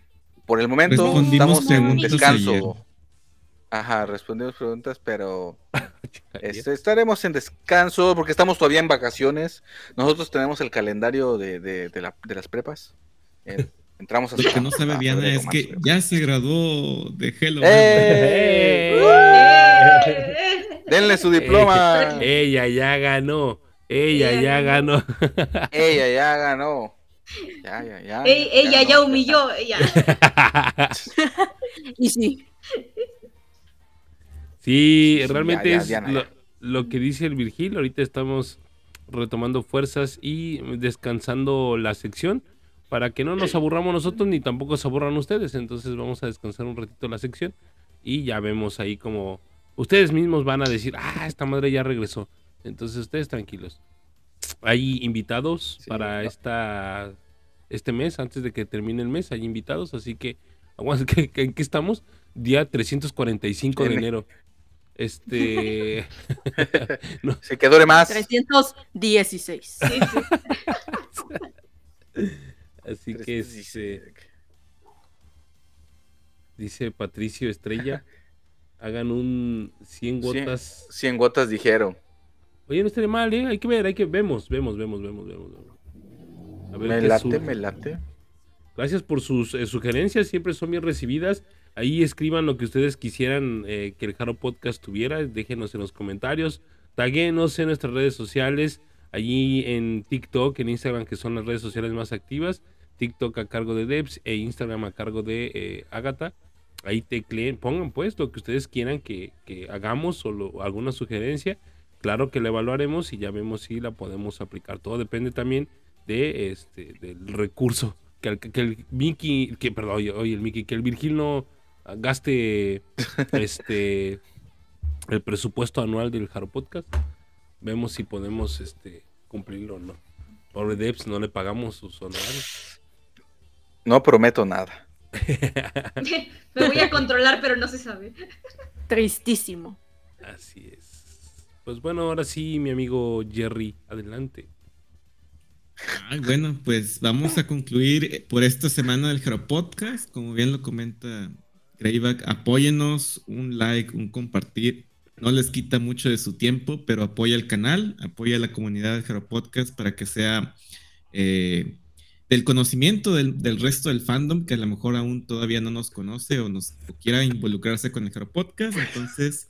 por el momento estamos en preguntas descanso. ayer. Ajá, respondimos preguntas, pero [laughs] este, estaremos en descanso porque estamos todavía en vacaciones. Nosotros tenemos el calendario de, de- de la- de las prepas. Eh, [laughs] entramos Lo hasta que no sabe febrero, es que ya se graduó de Hello. ¡Eh! ¡Eh! [laughs] Denle su diploma. Ella ya ganó. Ella Ella ya ganó. Ella ya ganó. Ya, ya, ya. Ey, ella ganó. ya humilló. Ella. [laughs] Y sí. Sí, realmente ya, ya, es Diana, lo, ya. lo que dice el Virgil. Ahorita estamos retomando fuerzas y descansando la sección para que no nos aburramos nosotros ni tampoco se aburran ustedes. Entonces vamos a descansar un ratito la sección y ya vemos ahí como ustedes mismos van a decir, ah, esta madre ya regresó. Entonces ustedes tranquilos. Hay invitados Sí, para no. esta este mes, antes de que termine el mes, hay invitados, así que [laughs] aguanta, ¿qué, qué- en qué estamos? Día 345 de En- enero. Este [laughs] [laughs] Sí, que dure más. 316. Sí, sí. así que este, dice Patricio Estrella, hagan un 100 Cien- gotas. 100 gotas dijeron. Oye, no estaría mal, ¿eh? Hay que ver, hay que vemos, vemos, vemos, vemos, vemos. A ver Me qué late, surge. me late. Gracias por sus eh, sugerencias, siempre son bien recibidas. Ahí escriban lo que ustedes quisieran eh, que el Jaro Podcast tuviera, déjenos en los comentarios, taguenos en nuestras redes sociales, allí en TikTok, en Instagram, que son las redes sociales más activas, TikTok a cargo de Debs e Instagram a cargo de eh, Agatha. Ahí tecleen, pongan pues lo que ustedes quieran que, que hagamos o, lo- o alguna sugerencia. Claro que la evaluaremos y ya vemos si la podemos aplicar. Todo depende también de este del recurso que el, que el Mickey que perdón oye, el Mickey que el Virgil no gaste [laughs] este el presupuesto anual del Jaro Podcast vemos si podemos este cumplirlo o no pobre Debs no le pagamos sus honorarios No prometo nada. [laughs] [laughs] Me voy a controlar, pero no se sabe. Tristísimo. así es pues bueno ahora sí mi amigo Jerry adelante Ay, bueno, pues vamos a concluir por esta semana del Jaro Podcast. Como bien lo comenta Greyback, apóyenos, un like, un compartir. No les quita mucho de su tiempo, pero apoya el canal, apoya la comunidad del Jaro Podcast para que sea eh, del conocimiento del, del, resto del fandom que a lo mejor aún todavía no nos conoce o nos o quiera involucrarse con el Jaro Podcast. Entonces,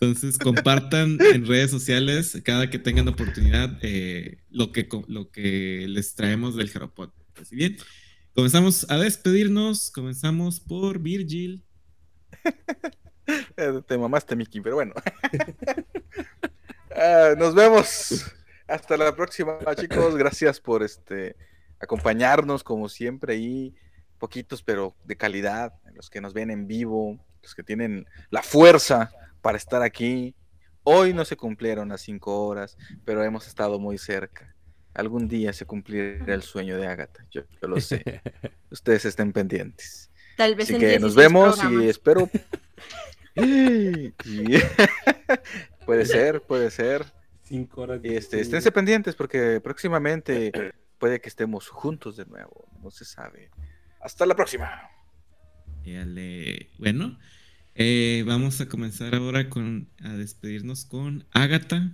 entonces compartan en redes sociales cada que tengan oportunidad eh, lo, que, lo que les traemos del Jaro Podcast. Así bien, comenzamos a despedirnos. Comenzamos por Virgil. [laughs] Te mamaste, Miki, pero bueno. uh, [laughs] nos vemos. Hasta la próxima, chicos. Gracias por este acompañarnos, como siempre, ahí. Poquitos, pero de calidad. Los que nos ven en vivo, los que tienen la fuerza para estar aquí. Hoy no se cumplieron las cinco horas, pero hemos estado muy cerca. Algún día se cumplirá el sueño de Agatha. Yo, yo lo sé. [laughs] Ustedes estén pendientes. Tal vez Así que nos vemos programas. y espero. [laughs] [laughs] puede ser, puede ser. Cinco horas. Y este, esténse pendientes porque próximamente puede que estemos juntos de nuevo. No se sabe. Hasta la próxima. Dale. Bueno, eh, vamos a comenzar ahora con a despedirnos con Agatha.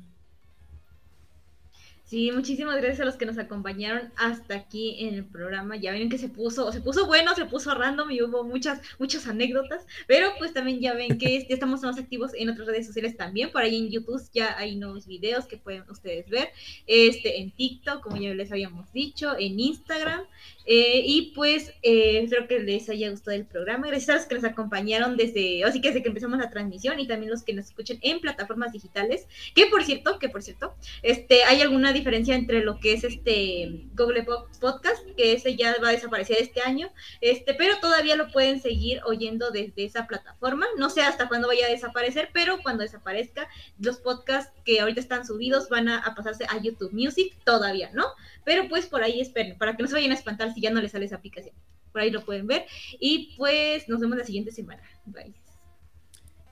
Sí, muchísimas gracias a los que nos acompañaron hasta aquí en el programa. Ya ven que se puso, se puso bueno, se puso random y hubo muchas, muchas anécdotas, pero pues también ya ven que ya estamos más activos en otras redes sociales también. Por ahí en YouTube ya hay nuevos videos que pueden ustedes ver. Este, en TikTok, como ya les habíamos dicho, en Instagram. Eh, y pues eh, espero que les haya gustado el programa. Gracias a los que nos acompañaron desde, así que desde que empezamos la transmisión y también los que nos escuchen en plataformas digitales. Que por cierto, que por cierto, este, hay alguna diferencia entre lo que es este Google Podcast, que ese ya va a desaparecer este año, este, pero todavía lo pueden seguir oyendo desde esa plataforma. No sé hasta cuándo vaya a desaparecer, pero cuando desaparezca, los podcasts que ahorita están subidos van a, pasarse a YouTube Music, todavía, ¿no? Pero pues por ahí esperen, para que no se vayan a espantar si ya no les sale esa aplicación. Por ahí lo pueden ver. Y pues nos vemos la siguiente semana. Bye.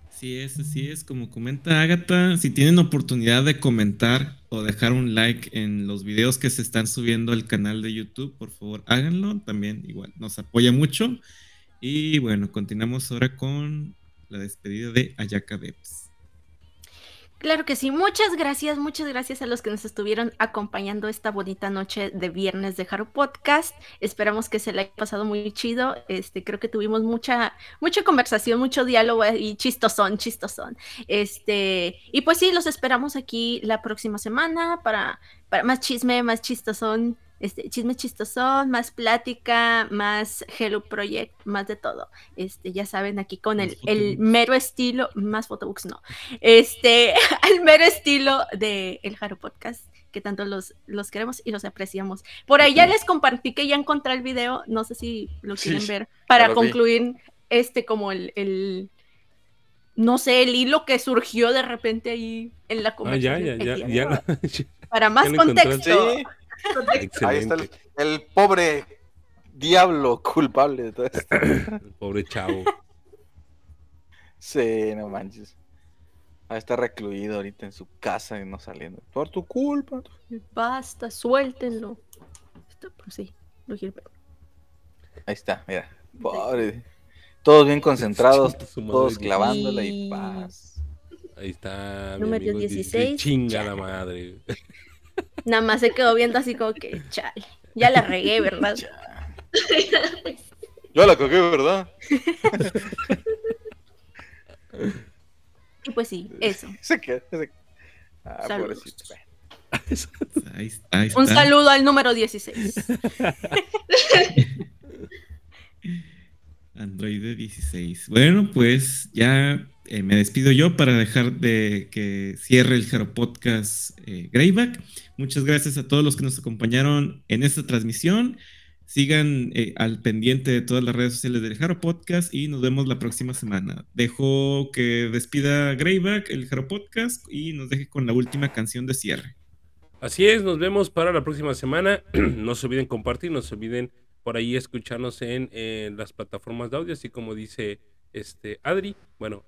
Así es, así es. Como comenta Agatha, si tienen oportunidad de comentar o dejar un like en los videos que se están subiendo al canal de YouTube, por favor háganlo. También igual nos apoya mucho. Y bueno, continuamos ahora con la despedida de Ayaka Debs. Claro que sí, muchas gracias, muchas gracias a los que nos estuvieron acompañando esta bonita noche de viernes de Haru Podcast. Esperamos que se le haya pasado muy chido. Este, creo que tuvimos mucha, mucha conversación, mucho diálogo y chistosón, chistosón. Este, y pues sí, los esperamos aquí la próxima semana para, para más chisme, más chistosón este, chisme chistosón, más plática, más Hello Project, más de todo. Este, ya saben, aquí con el, el mero estilo, más photobooks no, este, [laughs] el mero estilo de El Jaro Podcast que tanto los, los queremos y los apreciamos. Por ahí ya les compartí que ya encontré el video, no sé si lo quieren sí, ver, para concluir este como el, el, no sé, el hilo que surgió de repente ahí en la conversación. Ah, ya, ya, ya, ya, [laughs] Para más contexto. Sí. Ahí está el, el, pobre diablo culpable de todo esto. El pobre chavo. [laughs] Sí, no manches. Ahí está recluido ahorita en su casa y no saliendo. Por tu culpa. Basta, suéltenlo. Está, pues sí, lo quiero ver. Ahí está, mira. Pobre. Todos bien concentrados, todos clavándola y paz. Ahí está. Número 16. Chinga la madre. [laughs] Nada más se quedó viendo así como que, chale, ya la regué, ¿verdad? [laughs] Yo la cagué, ¿verdad? [laughs] y pues sí, eso. Se quedó. Se... Ah, pobrecito. Ahí, ahí está. Un saludo al número 16. Android 16. Bueno, pues ya eh, me despido yo para dejar de que cierre el Jaro Podcast eh, Greyback. Muchas gracias a todos los que nos acompañaron en esta transmisión. Sigan eh, al pendiente de todas las redes sociales del Jaro Podcast y nos vemos la próxima semana. Dejo que despida Greyback el Jaro Podcast y nos deje con la última canción de cierre. Así es, nos vemos para la próxima semana. [clears throat] no se olviden compartir, no se olviden por ahí escucharnos en, en las plataformas de audio, así como dice este Adri. Bueno,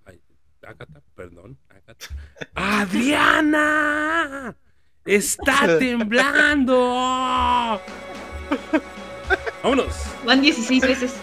Agatha, perdón, Agatha. [laughs] ¡Adriana! ¡Está [laughs] temblando! [laughs] ¡Vámonos! Van 16 veces.